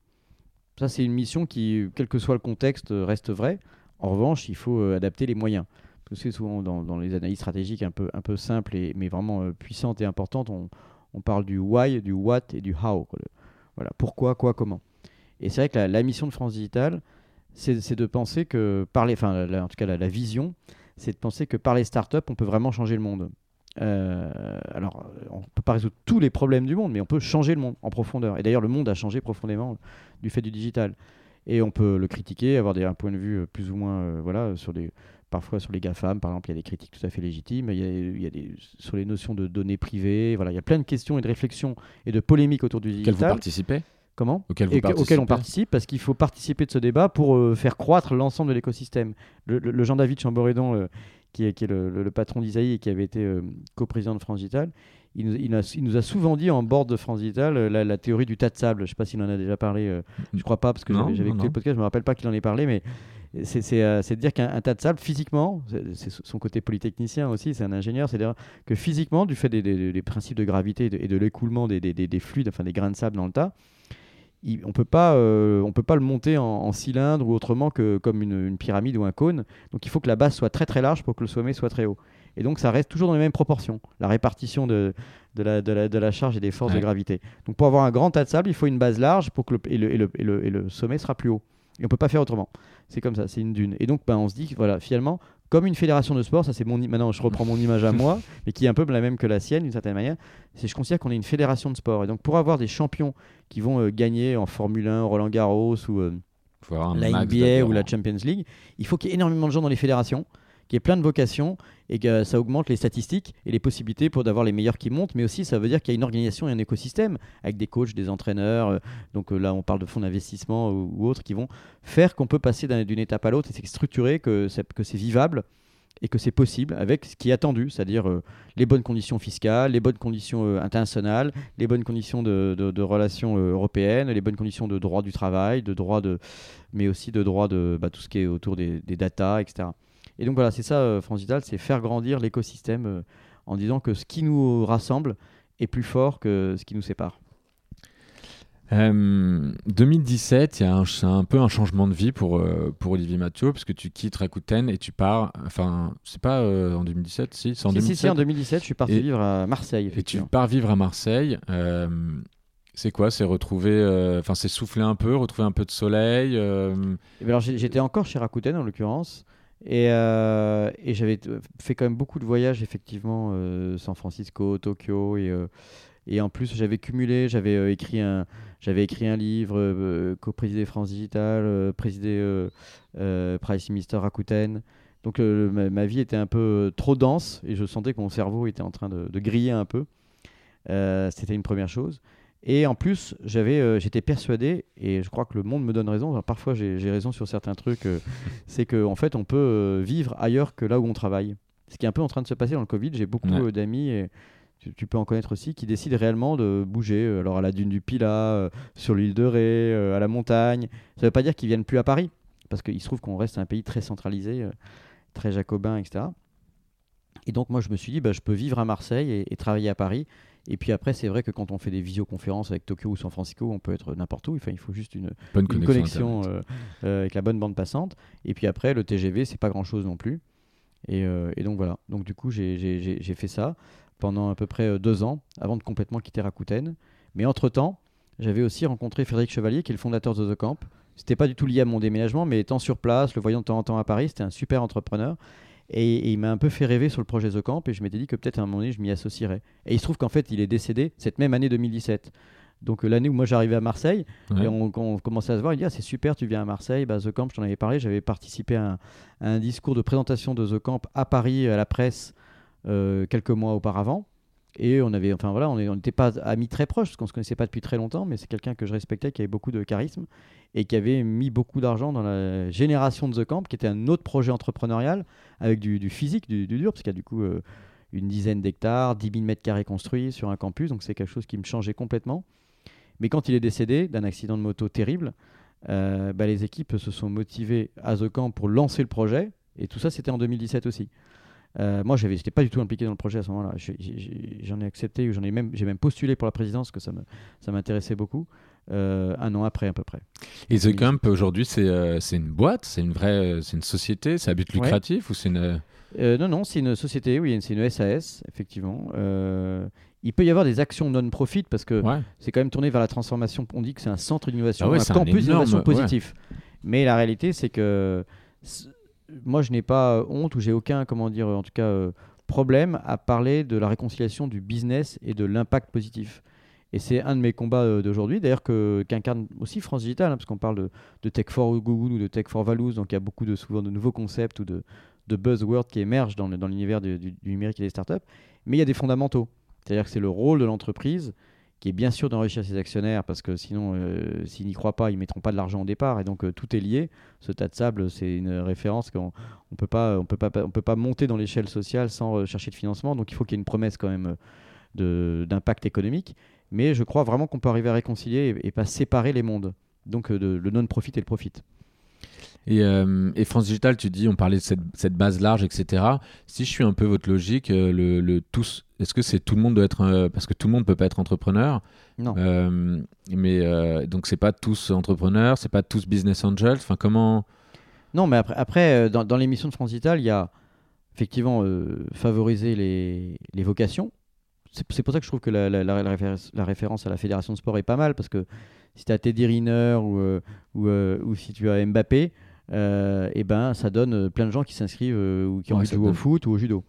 Ça, c'est une mission qui, quel que soit le contexte, reste vraie. En revanche, il faut euh, adapter les moyens. Parce que souvent dans, les analyses stratégiques un peu, un peu simples, et, mais vraiment euh, puissantes et importantes, on, parle du why, du what et du how. Voilà, pourquoi, quoi, comment. Et c'est vrai que la, mission de France Digital, c'est de penser que, par les, enfin, en tout cas la, la vision, c'est de penser que par les startups, on peut vraiment changer le monde. Euh, alors, on ne peut pas résoudre tous les problèmes du monde, mais on peut changer le monde en profondeur. Et d'ailleurs, le monde a changé profondément du fait du digital. Et on peut le critiquer, avoir des, un point de vue plus ou moins, euh, voilà, sur les, parfois sur les GAFAM, par exemple, il y a des critiques tout à fait légitimes. Il y a, il y a des, sur les notions de données privées. Voilà, il y a plein de questions et de réflexions et de polémiques autour du digital. Auquel vous participez Comment auquel, on participe, parce qu'il faut participer de ce débat pour euh, faire croître l'ensemble de l'écosystème. Le, Jean-David Chamboredon, qui est, le, patron d'Isaïe et qui avait été euh, coprésident de France Digital, il nous, a, souvent dit en bord de France Digital euh, la, théorie du tas de sable. Je ne sais pas s'il en a déjà parlé, euh, je ne crois pas, parce que j'avais écouté le podcast, je ne me rappelle pas qu'il en ait parlé, mais c'est de dire qu'un tas de sable, physiquement, c'est son côté polytechnicien aussi, c'est un ingénieur, c'est-à-dire que physiquement, du fait des, principes de gravité et de, l'écoulement des, des, fluides, enfin des grains de sable dans le tas, on peut pas, euh, on peut pas le monter en, cylindre ou autrement que comme une, pyramide ou un cône. Donc il faut que la base soit très très large pour que le sommet soit très haut. Et donc ça reste toujours dans les mêmes proportions, la répartition de, de, la, de, la, charge et des forces de gravité. Donc pour avoir un grand tas de sable, il faut une base large pour que le, et, le, et, le, et le sommet sera plus haut. Et on peut pas faire autrement. C'est comme ça, c'est une dune. Et donc ben, on se dit, voilà, finalement, comme une fédération de sport, ça c'est mon maintenant je reprends mon image à moi, *laughs* mais qui est un peu la même que la sienne d'une certaine manière. C'est je considère qu'on est une fédération de sport et donc pour avoir des champions qui vont euh, gagner en Formule 1, Roland Garros ou euh, la NBA ou la Champions League, il faut qu'il y ait énormément de gens dans les fédérations qui est plein de vocations et que ça augmente les statistiques et les possibilités pour d'avoir les meilleurs qui montent, mais aussi ça veut dire qu'il y a une organisation et un écosystème avec des coachs, des entraîneurs. Euh, donc euh, là, on parle de fonds d'investissement ou, autres qui vont faire qu'on peut passer d'une étape à l'autre et c'est structuré, que c'est vivable et que c'est possible avec ce qui est attendu, c'est-à-dire euh, les bonnes conditions fiscales, les bonnes conditions internationales, les bonnes conditions de, relations européennes, les bonnes conditions de droit du travail, de droit de, mais aussi de droit de bah, tout ce qui est autour des, des data, etc. Et donc voilà, c'est ça, France Digital, c'est faire grandir l'écosystème en disant que ce qui nous rassemble est plus fort que ce qui nous sépare. 2017, il y a un, peu un changement de vie pour, euh, pour Olivier Mathieu, parce que tu quittes Rakuten et tu pars. Enfin, c'est pas euh, en 2017, si C'est en 2017. Si, en 2017, je suis parti vivre à Marseille. Et tu pars vivre à Marseille. c'est quoi C'est retrouver. Euh, enfin, c'est souffler un peu, retrouver un peu de soleil ben alors, j'étais encore chez Rakuten en l'occurrence. Et, et j'avais fait quand même beaucoup de voyages, effectivement, San Francisco, Tokyo et. Et en plus, j'avais cumulé, j'avais écrit un, écrit un livre, euh, co-présidé France Digital, euh, présidé euh, Price Minister Rakuten. Donc ma, vie était un peu trop dense et je sentais que mon cerveau était en train de, griller un peu. C'était une première chose. Et en plus, j'avais, j'étais persuadé, et je crois que le monde me donne raison, parfois j'ai raison sur certains trucs, *laughs* c'est qu'en en fait on peut vivre ailleurs que là où on travaille. Ce qui est un peu en train de se passer dans le Covid, j'ai beaucoup d'amis et tu, peux en connaître aussi, qui décident réellement de bouger, euh, alors à la dune du Pila, euh, sur l'île de Ré, euh, à la montagne. Ça ne veut pas dire qu'ils viennent plus à Paris, parce qu'il se trouve qu'on reste un pays très centralisé, très jacobin, etc. Et donc moi je me suis dit, bah, je peux vivre à Marseille et, travailler à Paris. Et puis après, c'est vrai que quand on fait des visioconférences avec Tokyo ou San Francisco, on peut être n'importe où. Enfin, il faut juste une, bonne connexion, avec la bonne bande passante. Et puis après, le TGV, c'est pas grand-chose non plus. Et, et, donc voilà. Donc du coup, j'ai fait ça pendant à peu près euh, deux ans avant de complètement quitter Rakuten. Mais entre-temps, j'avais aussi rencontré Frédéric Chevalier, qui est le fondateur de The Camp. C'était pas du tout lié à mon déménagement, mais étant sur place, le voyant de temps en temps à Paris, c'était un super entrepreneur. Et, il m'a un peu fait rêver sur le projet The Camp, et je m'étais dit que peut-être à un moment donné, je m'y associerais. Et il se trouve qu'en fait, il est décédé cette même année 2017. Donc euh, l'année où moi j'arrivais à Marseille, et on, commençait à se voir, il dit ah, c'est super, tu viens à Marseille, bah, The Camp, je t'en avais parlé, j'avais participé à un, discours de présentation de The Camp à Paris à la presse euh, quelques mois auparavant. Et on avait, enfin voilà, on n'était pas amis très proches, parce qu'on se connaissait pas depuis très longtemps, mais c'est quelqu'un que je respectais, qui avait beaucoup de charisme et qui avait mis beaucoup d'argent dans la génération de The Camp, qui était un autre projet entrepreneurial avec du, physique, du, dur, parce qu'il y a du coup euh, une dizaine d'hectares, 10 000 mètres carrés construits sur un campus, donc c'est quelque chose qui me changeait complètement. Mais quand il est décédé d'un accident de moto terrible, euh, bah, les équipes se sont motivées à The Camp pour lancer le projet, et tout ça c'était en 2017 aussi. Euh, moi, je n'étais pas du tout impliqué dans le projet à ce moment-là. J'en ai, accepté, j'en ai même, j'ai même postulé pour la présidence, que ça me, ça m'intéressait beaucoup. Euh, un an après à peu près. Et The Camp aujourd'hui, c'est, euh, c'est une boîte, c'est une vraie, c'est une société, c'est à but lucratif ou c'est une Non, non, c'est une société, oui, c'est une SAS, effectivement. il peut y avoir des actions non-profit parce que c'est quand même tourné vers la transformation. On dit que c'est un centre d'innovation, ah un campus d'innovation positif. Mais la réalité, c'est que moi, je n'ai pas honte ou j'ai aucun, comment dire, en tout cas, euh, problème à parler de la réconciliation du business et de l'impact positif. Et c'est un de mes combats euh, d'aujourd'hui, d'ailleurs, qu'incarne aussi France Digital, hein, parce qu'on parle de, Tech for Google ou de Tech for Values, donc il y a beaucoup de, souvent de nouveaux concepts ou de, de buzzwords qui émergent dans, l'univers du, du, numérique et des startups. Mais il y a des fondamentaux. C'est-à-dire que c'est le rôle de l'entreprise qui est bien sûr d'enrichir ses actionnaires parce que sinon, euh, s'ils n'y croient pas, ils mettront pas de l'argent au départ et donc euh, tout est lié. Ce tas de sable, c'est une référence qu'on on peut pas, on peut peut pas monter dans l'échelle sociale sans chercher de financement. Donc il faut qu'il y ait une promesse quand même d'impact économique. Mais je crois vraiment qu'on peut arriver à réconcilier et, pas séparer les mondes. Donc euh, le non-profit et le profit. Euh, et, France Digital, tu dis, on parlait de cette, base large, etc. Si je suis un peu votre logique, euh, le, tous, est-ce que c'est tout le monde doit être, euh, parce que tout le monde peut pas être entrepreneur? Non. mais donc c'est pas tous entrepreneurs, c'est pas tous business angels. Enfin comment? Non, mais après, après dans, l'émission de France Digital, il y a effectivement favoriser les, les vocations. C'est pour ça que je trouve que la, la, référence, à la fédération de sport est pas mal parce que si tu as Teddy Riner ou, ou, ou, si tu as Mbappé, euh, et ben ça donne euh, plein de gens qui s'inscrivent euh, ou qui ont envie de jouer au foot ou au judo.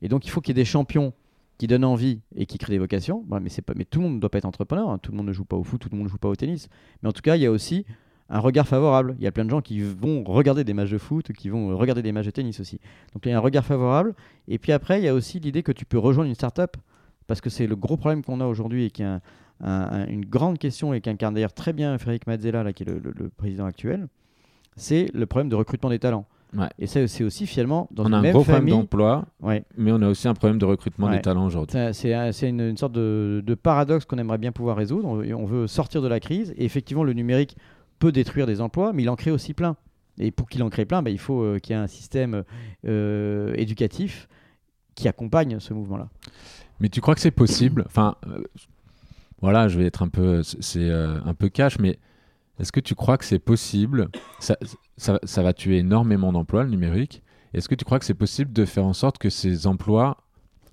Et donc il faut qu'il y ait des champions qui donnent envie et qui créent des vocations. mais, c'est pas, mais tout le monde ne doit pas être entrepreneur, hein. tout le monde ne joue pas au foot, tout le monde ne joue pas au tennis. Mais en tout cas, il y a aussi un regard favorable. Il y a plein de gens qui vont regarder des matchs de foot, qui vont regarder des matchs de tennis aussi. Donc il y a un regard favorable. Et puis après, il y a aussi l'idée que tu peux rejoindre une start-up, parce que c'est le gros problème qu'on a aujourd'hui et qui est une grande question et qu'incarne d'ailleurs très bien Frédéric Mazzella, là, qui est le président actuel c'est le problème de recrutement des talents. Et ça, c'est aussi finalement dans on a un gros problème d'emploi, mais on a aussi un problème de recrutement des talents aujourd'hui. C'est une, sorte de, paradoxe qu'on aimerait bien pouvoir résoudre. On, veut sortir de la crise et effectivement, le numérique peut détruire des emplois, mais il en crée aussi plein. Et pour qu'il en crée plein, bah, il faut euh, qu'il y ait un système euh, éducatif qui accompagne ce mouvement-là. Mais tu crois que c'est possible? Enfin, euh, voilà, je vais être un peu, c'est un peu cash, mais est-ce que tu crois que c'est possible ça, ça, va tuer énormément d'emplois, le numérique. Est-ce que tu crois que c'est possible de faire en sorte que ces emplois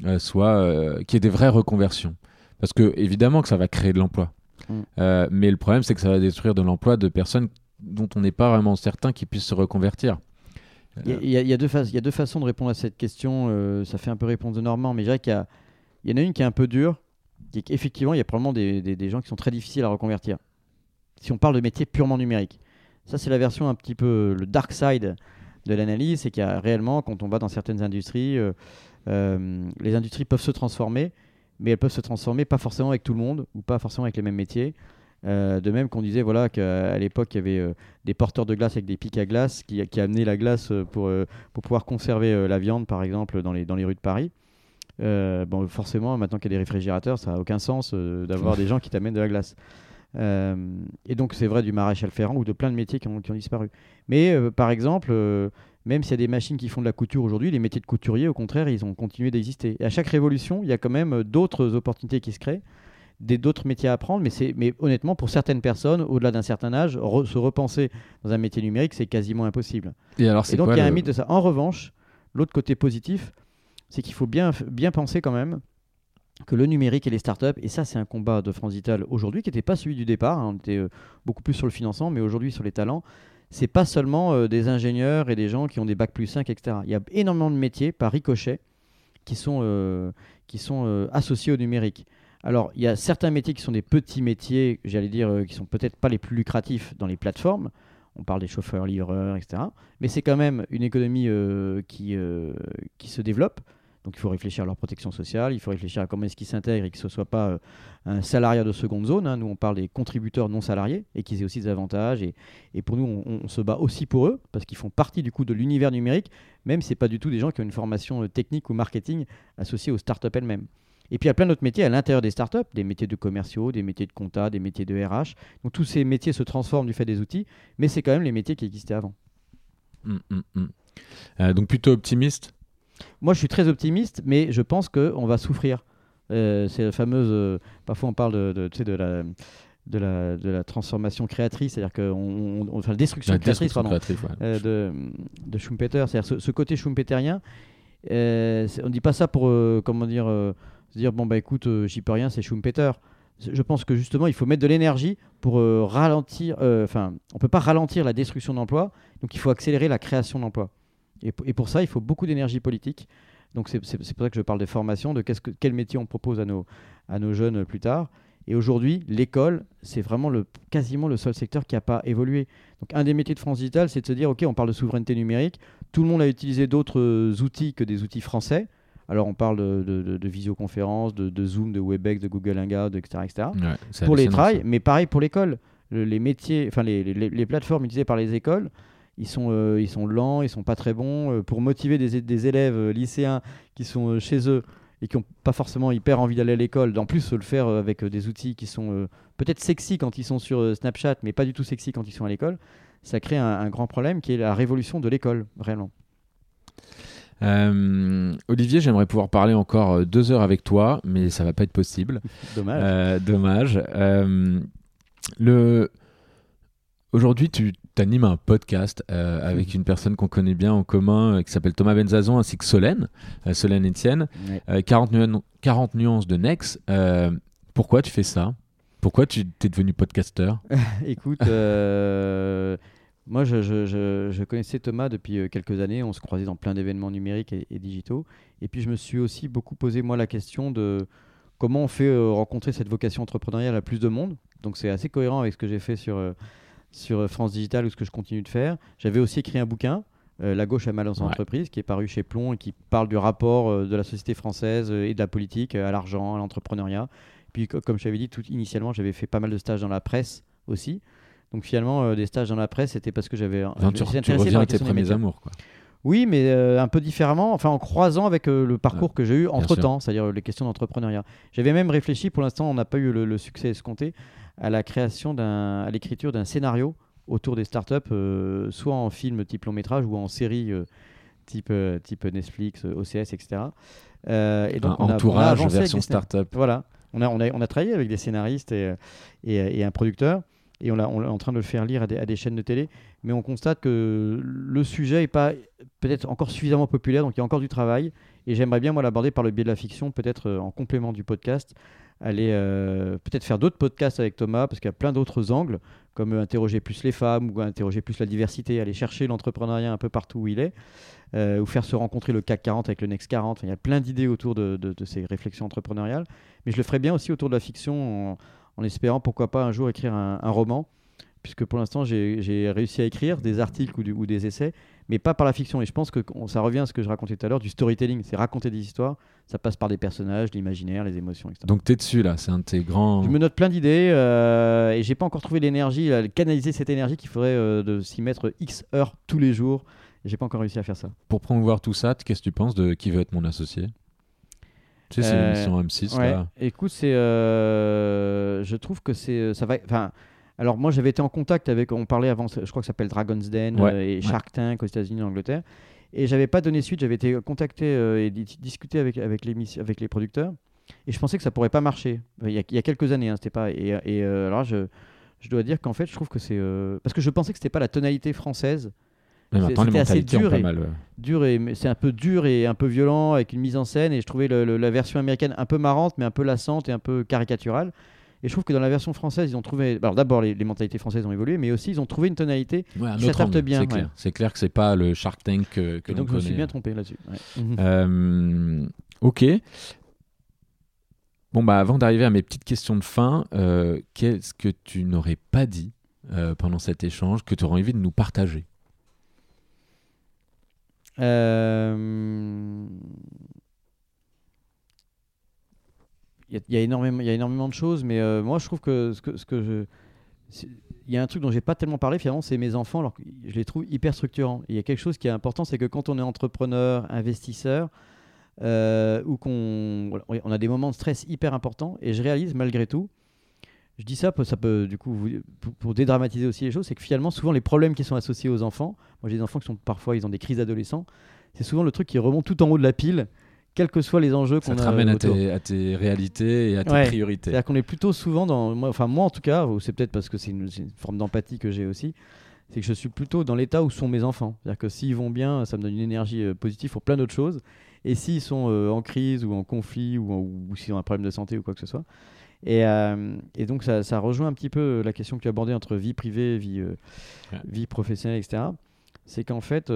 euh, soient. Euh, qu'il y ait des vraies reconversions? Parce que, évidemment, que ça va créer de l'emploi. Mm. Euh, mais le problème, c'est que ça va détruire de l'emploi de personnes dont on n'est pas vraiment certain qu'ils puissent se reconvertir. Il y, a, deux il y, a deux façons de répondre à cette question. ça fait un peu réponse de Normand, mais je dirais qu'il y, en a une qui est un peu dure. Effectivement, il y a probablement des, des gens qui sont très difficiles à reconvertir. Si on parle de métiers purement numériques. Ça, c'est la version un petit peu le dark side de l'analyse, c'est qu'il y a réellement, quand on va dans certaines industries, euh, euh, les industries peuvent se transformer, mais elles peuvent se transformer pas forcément avec tout le monde ou pas forcément avec les mêmes métiers. Euh, de même qu'on disait voilà qu'à l'époque il y avait des porteurs de glace avec des pics à glace qui, qui amenaient la glace pour, pour pouvoir conserver la viande par exemple dans les, dans les rues de Paris. bon forcément maintenant qu'il y a des réfrigérateurs ça n'a aucun sens d'avoir des gens qui t'amènent de la glace. Euh, et donc c'est vrai du maréchal ferrant ou de plein de métiers qui ont, qui ont disparu. Mais euh, par exemple, euh, même s'il y a des machines qui font de la couture aujourd'hui, les métiers de couturier, au contraire, ils ont continué d'exister. Et à chaque révolution, il y a quand même d'autres opportunités qui se créent, d'autres métiers à apprendre. Mais, mais honnêtement, pour certaines personnes, au-delà d'un certain âge, se repenser dans un métier numérique, c'est quasiment impossible. Et, alors, donc il y a un mythe de ça. En revanche, l'autre côté positif, c'est qu'il faut bien, bien penser quand même que le numérique et les startups, et ça c'est un combat de France Digital aujourd'hui qui n'était pas celui du départ, hein, on était euh, beaucoup plus sur le financement, mais aujourd'hui sur les talents, c'est pas seulement euh, des ingénieurs et des gens qui ont des bacs plus 5, etc. Il y a énormément de métiers par ricochet qui sont, euh, qui sont associés au numérique. Alors, il y a certains métiers qui sont des petits métiers, j'allais dire, qui sont peut-être pas les plus lucratifs dans les plateformes. On parle des chauffeurs, livreurs, etc. Mais c'est quand même une économie qui, qui se développe. Donc il faut réfléchir à leur protection sociale, il faut réfléchir à comment est-ce qu'ils s'intègrent et que ce ne soit pas euh, un salariat de seconde zone. Hein. Nous, on parle des contributeurs non salariés et qu'ils aient aussi des avantages. Et, pour nous, on, se bat aussi pour eux parce qu'ils font partie du coup de l'univers numérique, même si ce pas du tout des gens qui ont une formation euh, technique ou marketing associée aux startups elles-mêmes. Et puis il y a plein d'autres métiers à l'intérieur des startups, des métiers de commerciaux, des métiers de compta, des métiers de RH. Donc tous ces métiers se transforment du fait des outils, mais c'est quand même les métiers qui existaient avant. Hum, hum, hum. Euh, donc plutôt optimiste? Moi, je suis très optimiste, mais je pense qu'on va souffrir. Euh, c'est la fameuse. Euh, parfois, on parle de, de, de la. De la, de la transformation créatrice, c'est-à-dire que on, on, la destruction créatrice, pardon, euh, de, de Schumpeter, c'est-à-dire ce, côté schumpeterien, on ne dit pas ça pour, comment dire, se dire, bon, bah écoute, j'y peux rien, c'est Schumpeter. Je pense que justement, il faut mettre de l'énergie pour ralentir, enfin, on ne peut pas ralentir la destruction d'emplois, donc il faut accélérer la création d'emplois. Et, pour ça, il faut beaucoup d'énergie politique. Donc c'est pour ça que je parle des formations, de que, quel métier on propose à nos, à nos jeunes plus tard. Et aujourd'hui, l'école, c'est vraiment le, quasiment le seul secteur qui n'a pas évolué. Donc un des métiers de France Digital, c'est de se dire, OK, on parle de souveraineté numérique, tout le monde a utilisé d'autres euh, outils que des outils français. Alors on parle de, de, visioconférence, de, Zoom, de Webex, de Google Hangout, etc. etc. pour les trails, mais pareil pour l'école. les métiers, enfin les, les, les, plateformes utilisées par les écoles, ils sont, euh, ils sont lents, ils sont pas très bons. Euh, pour motiver des, des élèves euh, lycéens qui sont chez eux et qui n'ont pas forcément hyper envie d'aller à l'école, en plus le faire avec des outils qui sont peut-être sexy quand ils sont sur Snapchat, mais pas du tout sexy quand ils sont à l'école, ça crée un, grand problème qui est la révolution de l'école, vraiment. Olivier, j'aimerais pouvoir parler encore deux heures avec toi, mais ça va pas être possible. *laughs* dommage. dommage. le Aujourd'hui, tu animes un podcast euh, avec mhm. une personne qu'on connaît bien en commun euh, qui s'appelle Thomas Benzazon ainsi que Solène, euh, Solène Etienne. 40, 40, nuances de Nex. pourquoi tu fais ça? Pourquoi tu es devenu podcasteur? *laughs* Écoute, moi je, je, connaissais Thomas depuis quelques années. On se croisait dans plein d'événements numériques et, et, digitaux. Et puis je me suis aussi beaucoup posé moi la question de comment on fait rencontrer cette vocation entrepreneuriale à plus de monde. Donc c'est assez cohérent avec ce que j'ai fait sur sur France Digital ou ce que je continue de faire. J'avais aussi écrit un bouquin, euh, La gauche à mal en entreprise, qui est paru chez Plomb et qui parle du rapport euh, de la société française euh, et de la politique à l'argent, à l'entrepreneuriat. Puis, comme je t'avais dit, tout initialement, j'avais fait pas mal de stages dans la presse aussi. Donc finalement, des stages dans la presse, c'était parce que j'avais. tu, reviens à tes premiers amours, quoi. Oui, mais un peu différemment, enfin en croisant avec le parcours que j'ai eu entre temps, c'est-à-dire les questions d'entrepreneuriat. J'avais même réfléchi, pour l'instant, on n'a pas eu le, le, succès escompté, à la création d'un, à l'écriture d'un scénario autour des startups, euh, soit en film type long métrage ou en série euh, type, euh, type Netflix, OCS, etc. et donc, un entourage version startup. Voilà, on a, on, a, on a travaillé avec des scénaristes et, et, un producteur. Et on, on, est en train de le faire lire à des, à des, chaînes de télé, mais on constate que le sujet n'est pas peut-être encore suffisamment populaire, donc il y a encore du travail. Et j'aimerais bien moi l'aborder par le biais de la fiction, peut-être en complément du podcast, aller peut-être faire d'autres podcasts avec Thomas, parce qu'il y a plein d'autres angles comme interroger plus les femmes ou interroger plus la diversité, aller chercher l'entrepreneuriat un peu partout où il est, euh, ou faire se rencontrer le CAC 40 avec le Next 40. il y a plein d'idées autour de, ces réflexions entrepreneuriales. Mais je le ferai bien aussi autour de la fiction en, espérant pourquoi pas un jour écrire un, roman, puisque pour l'instant j'ai réussi à écrire des articles ou des essais, mais pas par la fiction. Et je pense que ça revient à ce que je racontais tout à l'heure du storytelling, c'est raconter des histoires. Ça passe par des personnages, l'imaginaire, les émotions, etc. Donc tu es dessus là, c'est un de tes grands. Je me note plein d'idées euh, et j'ai pas encore trouvé l'énergie, canaliser cette énergie qu'il faudrait euh, de s'y mettre X heures tous les jours. J'ai pas encore réussi à faire ça. Pour promouvoir tout ça, qu'est-ce que tu penses de qui veut être mon associé? Tu sais, c'est euh, l'émission M6 là. Écoute, c'est, je trouve que c'est, ça va, enfin. Alors moi j'avais été en contact avec, on parlait avant, je crois que ça s'appelle Dragon's Den et Shark Tank aux États-Unis, en Angleterre. Et j'avais pas donné suite, j'avais été contacté euh, et discuté avec, avec, les, avec les producteurs. Et je pensais que ça pourrait pas marcher. Il y a, il y a quelques années, hein, c'était pas. Et, et euh, alors je, je dois dire qu'en fait, je trouve que c'est. Euh, parce que je pensais que c'était pas la tonalité française. C'était assez dur et, mal, dur et c'est un peu dur et un peu violent avec une mise en scène. Et je trouvais la version américaine un peu marrante, mais un peu lassante et un peu caricaturale. Et je trouve que dans la version française, ils ont trouvé. Alors d'abord, les, mentalités françaises ont évolué, mais aussi ils ont trouvé une tonalité qui s'adapte bien. C'est clair. C'est clair que c'est pas le Shark Tank que, que donc je me suis bien trompé là-dessus. Euh, ok. Bon bah avant d'arriver à mes petites questions de fin, euh, qu'est-ce que tu n'aurais pas dit euh, pendant cet échange que tu aurais envie de nous partager? Euh... il y, a énormément, y a énormément de choses, mais euh, moi je trouve que ce que, je. Il y a un truc dont j'ai pas tellement parlé finalement, c'est mes enfants. Alors je les trouve hyper structurants. Il y a quelque chose qui est important, c'est que quand on est entrepreneur, investisseur, euh, ou qu'on on a des moments de stress hyper importants, et je réalise malgré tout, je dis ça, ça peut du coup pour, dédramatiser aussi les choses, c'est que finalement souvent les problèmes qui sont associés aux enfants, moi j'ai des enfants qui sont parfois ils ont des crises d'adolescents, c'est souvent le truc qui remonte tout en haut de la pile quels que soient les enjeux qu'on a. Ça te ramène à tes, réalités et à tes priorités. C'est-à-dire qu'on est plutôt souvent dans. Moi, enfin, moi en tout cas, ou c'est peut-être parce que c'est une, forme d'empathie que j'ai aussi, c'est que je suis plutôt dans l'état où sont mes enfants. C'est-à-dire que s'ils vont bien, ça me donne une énergie euh, positive pour plein d'autres choses. Et s'ils sont euh, en crise ou en conflit ou, s'ils ont un problème de santé ou quoi que ce soit. Et, euh, et donc, ça, ça, rejoint un petit peu la question que tu as abordée entre vie privée, vie, vie professionnelle, etc. C'est qu'en fait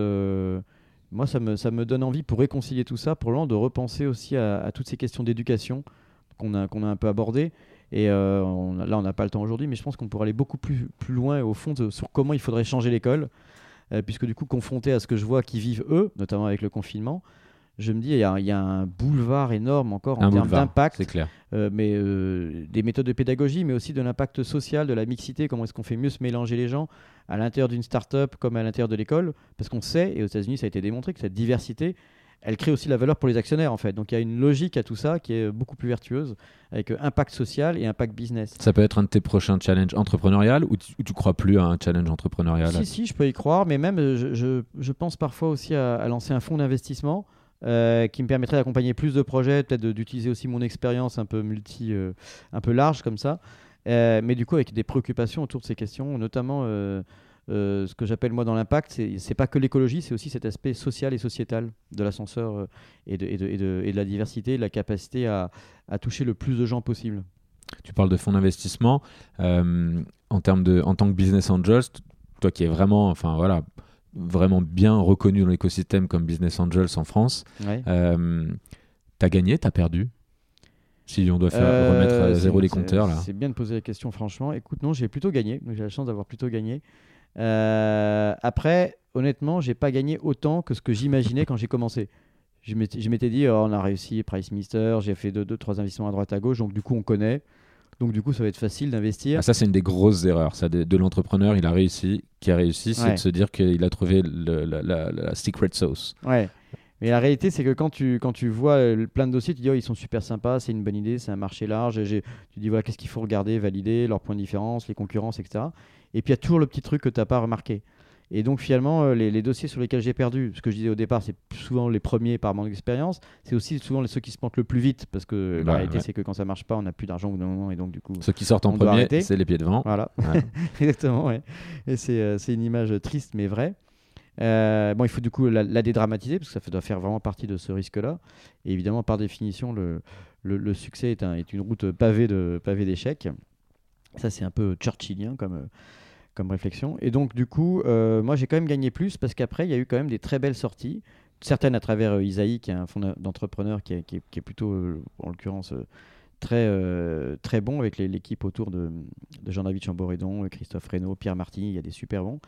moi, ça me, donne envie, pour réconcilier tout ça, pour de repenser aussi à, toutes ces questions d'éducation qu'on a, un peu abordées. Et euh, là, on n'a pas le temps aujourd'hui, mais je pense qu'on pourrait aller beaucoup plus, plus loin au fond sur comment il faudrait changer l'école. Euh, puisque du coup, confronté à ce que je vois qui vivent eux, notamment avec le confinement, je me dis, il y, a, un boulevard énorme encore en termes d'impact. Clair. Euh, mais euh, des méthodes de pédagogie, mais aussi de l'impact social, de la mixité, comment est-ce qu'on fait mieux se mélanger les gens à l'intérieur d'une start-up comme à l'intérieur de l'école. Parce qu'on sait, et aux États-Unis, ça a été démontré, que cette diversité, elle crée aussi la valeur pour les actionnaires en fait. Donc il y a une logique à tout ça qui est beaucoup plus vertueuse avec impact social et impact business. Ça peut être un de tes prochains challenges entrepreneurial ou tu, tu crois plus à un challenge entrepreneurial? Si, si, je peux y croire, mais même je, je, pense parfois aussi à lancer un fonds d'investissement euh, qui me permettrait d'accompagner plus de projets, peut-être d'utiliser aussi mon expérience un peu multi, euh, un peu large comme ça, euh, mais du coup avec des préoccupations autour de ces questions, notamment ce que j'appelle moi dans l'impact, c'est pas que l'écologie, c'est aussi cet aspect social et sociétal de l'ascenseur et de, la diversité, la capacité à, à, toucher le plus de gens possible. Tu parles de fonds d'investissement en termes de, en tant que business angel, toi qui es vraiment, enfin voilà vraiment bien reconnu dans l'écosystème comme Business Angels en France. Euh, t'as gagné, t'as perdu? Si on doit faire euh, remettre à zéro les compteurs là. C'est bien de poser la question franchement. Écoute, non, j'ai plutôt gagné. J'ai la chance d'avoir plutôt gagné. Euh, après, honnêtement, j'ai pas gagné autant que ce que j'imaginais quand j'ai commencé. Je m'étais dit, oh, on a réussi Price Mister, j'ai fait deux, deux, trois investissements à droite à gauche, donc du coup on connaît. Donc du coup, ça va être facile d'investir. Ah, ça, c'est une des grosses erreurs ça, de, l'entrepreneur. Il a réussi, qui a réussi, c'est de se dire qu'il a trouvé la, secret sauce. Ouais. Mais la réalité, c'est que quand tu, quand tu vois euh, plein de dossiers, tu dis, oh, ils sont super sympas, c'est une bonne idée, c'est un marché large. Tu dis, voilà, qu'est-ce qu'il faut regarder, valider, leurs points de différence, les concurrences, etc. Et puis, il y a toujours le petit truc que tu n'as pas remarqué. Et donc finalement, euh, les, dossiers sur lesquels j'ai perdu, ce que je disais au départ, c'est souvent les premiers par manque d'expérience. C'est aussi souvent ceux qui se plantent le plus vite, parce que la réalité, c'est que quand ça marche pas, on n'a plus d'argent au bout d'un moment, et donc du coup. Ceux qui sortent en premier, c'est les pieds devant. Voilà, *laughs* exactement. Ouais. Et euh, c'est une image triste mais vraie. Euh, bon, il faut du coup la, dédramatiser parce que ça doit faire vraiment partie de ce risque-là. Et évidemment, par définition, le, le, succès est, un, est, une route pavée de pavée d'échecs. Ça, c'est un peu churchillien comme comme réflexion. Et donc, du coup, euh, moi, j'ai quand même gagné plus parce qu'après, il y a eu quand même des très belles sorties. Certaines à travers euh, Isaïe, qui est un fonds d'entrepreneurs qui, qui, est plutôt, euh, en l'occurrence, très, très bon avec l'équipe autour de, Jean-David Chamboredon, Christophe Reynaud, Pierre Martini. Il y a des super bons.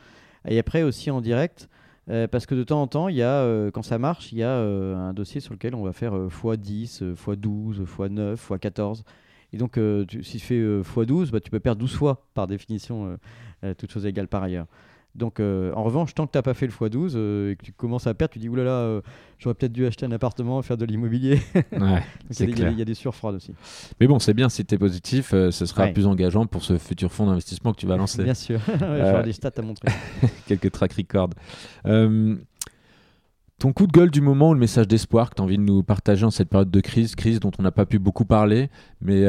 Et après, aussi en direct, parce que de temps en temps, il y a, quand ça marche, il y a un dossier sur lequel on va faire x10, x12, x9, x14. Et donc, si tu fais x12, bah, tu peux perdre 12 fois par définition euh, toutes choses égales par ailleurs. Donc, euh, en revanche, tant que tu n'as pas fait le x12 euh, et que tu commences à perdre, tu dis oulala, j'aurais peut-être dû acheter un appartement, faire de l'immobilier. *laughs* Ouais, il, y a, des surfroides aussi. Mais bon, c'est bien si tu es positif, ce sera plus engageant pour ce futur fonds d'investissement que tu vas *laughs* lancer. bien sûr, *laughs* j'aurai des stats à montrer. Quelques track records. ton coup de gueule du moment ou le message d'espoir que tu as envie de nous partager en cette période de crise, crise dont on n'a pas pu beaucoup parler, mais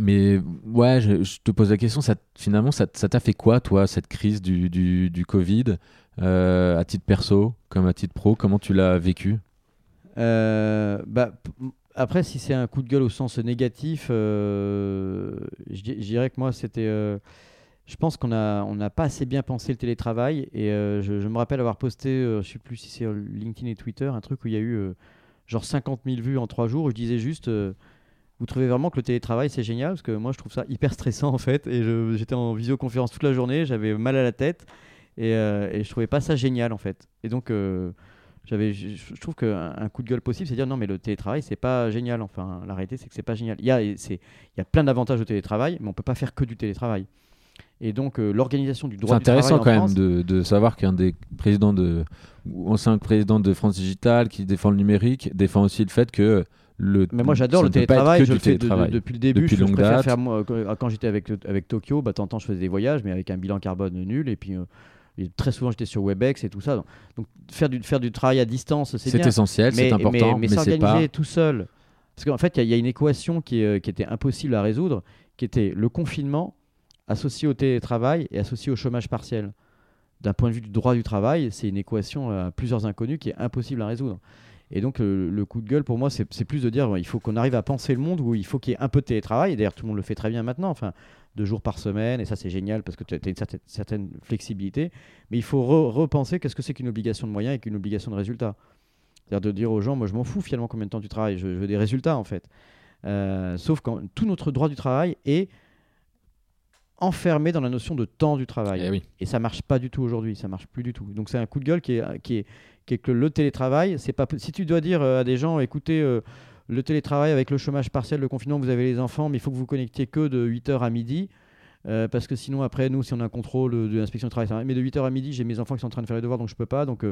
mais ouais, je, te pose la question, finalement, ça t'a fait quoi, toi, cette crise du, Covid, euh, à titre perso, comme à titre pro Comment tu l'as vécu? Euh, bah, Après, si c'est un coup de gueule au sens négatif, euh, je, dirais que moi, c'était. je pense qu'on n'a on a pas assez bien pensé le télétravail. Et je, me rappelle avoir posté, je sais plus si c'est LinkedIn et Twitter, un truc où il y a eu genre 50 000 vues en trois jours où je disais juste vous trouvez vraiment que le télétravail c'est génial? Parce que moi je trouve ça hyper stressant en fait. Et j'étais en visioconférence toute la journée, j'avais mal à la tête et, euh, et, je trouvais pas ça génial en fait. Et donc euh, j'avais, je, trouve qu'un un coup de gueule possible c'est dire non mais le télétravail c'est pas génial. Enfin la réalité c'est que c'est pas génial. Il y a, il y a plein d'avantages au télétravail, mais on peut pas faire que du télétravail. Et donc euh, l'organisation du droit du travail. C'est intéressant quand même de, de, savoir qu'un des présidents de, ou ancien président de France Digital qui défend le numérique défend aussi le fait que mais moi j'adore le télétravail, je le fais depuis le début. je, préfère faire, quand j'étais avec, avec Tokyo, bah, temps je faisais des voyages, mais avec un bilan carbone nul. Et puis euh, très souvent j'étais sur Webex et tout ça. Donc, faire, du, faire du travail à distance, c'est C'est essentiel, c'est important. Mais, mais, s'organiser tout seul. Parce qu'en fait, il y, a une équation qui, euh, qui était impossible à résoudre, qui était le confinement associé au télétravail et associé au chômage partiel. D'un point de vue du droit du travail, c'est une équation à plusieurs inconnus qui est impossible à résoudre. Et donc, le, coup de gueule, pour moi, c'est plus de dire il faut qu'on arrive à penser le monde où il faut qu'il y ait un peu de télétravail. D'ailleurs, tout le monde le fait très bien maintenant. Enfin, deux jours par semaine, et ça, c'est génial parce que tu as une certaine, flexibilité. Mais il faut repenser qu'est-ce que c'est qu'une obligation de moyens et qu'une obligation de résultat. C'est-à-dire de dire aux gens moi, je m'en fous finalement combien de temps tu travailles, je, veux des résultats en fait. Euh, sauf quand tout notre droit du travail est enfermé dans la notion de temps du travail. Et, eh oui. et ça marche pas du tout aujourd'hui, ça marche plus du tout. Donc c'est un coup de gueule qui est, qui est, que le télétravail, c'est pas si tu dois dire euh, à des gens, écoutez, euh, le télétravail avec le chômage partiel, le confinement, vous avez les enfants, mais il faut que vous connectiez que de 8h à midi. Euh, parce que sinon, après, nous, si on a un contrôle de l'inspection du travail, mais de 8h à midi, j'ai mes enfants qui sont en train de faire les devoirs, donc je peux pas. Donc,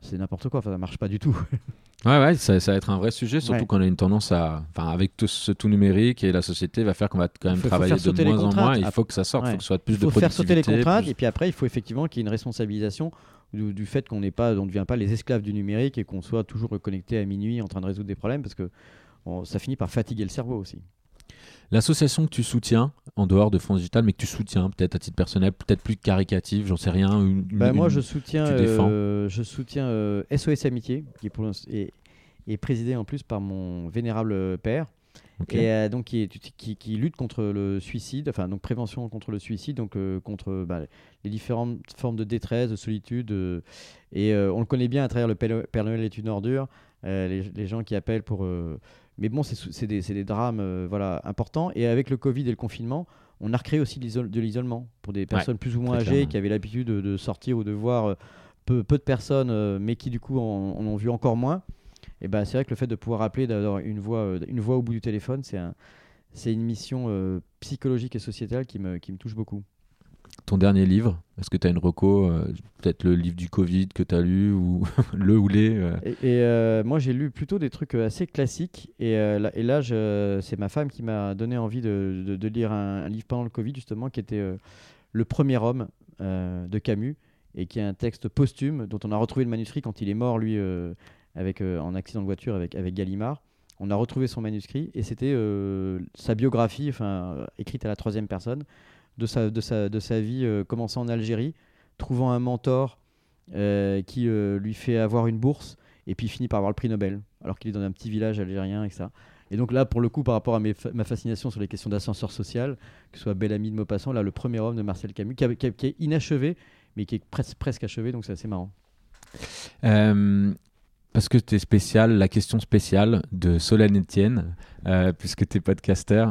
c'est n'importe quoi. Enfin, ça marche pas du tout. *laughs* ouais, ouais, ça, va être un vrai sujet, surtout qu'on a une tendance à. Enfin, avec tout ce tout numérique et la société va faire qu'on va quand même travailler de moins en moins. Il faut que ça sorte, il faut que ce soit plus de Il faut faire sauter les contraintes, et puis après, il faut effectivement qu'il y ait une responsabilisation du, fait qu'on n'est pas, on ne devient pas les esclaves du numérique et qu'on soit toujours connecté à minuit en train de résoudre des problèmes parce que ça finit par fatiguer le cerveau aussi. L'association que tu soutiens, en dehors de fonds digital, mais que tu soutiens peut-être à titre personnel, peut-être plus caricatif, j'en sais rien. Bah, moi, je soutiens, euh, je soutiens SOS euh, Amitié, qui est, pour, est, est présidé en plus par mon vénérable père, et euh, donc qui, qui, lutte contre le suicide, enfin donc prévention contre le suicide, donc euh, contre bah, les différentes formes de détresse, de solitude. Euh, et on le connaît bien à travers le Père Noël est une ordure, les, gens qui appellent pour. Mais bon, c'est des, des, drames voilà, importants. Et avec le Covid et le confinement, on a recréé aussi de l'isolement pour des personnes plus ou moins âgées qui avaient l'habitude de, sortir ou de voir peu, peu de personnes, mais qui du coup en ont vu encore moins et ben c'est vrai que le fait de pouvoir appeler, d'avoir une voix, euh, une voix au bout du téléphone, c'est un, c'est une mission psychologique et sociétale qui me, qui me touche beaucoup. Ton dernier livre, est-ce que tu as une reco Peut-être le livre du Covid que tu as lu, ou *laughs* le ou les Et, moi, j'ai lu plutôt des trucs assez classiques. Et, là, c'est ma femme qui m'a donné envie de, lire un, livre pendant le Covid, justement, qui était Le premier homme de Camus et qui est un texte posthume dont on a retrouvé le manuscrit quand il est mort, lui, euh, avec, euh, en accident de voiture avec, avec Gallimard. On a retrouvé son manuscrit et c'était euh, sa biographie, enfin, écrite à la troisième personne, de sa, de sa, de sa vie commençant en Algérie, trouvant un mentor qui lui fait avoir une bourse et puis finit par avoir le prix Nobel, alors qu'il est dans un petit village algérien et ça. Et donc là, pour le coup, par rapport à ma fascination sur les questions d'ascenseur social, que ce soit Bel Ami de Maupassant, là, le premier homme de Marcel Camus, qui, est inachevé, mais qui est presque achevé, donc c'est assez marrant. Euh, parce que tu es spécial, la question spéciale de Solène Etienne, euh, puisque tu es podcaster,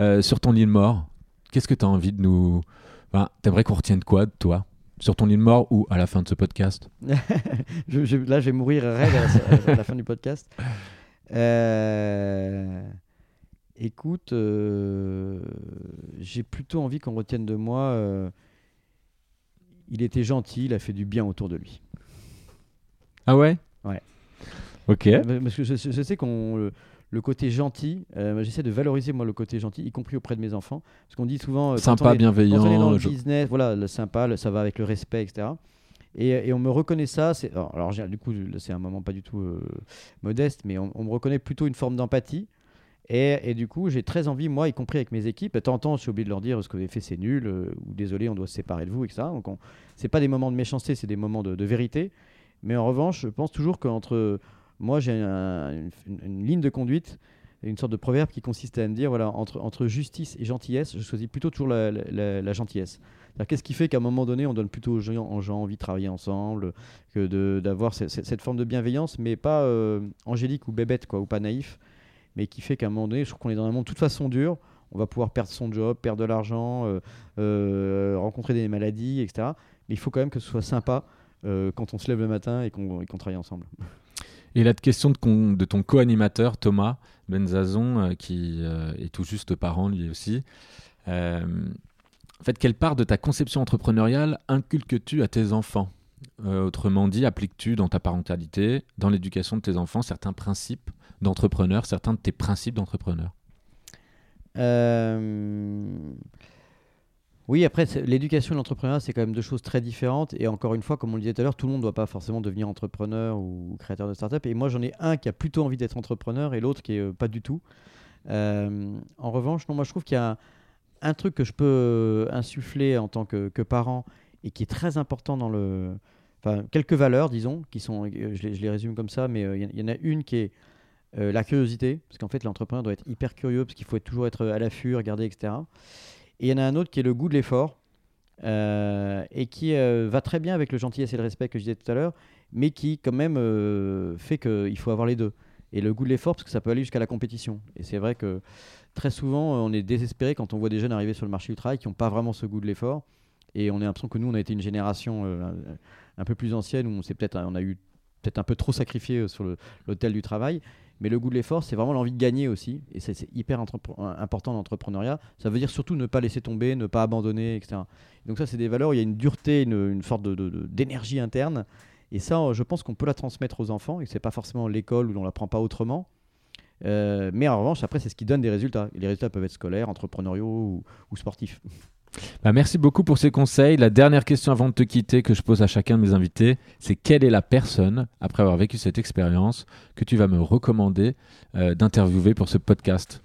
euh, sur ton lit mort, qu'est-ce que tu as envie de nous. Enfin, T'aimerais qu'on retienne quoi de toi sur ton lit mort ou à la fin de ce podcast? *laughs* Je, Là, je vais mourir à, la fin du podcast. écoute, j'ai plutôt envie qu'on retienne de moi il était gentil, il a fait du bien autour de lui. Ah ouais? Ouais. Ok. Parce que je, sais qu'on le côté gentil, euh, j'essaie de valoriser moi le côté gentil, y compris auprès de mes enfants, parce qu'on dit souvent euh, sympa, bienveillant, quand on est dans le business, voilà, le sympa, ça va avec le respect, etc. Et, on me reconnaît ça. Alors, alors, du coup, c'est un moment pas du tout euh, modeste, mais on, me reconnaît plutôt une forme d'empathie. Et, du coup, j'ai très envie, moi, y compris avec mes équipes, de temps en temps, je suis obligé de leur dire ce que vous avez fait, c'est nul, euh, ou désolé, on doit se séparer de vous, etc. Donc, c'est pas des moments de méchanceté, c'est des moments de, vérité. Mais en revanche, je pense toujours qu'entre moi, j'ai une, ligne de conduite, une sorte de proverbe qui consiste à me dire voilà, entre, justice et gentillesse, je choisis plutôt toujours la, la, gentillesse. Qu'est-ce qui fait qu'à un moment donné, on donne plutôt aux gens, envie de travailler ensemble, que d'avoir cette, forme de bienveillance, mais pas euh, angélique ou bébête, quoi, ou pas naïf mais qui fait qu'à un moment donné, je trouve qu'on est dans un monde de toute façon dur. On va pouvoir perdre son job, perdre de l'argent, euh, euh, rencontrer des maladies, etc. Mais il faut quand même que ce soit sympa quand on se lève le matin et qu'on travaille ensemble. *laughs* Et la question de, de ton co-animateur, Thomas Benzazon, qui est tout juste parent lui aussi. en fait, quelle part de ta conception entrepreneuriale inculques-tu à tes enfants? Autrement dit, appliques-tu dans ta parentalité, dans l'éducation de tes enfants, certains principes d'entrepreneur, certains de tes principes d'entrepreneur? Euh, Oui, après, l'éducation et l'entrepreneuriat, c'est quand même deux choses très différentes. Et encore une fois, comme on le disait tout à l'heure, tout le monde ne doit pas forcément devenir entrepreneur ou créateur de start-up. Et moi, j'en ai un qui a plutôt envie d'être entrepreneur et l'autre qui est euh, pas du tout. Euh, en revanche, non, moi, je trouve qu'il y a un, truc que je peux insuffler en tant que, parent et qui est très important dans le. Enfin, quelques valeurs, disons, qui sont. Je les, résume comme ça, mais il y, en a une qui est euh, la curiosité, parce qu'en fait l'entrepreneur doit être hyper curieux, parce qu'il faut toujours être à l'affût, regarder, etc. Et il y en a un autre qui est le goût de l'effort, euh, et qui euh, va très bien avec le gentillesse et le respect que je disais tout à l'heure, mais qui quand même fait qu'il faut avoir les deux. Et le goût de l'effort, parce que ça peut aller jusqu'à la compétition. Et c'est vrai que très souvent, on est désespéré quand on voit des jeunes arriver sur le marché du travail qui n'ont pas vraiment ce goût de l'effort. Et on a l'impression que nous, on a été une génération un peu plus ancienne où on, peut-être, on a eu peut-être un peu trop sacrifié sur l'hôtel du travail. Mais le goût de l'effort, c'est vraiment l'envie de gagner aussi. Et c'est hyper important dans l'entrepreneuriat. Ça veut dire surtout ne pas laisser tomber, ne pas abandonner, etc. Donc ça, c'est des valeurs il y a une dureté, une, une sorte d'énergie interne. Et ça, je pense qu'on peut la transmettre aux enfants. Et c'est pas forcément l'école où on l'apprend pas autrement. Euh, mais en revanche, après, c'est ce qui donne des résultats. les résultats peuvent être scolaires, entrepreneuriaux ou sportifs. *laughs* Bah, merci beaucoup pour ces conseils. La dernière question avant de te quitter que je pose à chacun de mes invités, c'est quelle est la personne, après avoir vécu cette expérience, que tu vas me recommander euh, d'interviewer pour ce podcast?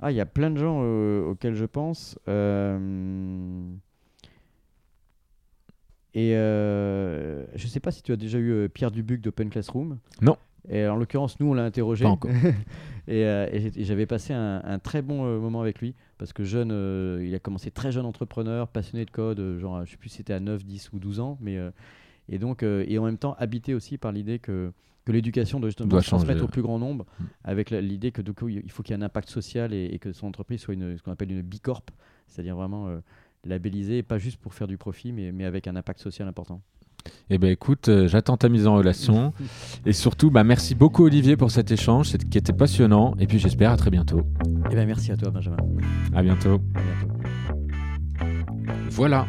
Ah, il y a plein de gens euh, auxquels je pense. Euh, et je ne sais pas si tu as déjà eu Pierre Dubuc d'Open Classroom. Non. Et en l'occurrence, nous, on l'a interrogé. *laughs* Euh, et, j'avais passé un, très bon moment avec lui parce que jeune, euh, il a commencé très jeune entrepreneur, passionné de code, genre, je sais plus si c'était à 9, 10 ou 12 ans, mais et donc et en même temps habité aussi par l'idée que que l'éducation doit justement se transmettre au plus grand nombre, mm. avec l'idée que du coup il faut qu'il y ait un impact social et, que son entreprise soit une, ce qu'on appelle une bicorp, c'est-à-dire vraiment labellisée, pas juste pour faire du profit, mais, mais avec un impact social important. Eh bien écoute, euh, j'attends ta mise en relation. *laughs* et surtout, bah, merci beaucoup Olivier pour cet échange qui était passionnant. Et puis j'espère à très bientôt. Eh bien merci à toi Benjamin. À bientôt. À bientôt. Voilà,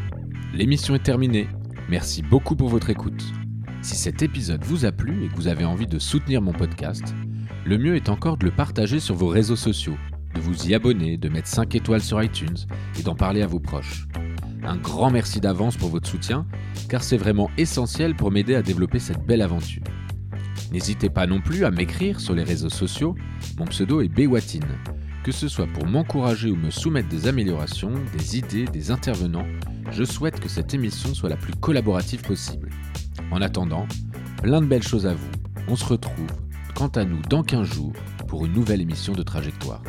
l'émission est terminée. Merci beaucoup pour votre écoute. Si cet épisode vous a plu et que vous avez envie de soutenir mon podcast, le mieux est encore de le partager sur vos réseaux sociaux, de vous y abonner, de mettre 5 étoiles sur iTunes et d'en parler à vos proches. Un grand merci d'avance pour votre soutien, car c'est vraiment essentiel pour m'aider à développer cette belle aventure. N'hésitez pas non plus à m'écrire sur les réseaux sociaux, mon pseudo est Bewatine, que ce soit pour m'encourager ou me soumettre des améliorations, des idées, des intervenants, je souhaite que cette émission soit la plus collaborative possible. En attendant, plein de belles choses à vous. On se retrouve, quant à nous, dans 15 jours pour une nouvelle émission de Trajectoire.